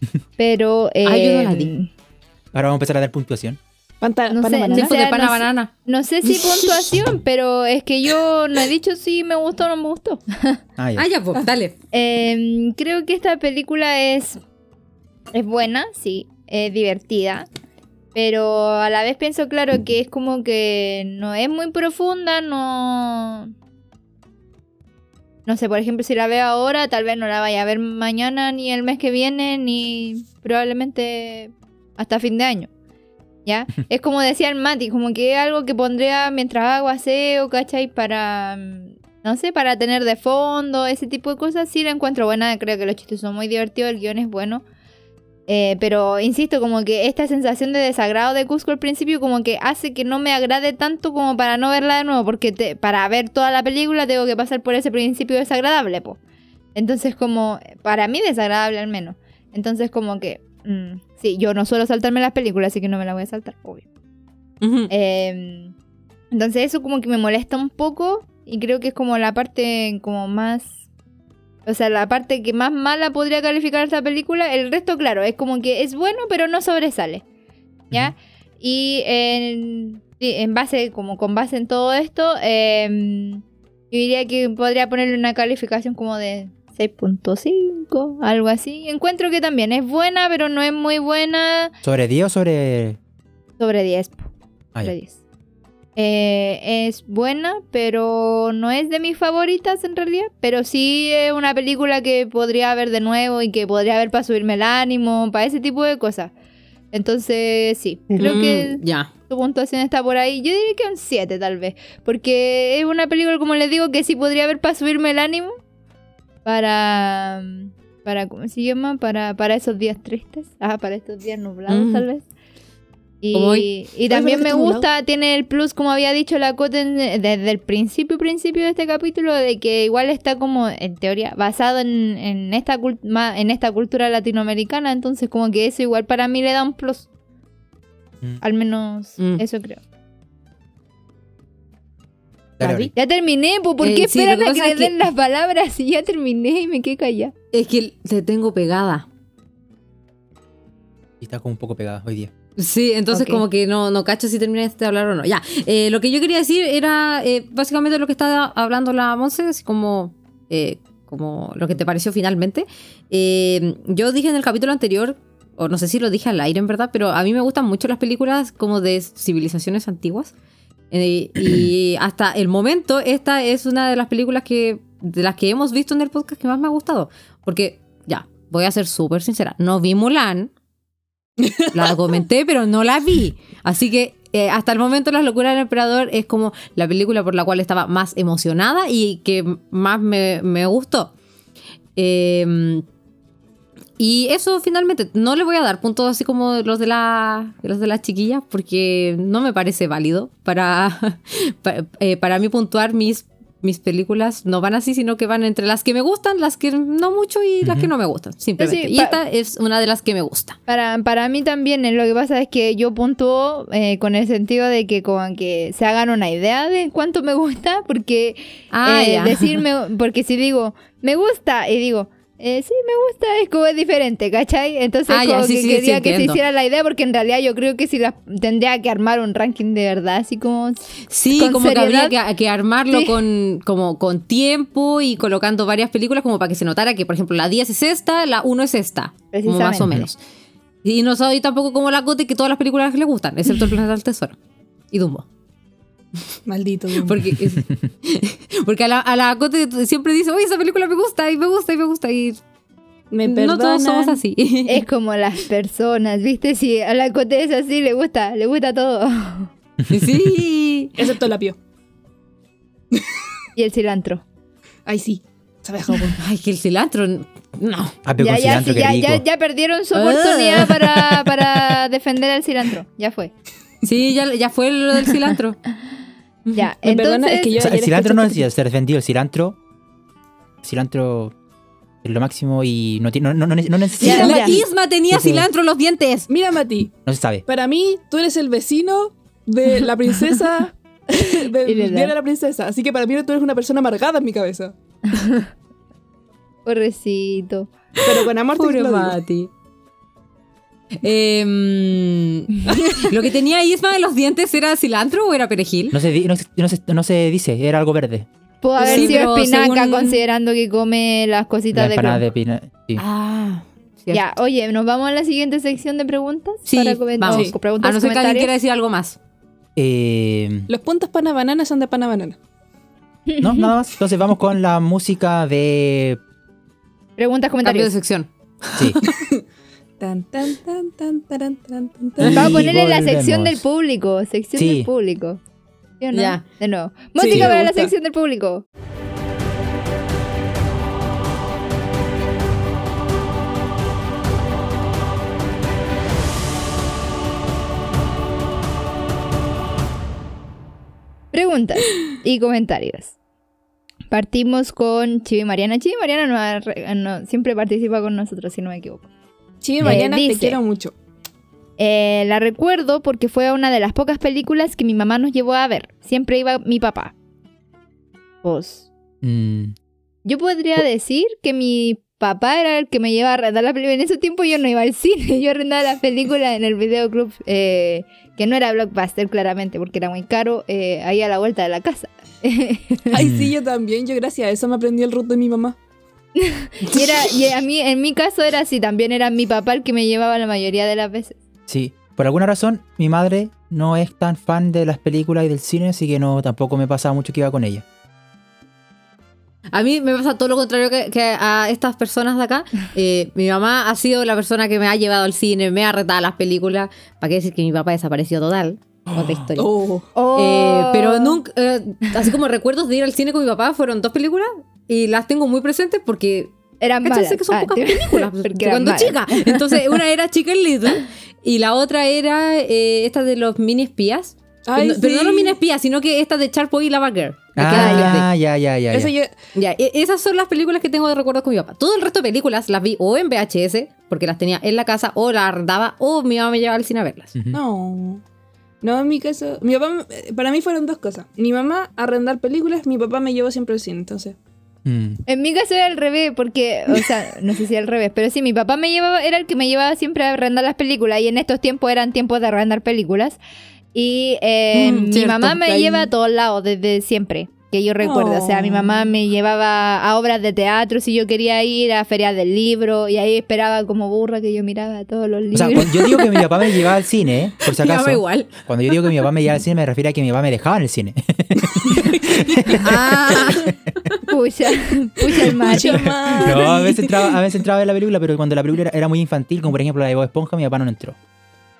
pero... Ah, yo no la eh, di. Ahora vamos a empezar a dar puntuación. Panta, No pana sé, banana. no sé, de pana no sé. banana. No sé si puntuación, pero es que yo no he dicho si me gustó o no me gustó. Ah, ya. Ah, ya, pues, dale. Eh, creo que esta película es, es buena, sí, es divertida. Pero a la vez pienso, claro, que es como que no es muy profunda, no... no sé, por ejemplo, si la veo ahora, tal vez no la vaya a ver mañana, ni el mes que viene, ni probablemente hasta fin de año. ¿Ya? es como decía el Mati, como que es algo que pondría mientras hago aseo, ¿cachai? Para, mm, no sé, para tener de fondo, ese tipo de cosas. Sí la encuentro buena, creo que los chistes son muy divertidos, el guion es bueno. Eh, pero insisto, como que esta sensación de desagrado de Cusco al principio como que hace que no me agrade tanto como para no verla de nuevo, porque te- para ver toda la película tengo que pasar por ese principio desagradable, po. Entonces como, para mí desagradable al menos. Entonces como que, mm, sí, yo no suelo saltarme las películas, así que no me la voy a saltar, obvio. Eh, entonces eso como que me molesta un poco y creo que es como la parte como más... O sea, la parte que más mala podría calificar esta película. El resto, claro, es como que es bueno, pero no sobresale. ¿Ya? Y en, base, como con base en todo esto, eh, yo diría que podría ponerle una calificación como de 6.5, algo así. Encuentro que también es buena, pero no es muy buena. ¿Sobre 10 o sobre.? Sobre 10. po. Ah. Sobre 10. Eh, es buena, pero no es de mis favoritas en realidad. Pero sí es una película que podría ver de nuevo y que podría ver para subirme el ánimo, para ese tipo de cosas. Entonces, sí, creo Mm, que Ya. su puntuación está por ahí. Yo diría que un 7 tal vez. Porque es una película, como les digo, que sí podría ver para subirme el ánimo. Para... para ¿Cómo se llama? Para, para esos días tristes. Ah, para estos días nublados Mm. tal vez. Y, y también ¿verdad que me gusta, tiene el plus, como había dicho la Cote en- desde el principio, principio de este capítulo, de que igual está como, en teoría, basado en, en, esta, en esta cultura latinoamericana, entonces como que eso igual para mí le da un plus. Mm. Al menos Mm. eso creo. Ya terminé, ¿por Eh, qué sí, esperan lo que a que le que- den las palabras y ya terminé y me quedé callada? Es que te tengo pegada. Y está como un poco pegada hoy día. Sí, entonces como que no, no cacho si terminaste de hablar o no. Ya, eh, lo que yo quería decir era eh, básicamente lo que está hablando la Monse, así como, eh, como lo que te pareció finalmente. Eh, yo dije en el capítulo anterior, o no sé si lo dije al aire en verdad, pero a mí me gustan mucho las películas como de civilizaciones antiguas. Eh, y hasta el momento esta es una de las películas que de las que hemos visto en el podcast que más me ha gustado. Porque, ya, voy a ser súper sincera, no vi Mulan, la comenté, pero no la vi. Así que eh, hasta el momento Las locuras del emperador es como la película por la cual estaba más emocionada y que más me, me gustó. Eh, y eso finalmente, no le voy a dar puntos así como los de la, los de las chiquillas porque no me parece válido para, para, eh, para mí puntuar mis, mis películas. No van así, sino que van entre las que me gustan, las que no mucho y las que no me gustan, simplemente. Sí, y esta es una de las que me gusta. Para, para mí también, eh, lo que pasa es que yo puntúo eh, con el sentido de que como que se hagan una idea de cuánto me gusta, porque Ah, eh, decirme, porque si digo, me gusta, y digo, eh, sí, me gusta, es como es diferente, ¿cachai? Entonces Ah, ya, como sí, que sí, quería sí, que se hiciera la idea, porque en realidad yo creo que si la tendría que armar un ranking de verdad, así como... Sí, con como que habría que, que armarlo con, como, con tiempo y colocando varias películas como para que se notara que, por ejemplo, la 10 es esta, la 1 es esta. Como más o menos. Y no soy tampoco como la Cote que todas las películas le gustan, excepto El Planeta del Tesoro. Y Dumbo. Maldito. Porque, es- porque a la, a la Cote siempre dice, oye, esa película me gusta y me gusta y me gusta. Y Me no todos somos así. Es como las personas, ¿viste? Si a la cote es así, le gusta, le gusta todo. sí. Excepto la pio. y el cilantro. Ay, sí. Sabe. Ay, que el cilantro. No. Ah, Ya, con ya, cilantro, sí, qué ya, rico. ya, ya perdieron su Ah. oportunidad para, para defender al cilantro. Ya fue. Sí, ya, ya fue lo del cilantro. Ya, Me entonces... perdona, es que yo O sea, el cilantro no decía ser defendido. El cilantro. El cilantro es lo máximo y no, tiene- no, no, no, no necesita. La. Isma tenía Ese- cilantro en los dientes. Mira, Mati, No se sabe. para mí tú eres el vecino de la princesa del. Diario de la princesa. Así que para mí tú eres una persona amargada en mi cabeza. Pobrecito. Pero con amor te Pobre lo digo. Mati. Em, lo que tenía Isma en los dientes era cilantro o era perejil. No se, di- no, se, no se- no se dice, era algo verde. Pudo haber Sí, sido pero espinaca según- considerando que come las La cositas de empanada de pina. Sí. Ah, cierto. Ya, oye, ¿nos vamos a la siguiente sección de preguntas? Sí, para comentar, vamos. preguntas A no ser que alguien comentarios. quiera decir algo más. Eh, Los puntos pana banana son de pana banana. No, nada más. Entonces vamos con la música de. Preguntas, Cambio de comentarios. sección. Sí. Tan, tan, tan, tan, tan, tan, tan. Y Vamos a ponerle la sección del público. Sección Sí. del público. ¿Sí o no? Ya. De nuevo. Música para la sección del público. Preguntas y comentarios. Partimos con Chivi Mariana. Chivi Mariana no no- siempre participa con nosotros, si no me equivoco. Sí, Eh, Mariana, te dice. quiero mucho. Eh, la recuerdo porque fue una de las pocas películas que mi mamá nos llevó a ver. Siempre iba mi papá. Pues, Mm, yo podría decir que mi papá era el que me llevaba a arrendar la película. En ese tiempo yo no iba al cine, yo arrendaba las películas en el videoclub, eh, que no era Blockbuster claramente, porque era muy caro, eh, ahí a la vuelta de la casa. Ay, Mm. sí, yo también. Yo gracias a eso me aprendí el root de mi mamá. y, era, y a mí, en mi caso era así, también era mi papá el que me llevaba la mayoría de las veces. sí. Por alguna razón, mi madre no es tan fan de las películas y del cine, así que no tampoco me pasaba mucho que iba con ella. A mí me pasa todo lo contrario que, que a estas personas de acá. Eh, mi mamá ha sido la persona que me ha llevado al cine, me ha retado las películas. ¿Para qué decir que mi papá desapareció total? Otra historia. Oh. Oh. Eh, pero nunca, eh, así como recuerdos de ir al cine con mi papá, fueron dos películas y las tengo muy presentes porque eran malas. Sé que son Ah, pocas películas cuando malas. chica. Entonces, una era Chicken Little y la otra era eh, esta de los mini espías. Ay, pero, no- pero no sí. los mini espías, sino que esta de Shark Boy y Lava Girl. la Disney. Ah, ya, ya, ya. Eso ya. yo, Ya, e- esas son las películas que tengo de recuerdos con mi papá. Todo el resto de películas las vi o en VHS, porque las tenía en la casa, o las arrendaba, o mi mamá me llevaba al cine a verlas. Ujú. No. No, en mi caso. Mi papá, para mí fueron dos cosas. Mi mamá arrendar películas, mi papá me llevó siempre al cine, entonces. Mm. En mi caso era al revés, porque, o sea, no sé si al revés, pero sí, mi papá me llevaba, era el que me llevaba siempre a arrendar las películas, y en estos tiempos eran tiempos de arrendar películas. Y eh, Mm, mi cierto, mamá me ahí- lleva a todos lados desde siempre, que yo recuerdo. O sea, mi Oh. mamá me llevaba a obras de teatro si yo quería ir, a ferias del libro, y ahí esperaba como burra que yo miraba todos los O libros. sea, cuando yo digo que mi papá me llevaba al cine, ¿eh? por si acaso. igual. Cuando yo digo que mi papá me llevaba al cine, me refiero a que mi papá me dejaba en el cine. Ah, Pucha, pucha el macho. No, a veces, entraba, a veces entraba a ver la película, pero cuando la película era, era muy infantil, como por ejemplo la de Bob Esponja, mi papá no entró.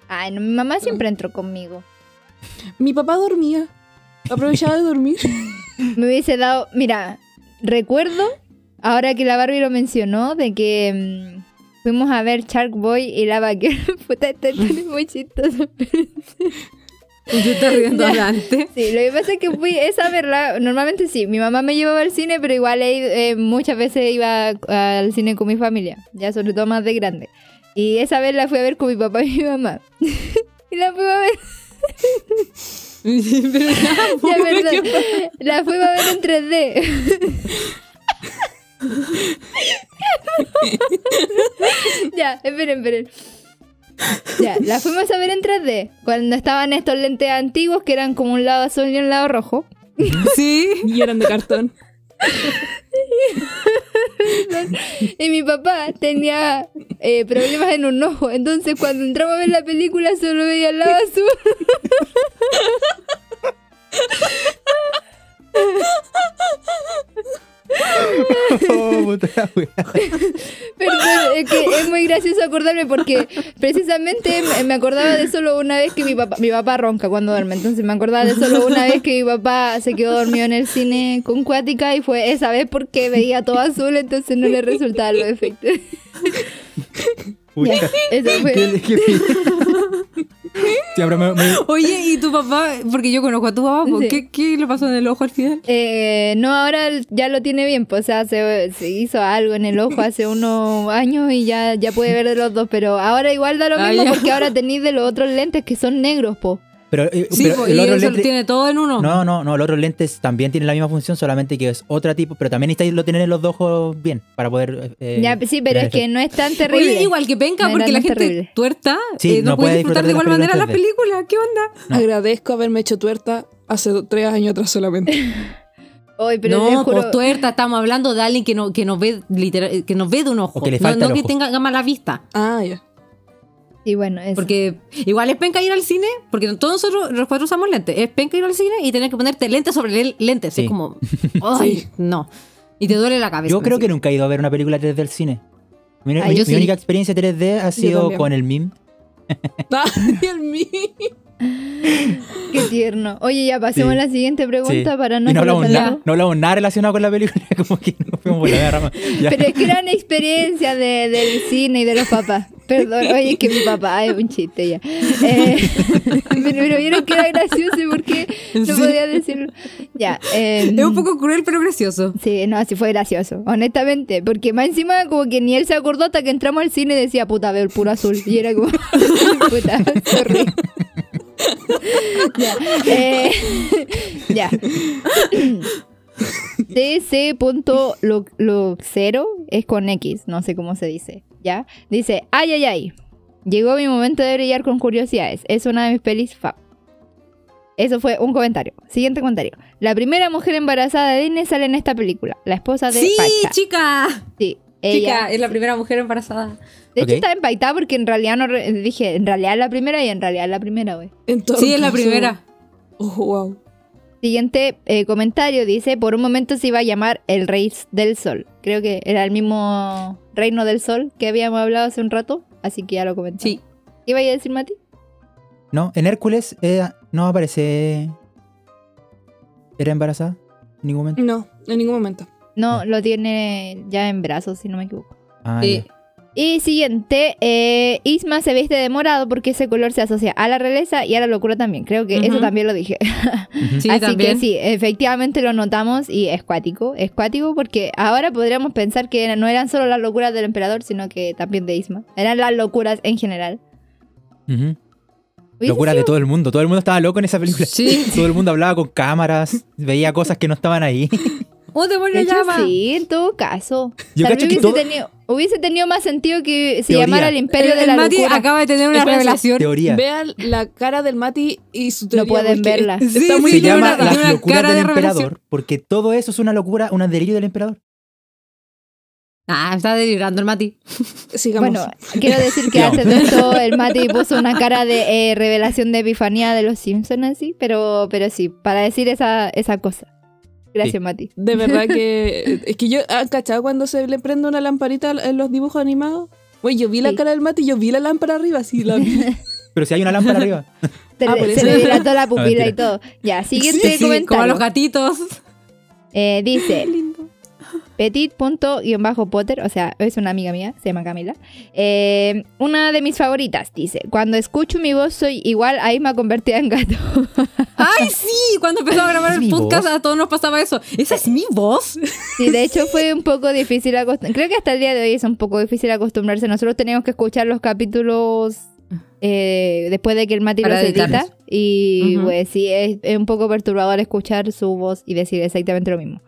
Ay, no, mi mamá siempre entró conmigo. Mi papá dormía. Aprovechaba de dormir. Me hubiese dado, mira, recuerdo, ahora que la Barbie lo mencionó, de que mm, fuimos a ver Shark Boy y la Girl. Puta, historia es muy chistosa. yo estoy riendo adelante. Sí, lo que pasa es que fui esa a verla, normalmente sí, mi mamá me llevaba al cine, pero igual eh, muchas veces iba al cine con mi familia, ya sobre todo más de grande. Y esa vez la fui a ver con mi papá y mi mamá. y la fuimos a ver, Pero ya, ya, perdón, la fuimos a ver en 3D. ya, esperen, esperen. Ya, la fuimos a ver en 3D. Cuando estaban estos lentes antiguos que eran como un lado azul y un lado rojo. Sí. Y eran de cartón. Y mi papá tenía eh, problemas en un ojo. Entonces, cuando entramos a ver la película, solo veía el lado azul. Oh, puta. Perdón, es que es muy gracioso acordarme porque precisamente me- acordaba de solo una vez que mi papá, mi papá ronca cuando duerme. Entonces, me acordaba de solo una vez que mi papá se quedó dormido en el cine con Cuática y fue esa vez porque veía todo azul, entonces no le resultaban los efectos. Puta. Eso fue. ¿Qué- qué- Sí, pero me- me- Oye, ¿y tu papá? Porque yo conozco a tu papá. ¿por Sí. ¿Qué, ¿Qué le pasó en el ojo al final? Eh, no, ahora ya lo tiene bien, pues o sea, se, se hizo algo en el ojo hace unos años y ya, ya puede ver de los dos, pero ahora igual da lo Ah, mismo porque ahora tenéis de los otros lentes que son negros, po. Pero, eh, Sí, pero po, el y otro eso lo lente- tiene todo en uno. No, no, no, los otros lentes también tienen la misma función, solamente que es otra tipo, pero también necesitáis lo tener en los dos ojos bien para poder. eh, ya, sí, pero es que no es tan terrible. Oye, igual que penca, No, porque no, la no gente terrible. tuerta Sí, eh, no, no puede puede disfrutar de igual manera las películas. ¿Qué onda? No. Agradezco haberme hecho tuerta hace tres años atrás solamente. Oye, pero no, juro, pues tuerta, estamos hablando de alguien que no, que nos ve literal, que nos ve de un ojo. O que le no falta no el que tenga mala vista. Ah, ya. Y bueno, eso. Porque igual es penca ir al cine, porque todos nosotros los cuatro usamos lentes. Es penca ir al cine y tener que ponerte lentes sobre le- lentes. Sí. Es como, ay, no. Y te duele la cabeza. Yo creo que nunca he ido a ver una película 3D al cine. Mi, mi- yo mi sí. única experiencia 3D ha sido con el MIM. Ay, el mío. Qué tierno. Oye, ya pasemos Sí. a la siguiente pregunta Sí. para no y no hablamos, nada, no hablamos nada relacionado con la película, como que nos fuimos por la rama. Pero es que una experiencia de, del cine y de los papás. Perdón, oye, es que mi papá es un chiste ya. Eh, pero, pero vieron que era gracioso porque no Sí. podía decirlo. Ya. eh, Es un poco cruel, pero gracioso. Sí, no, sí fue gracioso, honestamente. Porque más encima, como que ni él se acordó hasta que entramos al cine y decía, puta, veo el puro azul. Y era como, puta, sorry. ya. Eh, ya. DC.Luxero es con X, no sé cómo se dice. ¿Ya? Dice, ay, ay, ay. Llegó mi momento de brillar con curiosidades. Es una de mis pelis fab. Eso fue un comentario. Siguiente comentario. La primera mujer embarazada de Disney sale en esta película. La esposa de Sí, Pacha. chica. Sí, ella. Chica, es la primera mujer embarazada. De hecho, Ok. estaba impactada porque en realidad no re- dije, en realidad es la primera y en realidad es la primera, güey. En todo Sí, es la primera. Oh, wow. Siguiente eh, comentario dice, por un momento se iba a llamar el Rey del Sol. Creo que era el mismo Reino del Sol que habíamos hablado hace un rato, así que ya lo comenté. Sí. ¿Qué iba a decir, Mati? No, en Hércules eh, no aparece. ¿Era embarazada? En ningún momento. No, en ningún momento. No, lo tiene ya en brazos, si no me equivoco. Ah, Sí. Y siguiente, eh, Isma se viste de morado porque ese color se asocia a la realeza y a la locura también. Creo que eso también lo dije. Sí, Así también. que sí, efectivamente lo notamos y es cuático. Es cuático porque ahora podríamos pensar que no eran solo las locuras del emperador, sino que también de Isma. Eran las locuras en general. Hubiese Locura de todo el mundo. Todo el mundo estaba loco en esa película. Sí. Todo el mundo hablaba con cámaras, veía cosas que no estaban ahí. ¿Cómo te De hecho, llama? sí, en todo caso. Yo Tal vez hubiese, todo- tenido, hubiese tenido más sentido que se Teoría. llamara el imperio El, de el la Mati locura. acaba de tener una Espérense. revelación. Teoría. Vean la cara del Mati y su teoría. pueden porque verla. Está Sí, muy Se llama una- Las tiene una locuras cara del de emperador, porque todo eso es una locura, un delirio del emperador. Ah, está delirando el Mati. Sigamos. Bueno, quiero decir que Sigamos. antes de esto el Mati puso una cara de eh, revelación de epifanía de los Simpsons así, pero, pero sí, para decir esa, esa cosa. Gracias, Sí. Mati. De verdad que. Es que yo. ¿Han cachado cuando se le prende una lamparita en los dibujos animados? Güey, yo vi la cara del Mati y yo vi la lámpara arriba, sí, la vi. Pero si hay una lámpara arriba. Se, Ah, se le dilató la pupila mentira. y todo. Ya, siguiente Sí, comentario. como a los gatitos. Eh, dice petit.potter, o sea, es una amiga mía, se llama Camila. Eh, una de mis favoritas, dice, cuando escucho mi voz soy igual a Isma convertida en gato. ¡Ay, sí! Cuando empezó a grabar ¿Es el podcast voz? a todos nos pasaba eso. ¿Esa es mi voz? Sí, de hecho fue un poco difícil acostumbrarse. Creo que hasta el día de hoy es un poco difícil acostumbrarse. Nosotros teníamos que escuchar los capítulos eh, después de que el Mati Para los edita. Y Ujú. pues sí, es, es un poco perturbador escuchar su voz y decir exactamente lo mismo.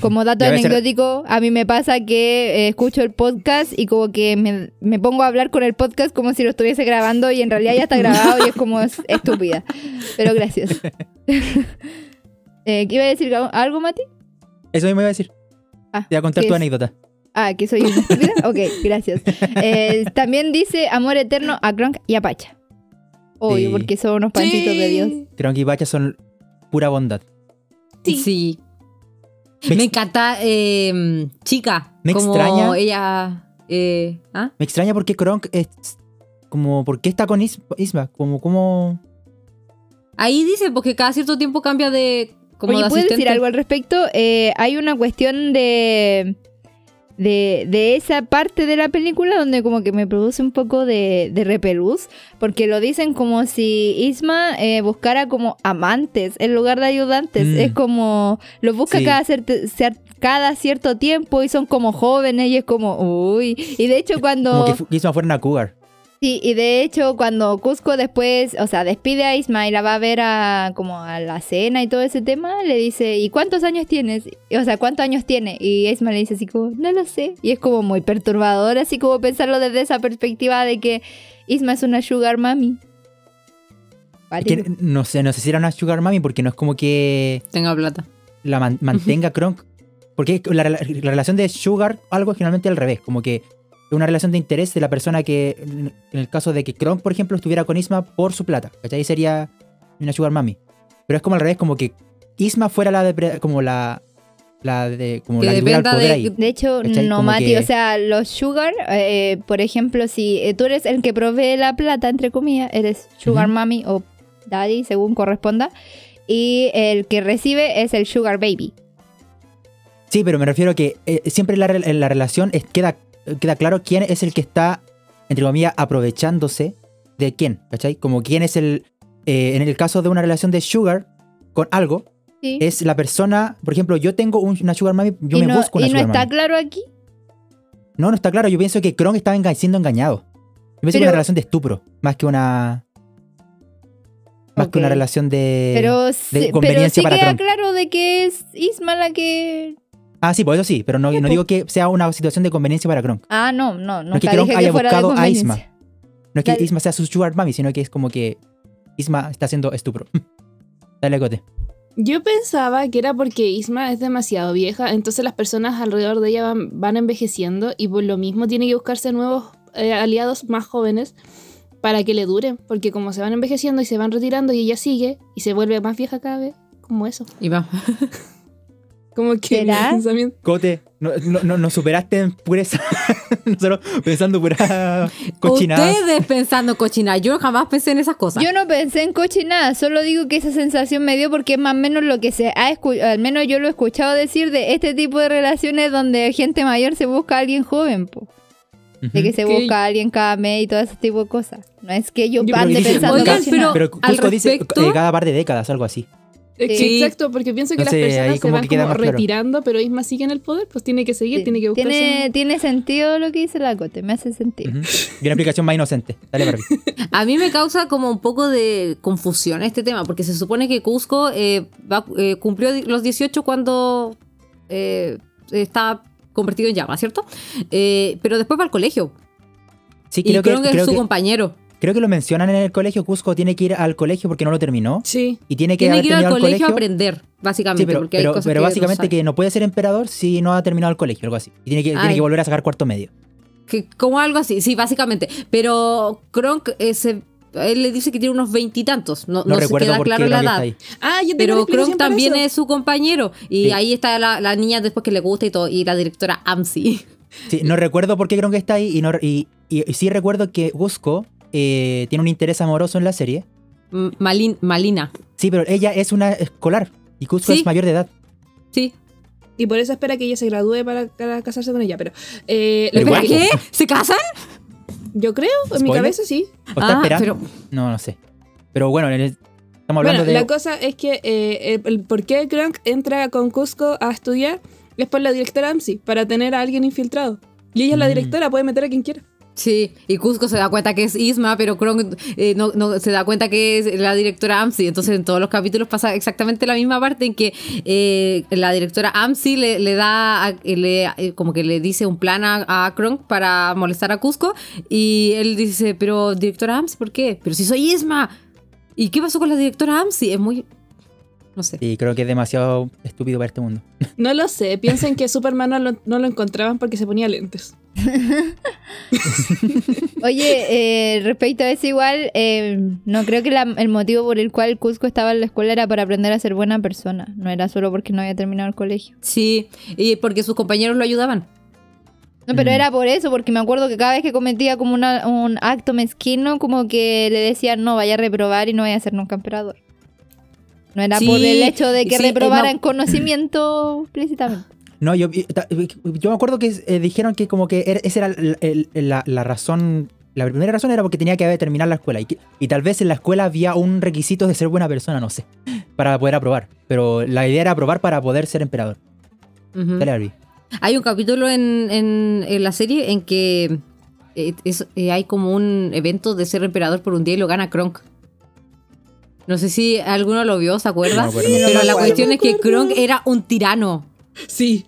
Como dato Y a veces- anecdótico, a mí me pasa que eh, escucho el podcast y como que me, me pongo a hablar con el podcast como si lo estuviese grabando y en realidad ya está grabado y es como es- estúpida. Pero gracias. eh, ¿Qué iba a decir? ¿Algo, Mati? Eso mismo iba a decir. Ah, Te voy a contar ¿qué tu es? anécdota. Ah, que soy una estúpida. Ok, gracias. Eh, también dice amor eterno a Gronk y a Pacha. Obvio, Sí. porque son unos pancitos de Dios. Creo que Pacha son pura bondad. Sí. Me, encanta, eh, chica. Me como extraña. ella. eh, ¿ah? me extraña porque Kronk es como... ¿Por qué está con Is- Isma? Como, como... Ahí dice, porque cada cierto tiempo cambia de. Como Oye, de ¿puedes decir algo al respecto? Eh, hay una cuestión de, de. de esa parte de la película donde como que me produce un poco de, de repelús. Porque lo dicen como si Isma eh, buscara como amantes en lugar de ayudantes. Mm. Es como. Los busca Sí. cada, cada cierto tiempo y son como jóvenes y es como. Uy. Y de hecho, cuando. Como que Isma fuera una cougar. Sí, y de hecho cuando Cusco después, o sea, despide a Isma y la va a ver a como a la cena y todo ese tema, le dice, ¿y cuántos años tienes? O sea, ¿cuántos años tiene? Y Isma le dice así como, no lo sé. Y es como muy perturbador, así como pensarlo desde esa perspectiva de que Isma es una sugar mami. Es que no sé, no sé si era una sugar mami porque no es como que Tenga plata. la man- mantenga Kronk. Porque la, la relación de sugar, algo es generalmente al revés. Como que una relación de interés de la persona que, en el caso de que Kronk, por ejemplo, estuviera con Isma por su plata, ¿cachai? Sería una sugar mami. Pero es como al revés, como que Isma fuera la de, como la, la de, como Que la dependa poder de- ahí. De hecho, ¿Cachai? no, Como Mati. que- O sea, los sugar, eh, por ejemplo, si eh, tú eres el que provee la plata, entre comillas, eres sugar Ujú. mommy o daddy, según corresponda. Y el que recibe es el sugar baby. Sí, pero me refiero a que eh, siempre la, la relación es- queda, queda claro quién es el que está, entre comillas, aprovechándose de quién, ¿cachai? Como quién es el... eh, en el caso de una relación de sugar con algo, Sí. es la persona, por ejemplo, yo tengo un- una sugar mami, yo me no, busco una y no sugar está mami. claro aquí. No, no está claro, yo pienso que Kron estaba enga- siendo engañado. Yo pienso que es Pero- una relación de estupro, más que una... Más que una relación de... Pero, de sí- pero conveniencia sí para queda Kron. claro de que es Isma la que... Ah, sí, pues eso sí, pero no, no digo que sea una situación de conveniencia para Kron. Ah, no, no, No es que Kronk haya buscado a. Isma. No es que. Isma sea su sugar mami, sino que es como que Isma está haciendo estupro. Dale, Cote. Yo pensaba que era porque Isma es demasiado vieja, entonces las personas alrededor de ella van, van envejeciendo y por lo mismo tiene que buscarse nuevos eh, aliados más jóvenes para que le duren, porque como se van envejeciendo y se van retirando y ella sigue y se vuelve más vieja cada vez, como eso. Y vamos. Como que pensamiento- Cote, no, no, no, no superaste en pureza. Nosotros pensando pura cochinada. Ustedes pensando cochinada. Yo jamás pensé en esas cosas. Yo no pensé en cochinada, solo digo que esa sensación me dio porque es más o menos lo que se ha escuchado, al menos yo lo he escuchado decir de este tipo de relaciones donde gente mayor se busca a alguien joven, po. de que se busca a alguien cada mes y todo ese tipo de cosas. No es que yo, Yo ande dice- pensando en Oigan, cochinada. pero- Pero al dice eh, cada par de décadas, algo así. Sí. Exacto, porque pienso que No las sé, personas se como van que como claro. retirando, pero Isma sigue en el poder, pues tiene que seguir, Sí. tiene que buscarse tiene, tiene sentido lo que dice la Cote, me hace sentido. Y una explicación más inocente. Dale, Barbie. A mí me causa como un poco de confusión este tema, porque se supone que Cusco eh, va- eh, cumplió los 18 cuando eh, está convertido en llama, ¿cierto? Eh, pero después va al colegio. Sí, y creo creo que, que, creo, es su que, compañero. Creo que lo mencionan en el colegio. Cusco tiene que ir al colegio porque no lo terminó. Sí. Y tiene que Tiene haber que ir al colegio, a aprender, básicamente. Sí, pero, porque hay pero, cosas pero que no básicamente que no puede ser emperador si no ha terminado el colegio, algo así. Y tiene que, tiene Ay. que volver a sacar cuarto medio. Que- como algo así, sí, básicamente. Pero Kronk, eh, se- él le dice que tiene unos veintitantos. No, No, no, se recuerdo queda por claro qué la Kronk edad. está ahí. Ah, yo Pero Kronk también eso. es su compañero. Y Sí. ahí está la, la niña después que le gusta y todo. Y la directora AMSI. Sí, no recuerdo por qué Kronk está ahí y, no, y, y- y sí recuerdo que Cusco eh, tiene un interés amoroso en la serie. M- Malin- Malina. Sí, pero ella es una escolar y Cusco Sí. es mayor de edad. Sí. Y por eso espera que ella se gradúe para, para casarse con ella. Pero, eh, Pero lo ¿Pero que- igual- qué? ¿Se casan? yo creo, en mi cabeza sí. ¿O está Ah, esperando? pero- No, no sé. Pero bueno, en el- estamos hablando Bueno, de... la cosa es que eh, el, el por qué Kronk entra con Cusco a estudiar es por la directora AMSI, para tener a alguien infiltrado. Y ella es la Mm. directora, puede meter a quien quiera. Sí, y Cusco se da cuenta que es Isma, pero Kronk eh, no, no se da cuenta que es la directora AMSI. Entonces en todos los capítulos pasa exactamente la misma parte en que eh, la directora AMSI le, le da, a- le, eh, como que le dice un plan a, a Kronk para molestar a Cusco y él dice, pero directora AMSI, ¿por qué? Pero si soy Isma. ¿Y qué pasó con la directora AMSI? Es muy... No sé. Sí, creo que es demasiado estúpido para este mundo. No lo sé, piensen que Superman no lo, no lo encontraban porque se ponía lentes. Oye, eh, respecto a eso igual, eh, no creo que la- el motivo por el cual Cusco estaba en la escuela era para aprender a ser buena persona. No era solo porque no había terminado el colegio. Sí, y porque sus compañeros lo ayudaban. No, pero Mm. era por eso, porque me acuerdo que cada vez que cometía como una- un acto mezquino, como que le decían, no, vaya a reprobar y no vaya a ser nunca emperador. No era Sí, por el hecho de que sí, eh, reprobara no. en conocimiento explícitamente. No, yo, yo me acuerdo que eh, dijeron que como que era- esa era el- el- la, la razón, la primera razón era porque tenía que haber terminado la escuela y, que- y tal vez en la escuela había un requisito de ser buena persona, no sé, para poder aprobar. Pero la idea era aprobar para poder ser emperador. Ujú. Dale, Barbie. Hay un capítulo en, en- en la serie en que eh, es- eh, hay como un evento de ser emperador por un día y lo gana Kronk. No sé si alguno lo vio, ¿se acuerda? No me acuerdo. Sí, no Pero la acuerdo. cuestión es que. Kronk era un tirano. Sí.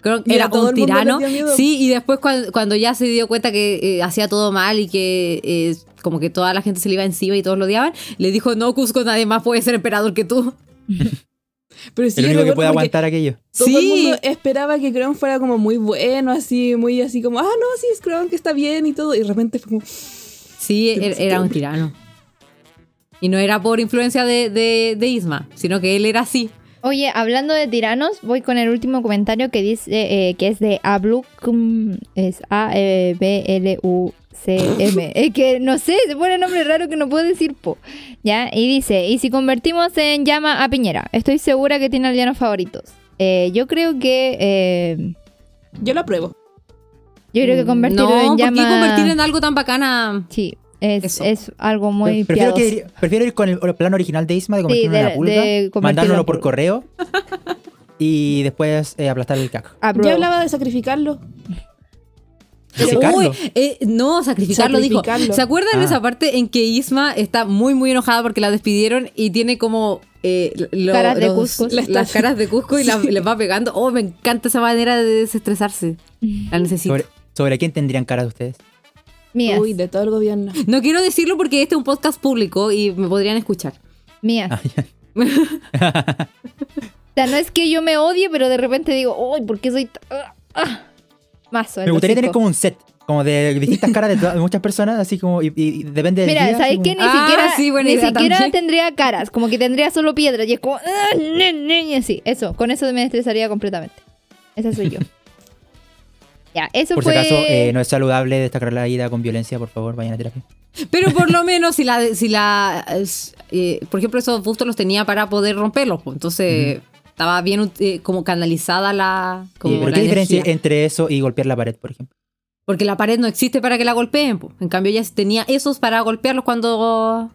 Kronk Y a era todo un tirano. Sí, y después cuando, cuando ya se dio cuenta que eh, hacía todo mal y que eh, como que toda la gente se le iba encima y todos lo odiaban, le dijo, no, Cusco, nadie más puede ser emperador que tú. Pero sí, el único que puede aguantar aquello. Todo el Sí. mundo esperaba que Kron fuera como muy bueno, así, muy así como, ah, no, sí, es Kron que está bien y todo. Y de repente fue como, Sí, er- era un tirano. Y no era por influencia de, de, de Isma, sino que él era así. Oye, hablando de tiranos, voy con el último comentario que dice eh, que es de Abluk, es A E B L U C M. Es que no sé, se pone nombre raro que no puedo decir po. Ya, y dice, "Y si convertimos en llama a Piñera, estoy segura que tiene aldeanos favoritos." Eh, yo creo que eh, yo lo apruebo. yo creo que convertirlo no, en ¿por qué llama convertir en algo tan bacana? Sí, es, es algo muy prefiero, que ir, prefiero ir con el, el plan original de Isma de Sí, convertirlo en una pulga, en por correo y después eh, aplastar el caco. Apruebo. Yo hablaba de sacrificarlo. Uy, eh, no, sacrificarlo, dijo. ¿Se acuerdan de Ah. esa parte en que Isma está muy, muy enojada porque la despidieron y tiene como eh, lo- Caras de los- Cusco. las, las caras de Cusco y la- le va pegando? Oh, me encanta esa manera de desestresarse. La necesito. ¿Sobre, ¿Sobre quién tendrían caras ustedes? Mías. Uy, de todo el gobierno. No quiero decirlo porque este es un podcast público y me podrían escuchar. Mías. Ah, ya. O sea, no es que yo me odie, pero de repente digo, uy, ¿por qué soy ah, ah"? Mazo. Me gustaría tener como un set, como de distintas caras de, todas- de muchas personas, así como, y, y depende del Mira, día, ¿sabes como- Ni Ah, siquiera, sí, buena ni idea siquiera también. tendría caras, como que tendría solo piedras y es como... "Ah, ne, ne", y así, eso, con eso me estresaría completamente. Esa soy yo. ya, eso Por fue... si acaso, eh, no es saludable destacar la ida con violencia, por favor, vayan a terapia. Pero por lo menos si la, si la eh, por ejemplo, esos bustos los tenía para poder romperlos, pues, entonces estaba bien eh, como canalizada la, como Pero la ¿qué diferencia energía. entre eso y golpear la pared, por ejemplo? Porque la pared no existe para que la golpeen, pues. en cambio ella tenía esos para golpearlos cuando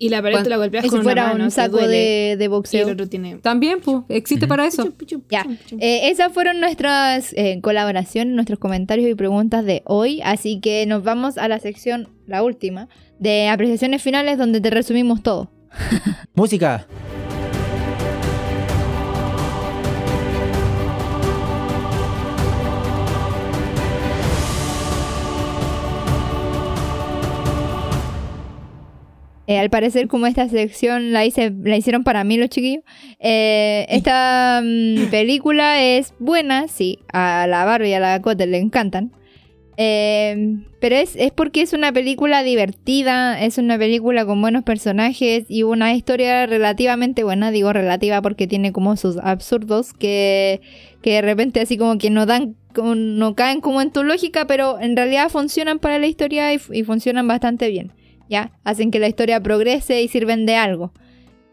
Y la pared Cuando- te la golpeas con fuera una mano, un saco duele. de, de Y boxeo. el otro tiene... también, pues, existe para eso. Ya, eh, esas fueron nuestras eh, colaboraciones, nuestros comentarios y preguntas de hoy. Así que nos vamos a la sección, la última, de apreciaciones finales donde te resumimos todo. ¡Música! Eh, al parecer, como esta sección la, hice, la hicieron para mí los chiquillos, eh, esta mm, película es buena, sí, a la Barbie y a la Dakota le encantan. Eh, pero es, es porque es una película divertida, es una película con buenos personajes y una historia relativamente buena. Digo relativa porque tiene como sus absurdos que, que de repente así como que no dan, no caen como en tu lógica, pero en realidad funcionan para la historia y, y funcionan bastante bien. ¿Ya? Hacen que la historia progrese y sirven de algo.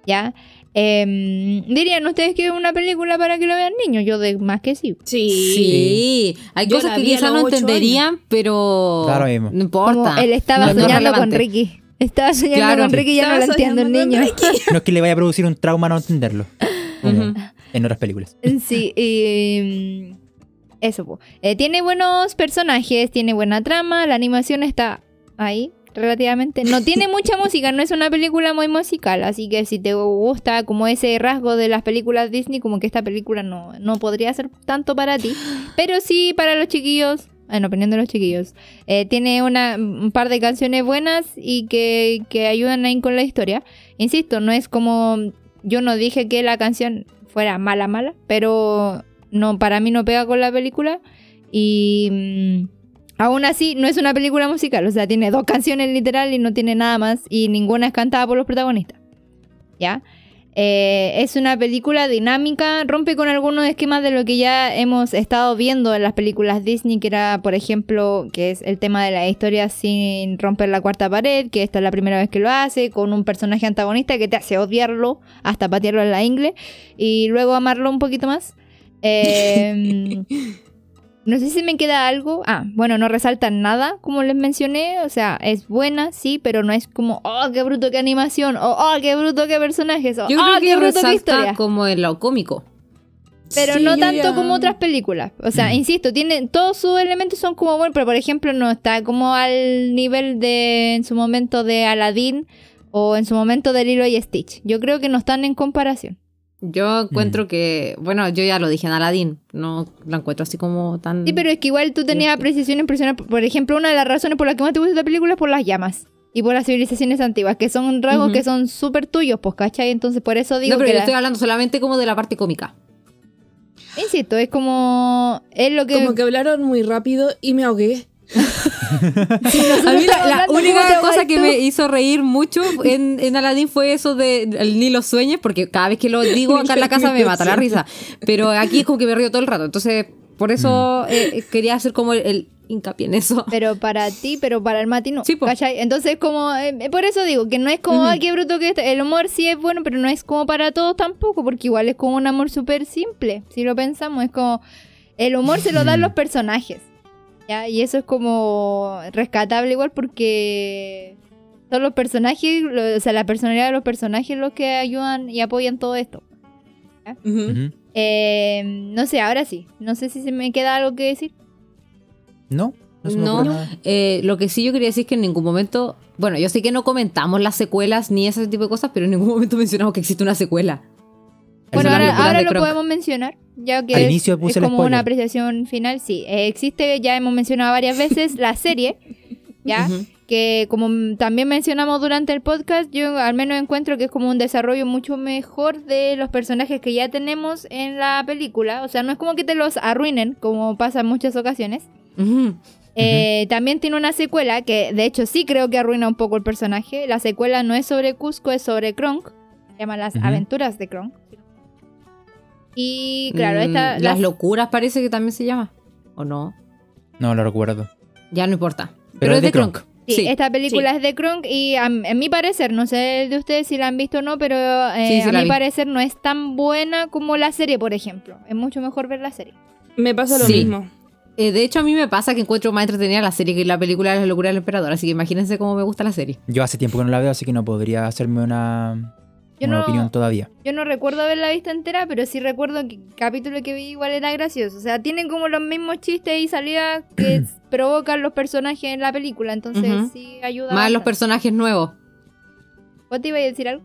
¿Ya? Em, Dirían ustedes que es una película para que lo vean niños. Yo de más que sí. Sí. Sí, hay Yo cosas que quizás no entenderían, pero lo mismo. no importa. Como él estaba No, no es soñando con. Ricky. Estaba soñando Claro. con Ricky y ya no lo Estaba entiende el niño. No es que le vaya a producir un trauma no entenderlo. En otras películas. Sí, y mm, eso. Eh, tiene buenos personajes, tiene buena trama, la animación está ahí relativamente. No tiene mucha música, no es una película muy musical, así que si te gusta como ese rasgo de las películas Disney, como que esta película no, no podría ser tanto para ti, pero sí para los chiquillos. En opinión de los chiquillos, Eh, tiene una, un par de canciones buenas y que, que ayudan ahí con la historia. Insisto, no es como yo no dije que la canción fuera mala, mala, pero no, para mí no pega con la película. Y mm, aún así, no es una película musical. O sea, tiene dos canciones literal y no tiene nada más. Y ninguna es cantada por los protagonistas. ¿Ya? Eh, es una película dinámica, rompe con algunos esquemas de lo que ya hemos estado viendo en las películas Disney, que era, por ejemplo, que es el tema de la historia sin romper la cuarta pared, que esta es la primera vez que lo hace, con un personaje antagonista que te hace odiarlo hasta patearlo en la ingle y luego amarlo un poquito más. Eh, no sé si me queda algo. Ah, bueno, no resaltan nada, como les mencioné. O sea, es buena, sí, pero no es como, oh, qué bruto, qué animación. O, oh, qué bruto, qué personajes. O, Yo oh, creo qué que bruto, qué historia. como en lo cómico. Pero Sí, no tanto ya- como otras películas. O sea, insisto, tiene, todos sus elementos son como buenos, pero por ejemplo no está como al nivel de en su momento de Aladdin o en su momento de Lilo y Stitch. Yo creo que no están en comparación. Yo encuentro que, bueno, yo ya lo dije en Aladdin, no la encuentro así como tan... Sí, pero es que igual tú tenías apreciaciones impresionantes. Por ejemplo, una de las razones por las que más te gusta esta película es por las llamas. y por las civilizaciones antiguas, que son rasgos que son súper tuyos, pues, ¿cachai? Entonces por eso digo no, pero que yo la- estoy hablando solamente como de la parte cómica. Insisto, es como... Es lo que... Como que hablaron muy rápido y me ahogué. A mí la, única cosa que me hizo reír mucho en, en Aladdin fue eso de ni los sueños, porque cada vez que lo digo acá en la casa me mata la risa. Pero aquí es como que me río todo el rato. Entonces, por eso eh, quería hacer como el, el hincapié en eso. Pero para ti, pero para el Mati no. Sí, po. Entonces, como. eh, por eso digo que no es como, ay, qué bruto que este. El humor sí es bueno, pero no es como para todos tampoco, porque igual es como un amor súper simple. Si lo pensamos, es como. El humor se lo dan los personajes. ¿Ya? Y eso es como rescatable igual porque. Son los personajes, lo- o sea, la personalidad de los personajes los que ayudan y apoyan todo esto. Eh, no sé, ahora sí. No sé si se me queda algo que decir. No, no No. Eh, lo que sí yo quería decir es que en ningún momento, bueno, yo sé que no comentamos las secuelas ni ese tipo de cosas, pero en ningún momento mencionamos que existe una secuela. Bueno, ahora, ahora lo podemos mencionar, ya que Al es, inicio puse es como spoiler. una apreciación final. Sí, Eh, existe, ya hemos mencionado varias veces, la serie, ya que como también mencionamos durante el podcast, yo al menos encuentro que es como un desarrollo mucho mejor de los personajes que ya tenemos en la película. O sea, no es como que te los arruinen, como pasa en muchas ocasiones. Eh, También tiene una secuela que de hecho sí creo que arruina un poco el personaje. La secuela no es sobre Cusco, es sobre Kronk. Se llama Las aventuras de Kronk. Y claro, Mm, esta... Las las- locuras parece que también se llama. ¿O no? No lo recuerdo. Ya no importa. Pero, Pero es de Kronk. Sí, Sí. esta película es de Kronk y a, a mi parecer, no sé de ustedes si la han visto o no, pero eh, Sí, sí a mi vi. parecer no es tan buena como la serie, por ejemplo. Es mucho mejor ver la serie. Me pasa lo Sí. mismo. Eh, de hecho, a mí me pasa que encuentro más entretenida la serie que la película de la locura del emperador. Así que imagínense cómo me gusta la serie. Yo hace tiempo que no la veo, así que no podría hacerme una, Yo una no- opinión todavía. Yo no recuerdo haberla visto entera, pero sí recuerdo que el capítulo que vi igual era gracioso. O sea, tienen como los mismos chistes y salidas que provocan los personajes en la película. Entonces sí ayuda. Más los bastante. personajes nuevos. ¿Vos te ibas a decir algo?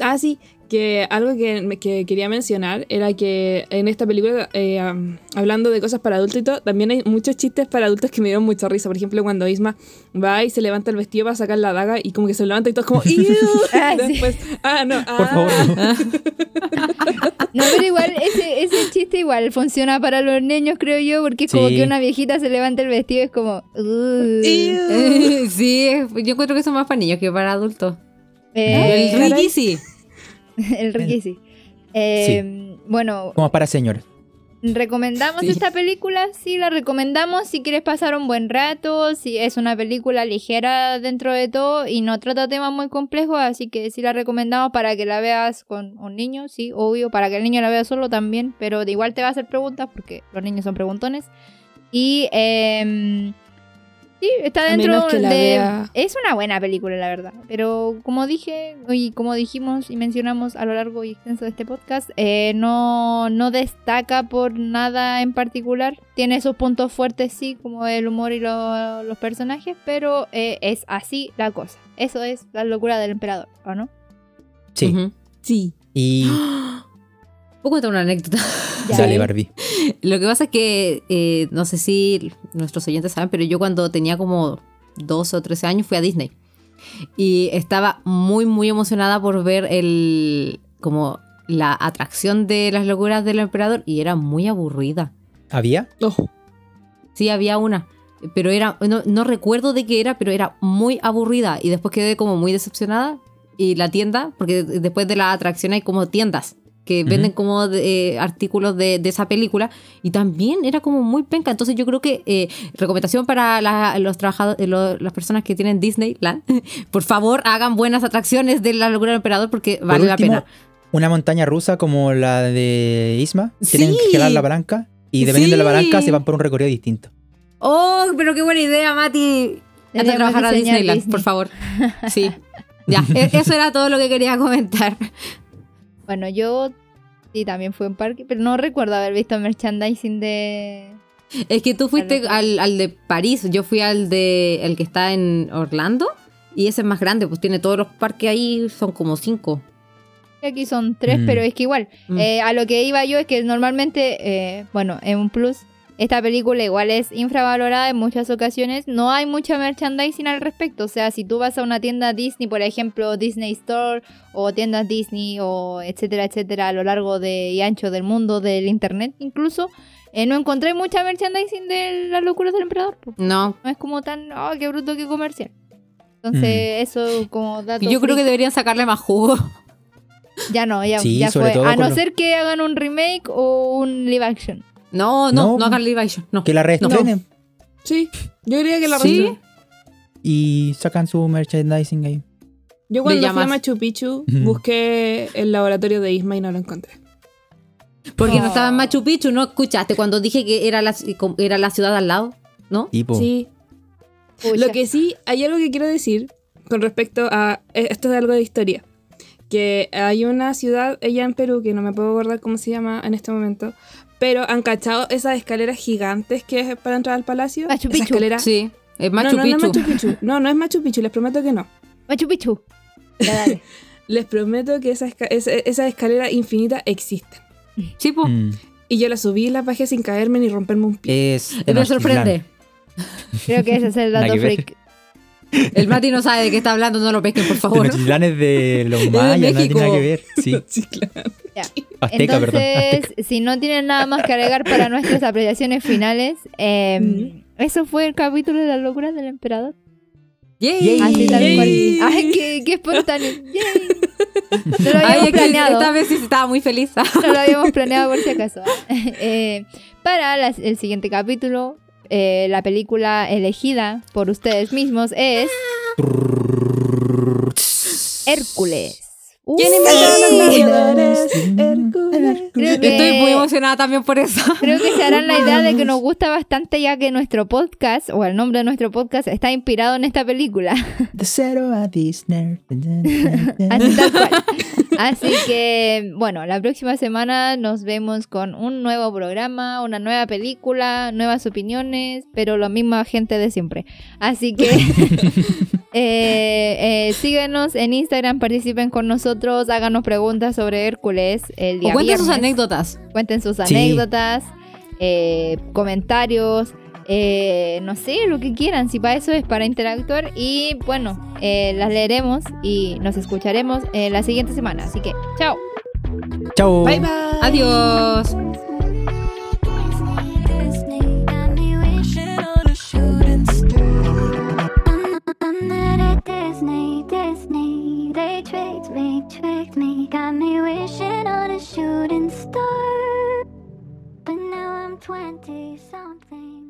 Ah, sí, que algo que, que quería mencionar era que en esta película, eh, hablando de cosas para adultos y todo, también hay muchos chistes para adultos que me dieron mucha risa. Por ejemplo, cuando Isma va y se levanta el vestido para sacar la daga y como que se levanta y todo es como ¡Ew! Ah, sí. Después, ah, no, Por ah. favor, no. No, pero igual ese, ese chiste igual funciona para los niños, creo yo, porque es como que una viejita se levanta el vestido y es como... "Uh". Ew. sí, yo encuentro que son más para niños que para adultos. Eh, el Ricky sí. el Ricky sí. Eh, Bueno, Como para señores. ¿recomendamos Sí. esta película? Sí, la recomendamos si quieres pasar un buen rato, si es una película ligera dentro de todo y no trata temas muy complejos, así que sí la recomendamos para que la veas con un niño, sí, obvio, para que el niño la vea solo también, pero de igual te va a hacer preguntas porque los niños son preguntones. Y em, sí, está A dentro menos que la de... vea- Es una buena película, la verdad. Pero como dije, y como dijimos y mencionamos a lo largo y extenso de este podcast, eh, no, no destaca por nada en particular. Tiene sus puntos fuertes, sí, como el humor y lo- los personajes, pero eh, es así la cosa. Eso es la locura del emperador, ¿o no? Sí. Sí. Y Puedo contar una anécdota. Ya. sale Barbie. Lo que pasa es que, eh, no sé si nuestros oyentes saben, pero yo cuando tenía como 12 o 13 años fui a Disney. Y estaba muy, muy emocionada por ver el, como la atracción de las locuras del emperador y era muy aburrida. ¿Había? Oh. Sí, había una, pero era, no, no recuerdo de qué era, pero era muy aburrida y después quedé como muy decepcionada. Y la tienda, porque después de la atracción hay como tiendas que venden como de- eh, artículos de, de esa película y también era como muy penca. Entonces yo creo que eh, recomendación para la- los trabajadores, las personas que tienen Disneyland, por favor hagan buenas atracciones de la locura del emperador porque Por vale la último, pena. Una montaña rusa como la de Isma. Tienen Sí. que jalar la palanca. Y dependiendo de la Sí. palanca se van por un recorrido distinto. Oh, pero qué buena idea, Mati. Anda a trabajar a Disneyland, Disney. por favor. Sí. Ya, e- eso era todo lo que quería comentar. Bueno, yo sí también fui en parque, pero no recuerdo haber visto merchandising de... Es que tú fuiste al, al de París, yo fui al de el que está en Orlando y ese es más grande, pues tiene todos los parques ahí, son como cinco. Aquí son tres, Mm. pero es que igual, Mm. eh, a lo que iba yo es que normalmente, eh, bueno, en un plus, esta película igual es infravalorada en muchas ocasiones. No hay mucha merchandising al respecto. O sea, si tú vas a una tienda Disney, por ejemplo, Disney Store o tiendas Disney o etcétera, etcétera, a lo largo de, y ancho del mundo del internet incluso, eh, no encontré mucha merchandising de las locuras del emperador. po. No. No es como tan, oh, qué bruto, qué comercial. Entonces, eso como dato. Yo creo que deberían sacarle más jugo. Ya no, ya, Sí, ya fue. A no lo- ser que hagan un remake o un live action. No, no, no, No. hagan live action. No. Que la reestrenen Sí, yo diría que la ¿Sí? razón. y sacan su merchandising ahí. Yo cuando fui a. Machu Picchu busqué el laboratorio de Isma y no lo encontré. Porque no Oh. estaba en Machu Picchu, ¿no escuchaste cuando dije que era la, era la ciudad al lado? ¿No? Tipo. Sí. Pucha. Lo que sí, hay algo que quiero decir con respecto a. eh, Esto es algo de historia. Que hay una ciudad, ella en Perú, que no me puedo acordar cómo se llama en este momento, pero han cachado esas escaleras gigantes que es para entrar al palacio. Machu Esa Picchu. escalera- Sí, es No, Machu no, Picchu. No, Machu Picchu. No, no es Machu Picchu, les prometo que no. Machu Picchu. Ya, dale. Les prometo que esas esca- esa, esa escalera infinita existen. Sí. Mm. Y yo la subí y la bajé sin caerme ni romperme un pie. Es. Me sorprende. Creo que ese es el dato freak. El Mati no sabe de qué está hablando, no lo pesquen, por favor. Tenochtitlan es de los de mayas, no tiene México. nada que ver. Sí. Ya. Azteca, perdón. Entonces, Azteca. si no tienen nada más que agregar para nuestras apreciaciones finales, eh, eso fue el capítulo de las locuras del emperador. Yay. Así tal Yay. cual. Ay, qué, qué espontáneo. Yay. No lo Ay, habíamos que planeado. esta vez sí estaba muy feliz. No lo habíamos planeado por si acaso. Eh, para las- el siguiente capítulo, eh, la película elegida por ustedes mismos es Hércules. ¿Quién inventó? Hércules. Estoy muy emocionada también por eso. Creo que se harán la idea de que nos gusta bastante ya que nuestro podcast, o el nombre de nuestro podcast, está inspirado en esta película. The zero of Disney. Así tal cual. Así que, bueno, la próxima semana nos vemos con un nuevo programa, una nueva película, nuevas opiniones, pero la misma gente de siempre. Así que eh, eh, síguenos en Instagram, participen con nosotros, háganos preguntas sobre Hércules el día O cuenten sus anécdotas. Cuenten sus Sí. anécdotas, eh, comentarios, eh, no sé, lo que quieran, si para eso es para interactuar. Y bueno, eh, las leeremos y nos escucharemos eh, la siguiente semana. Así que, chao. Chao. Bye bye. Adiós. Disney got me wishing on a shooting star. I'm not at Disney, Disney. They tricked me, tricked me. Got me wishing on a shooting star. But now I'm 20 something.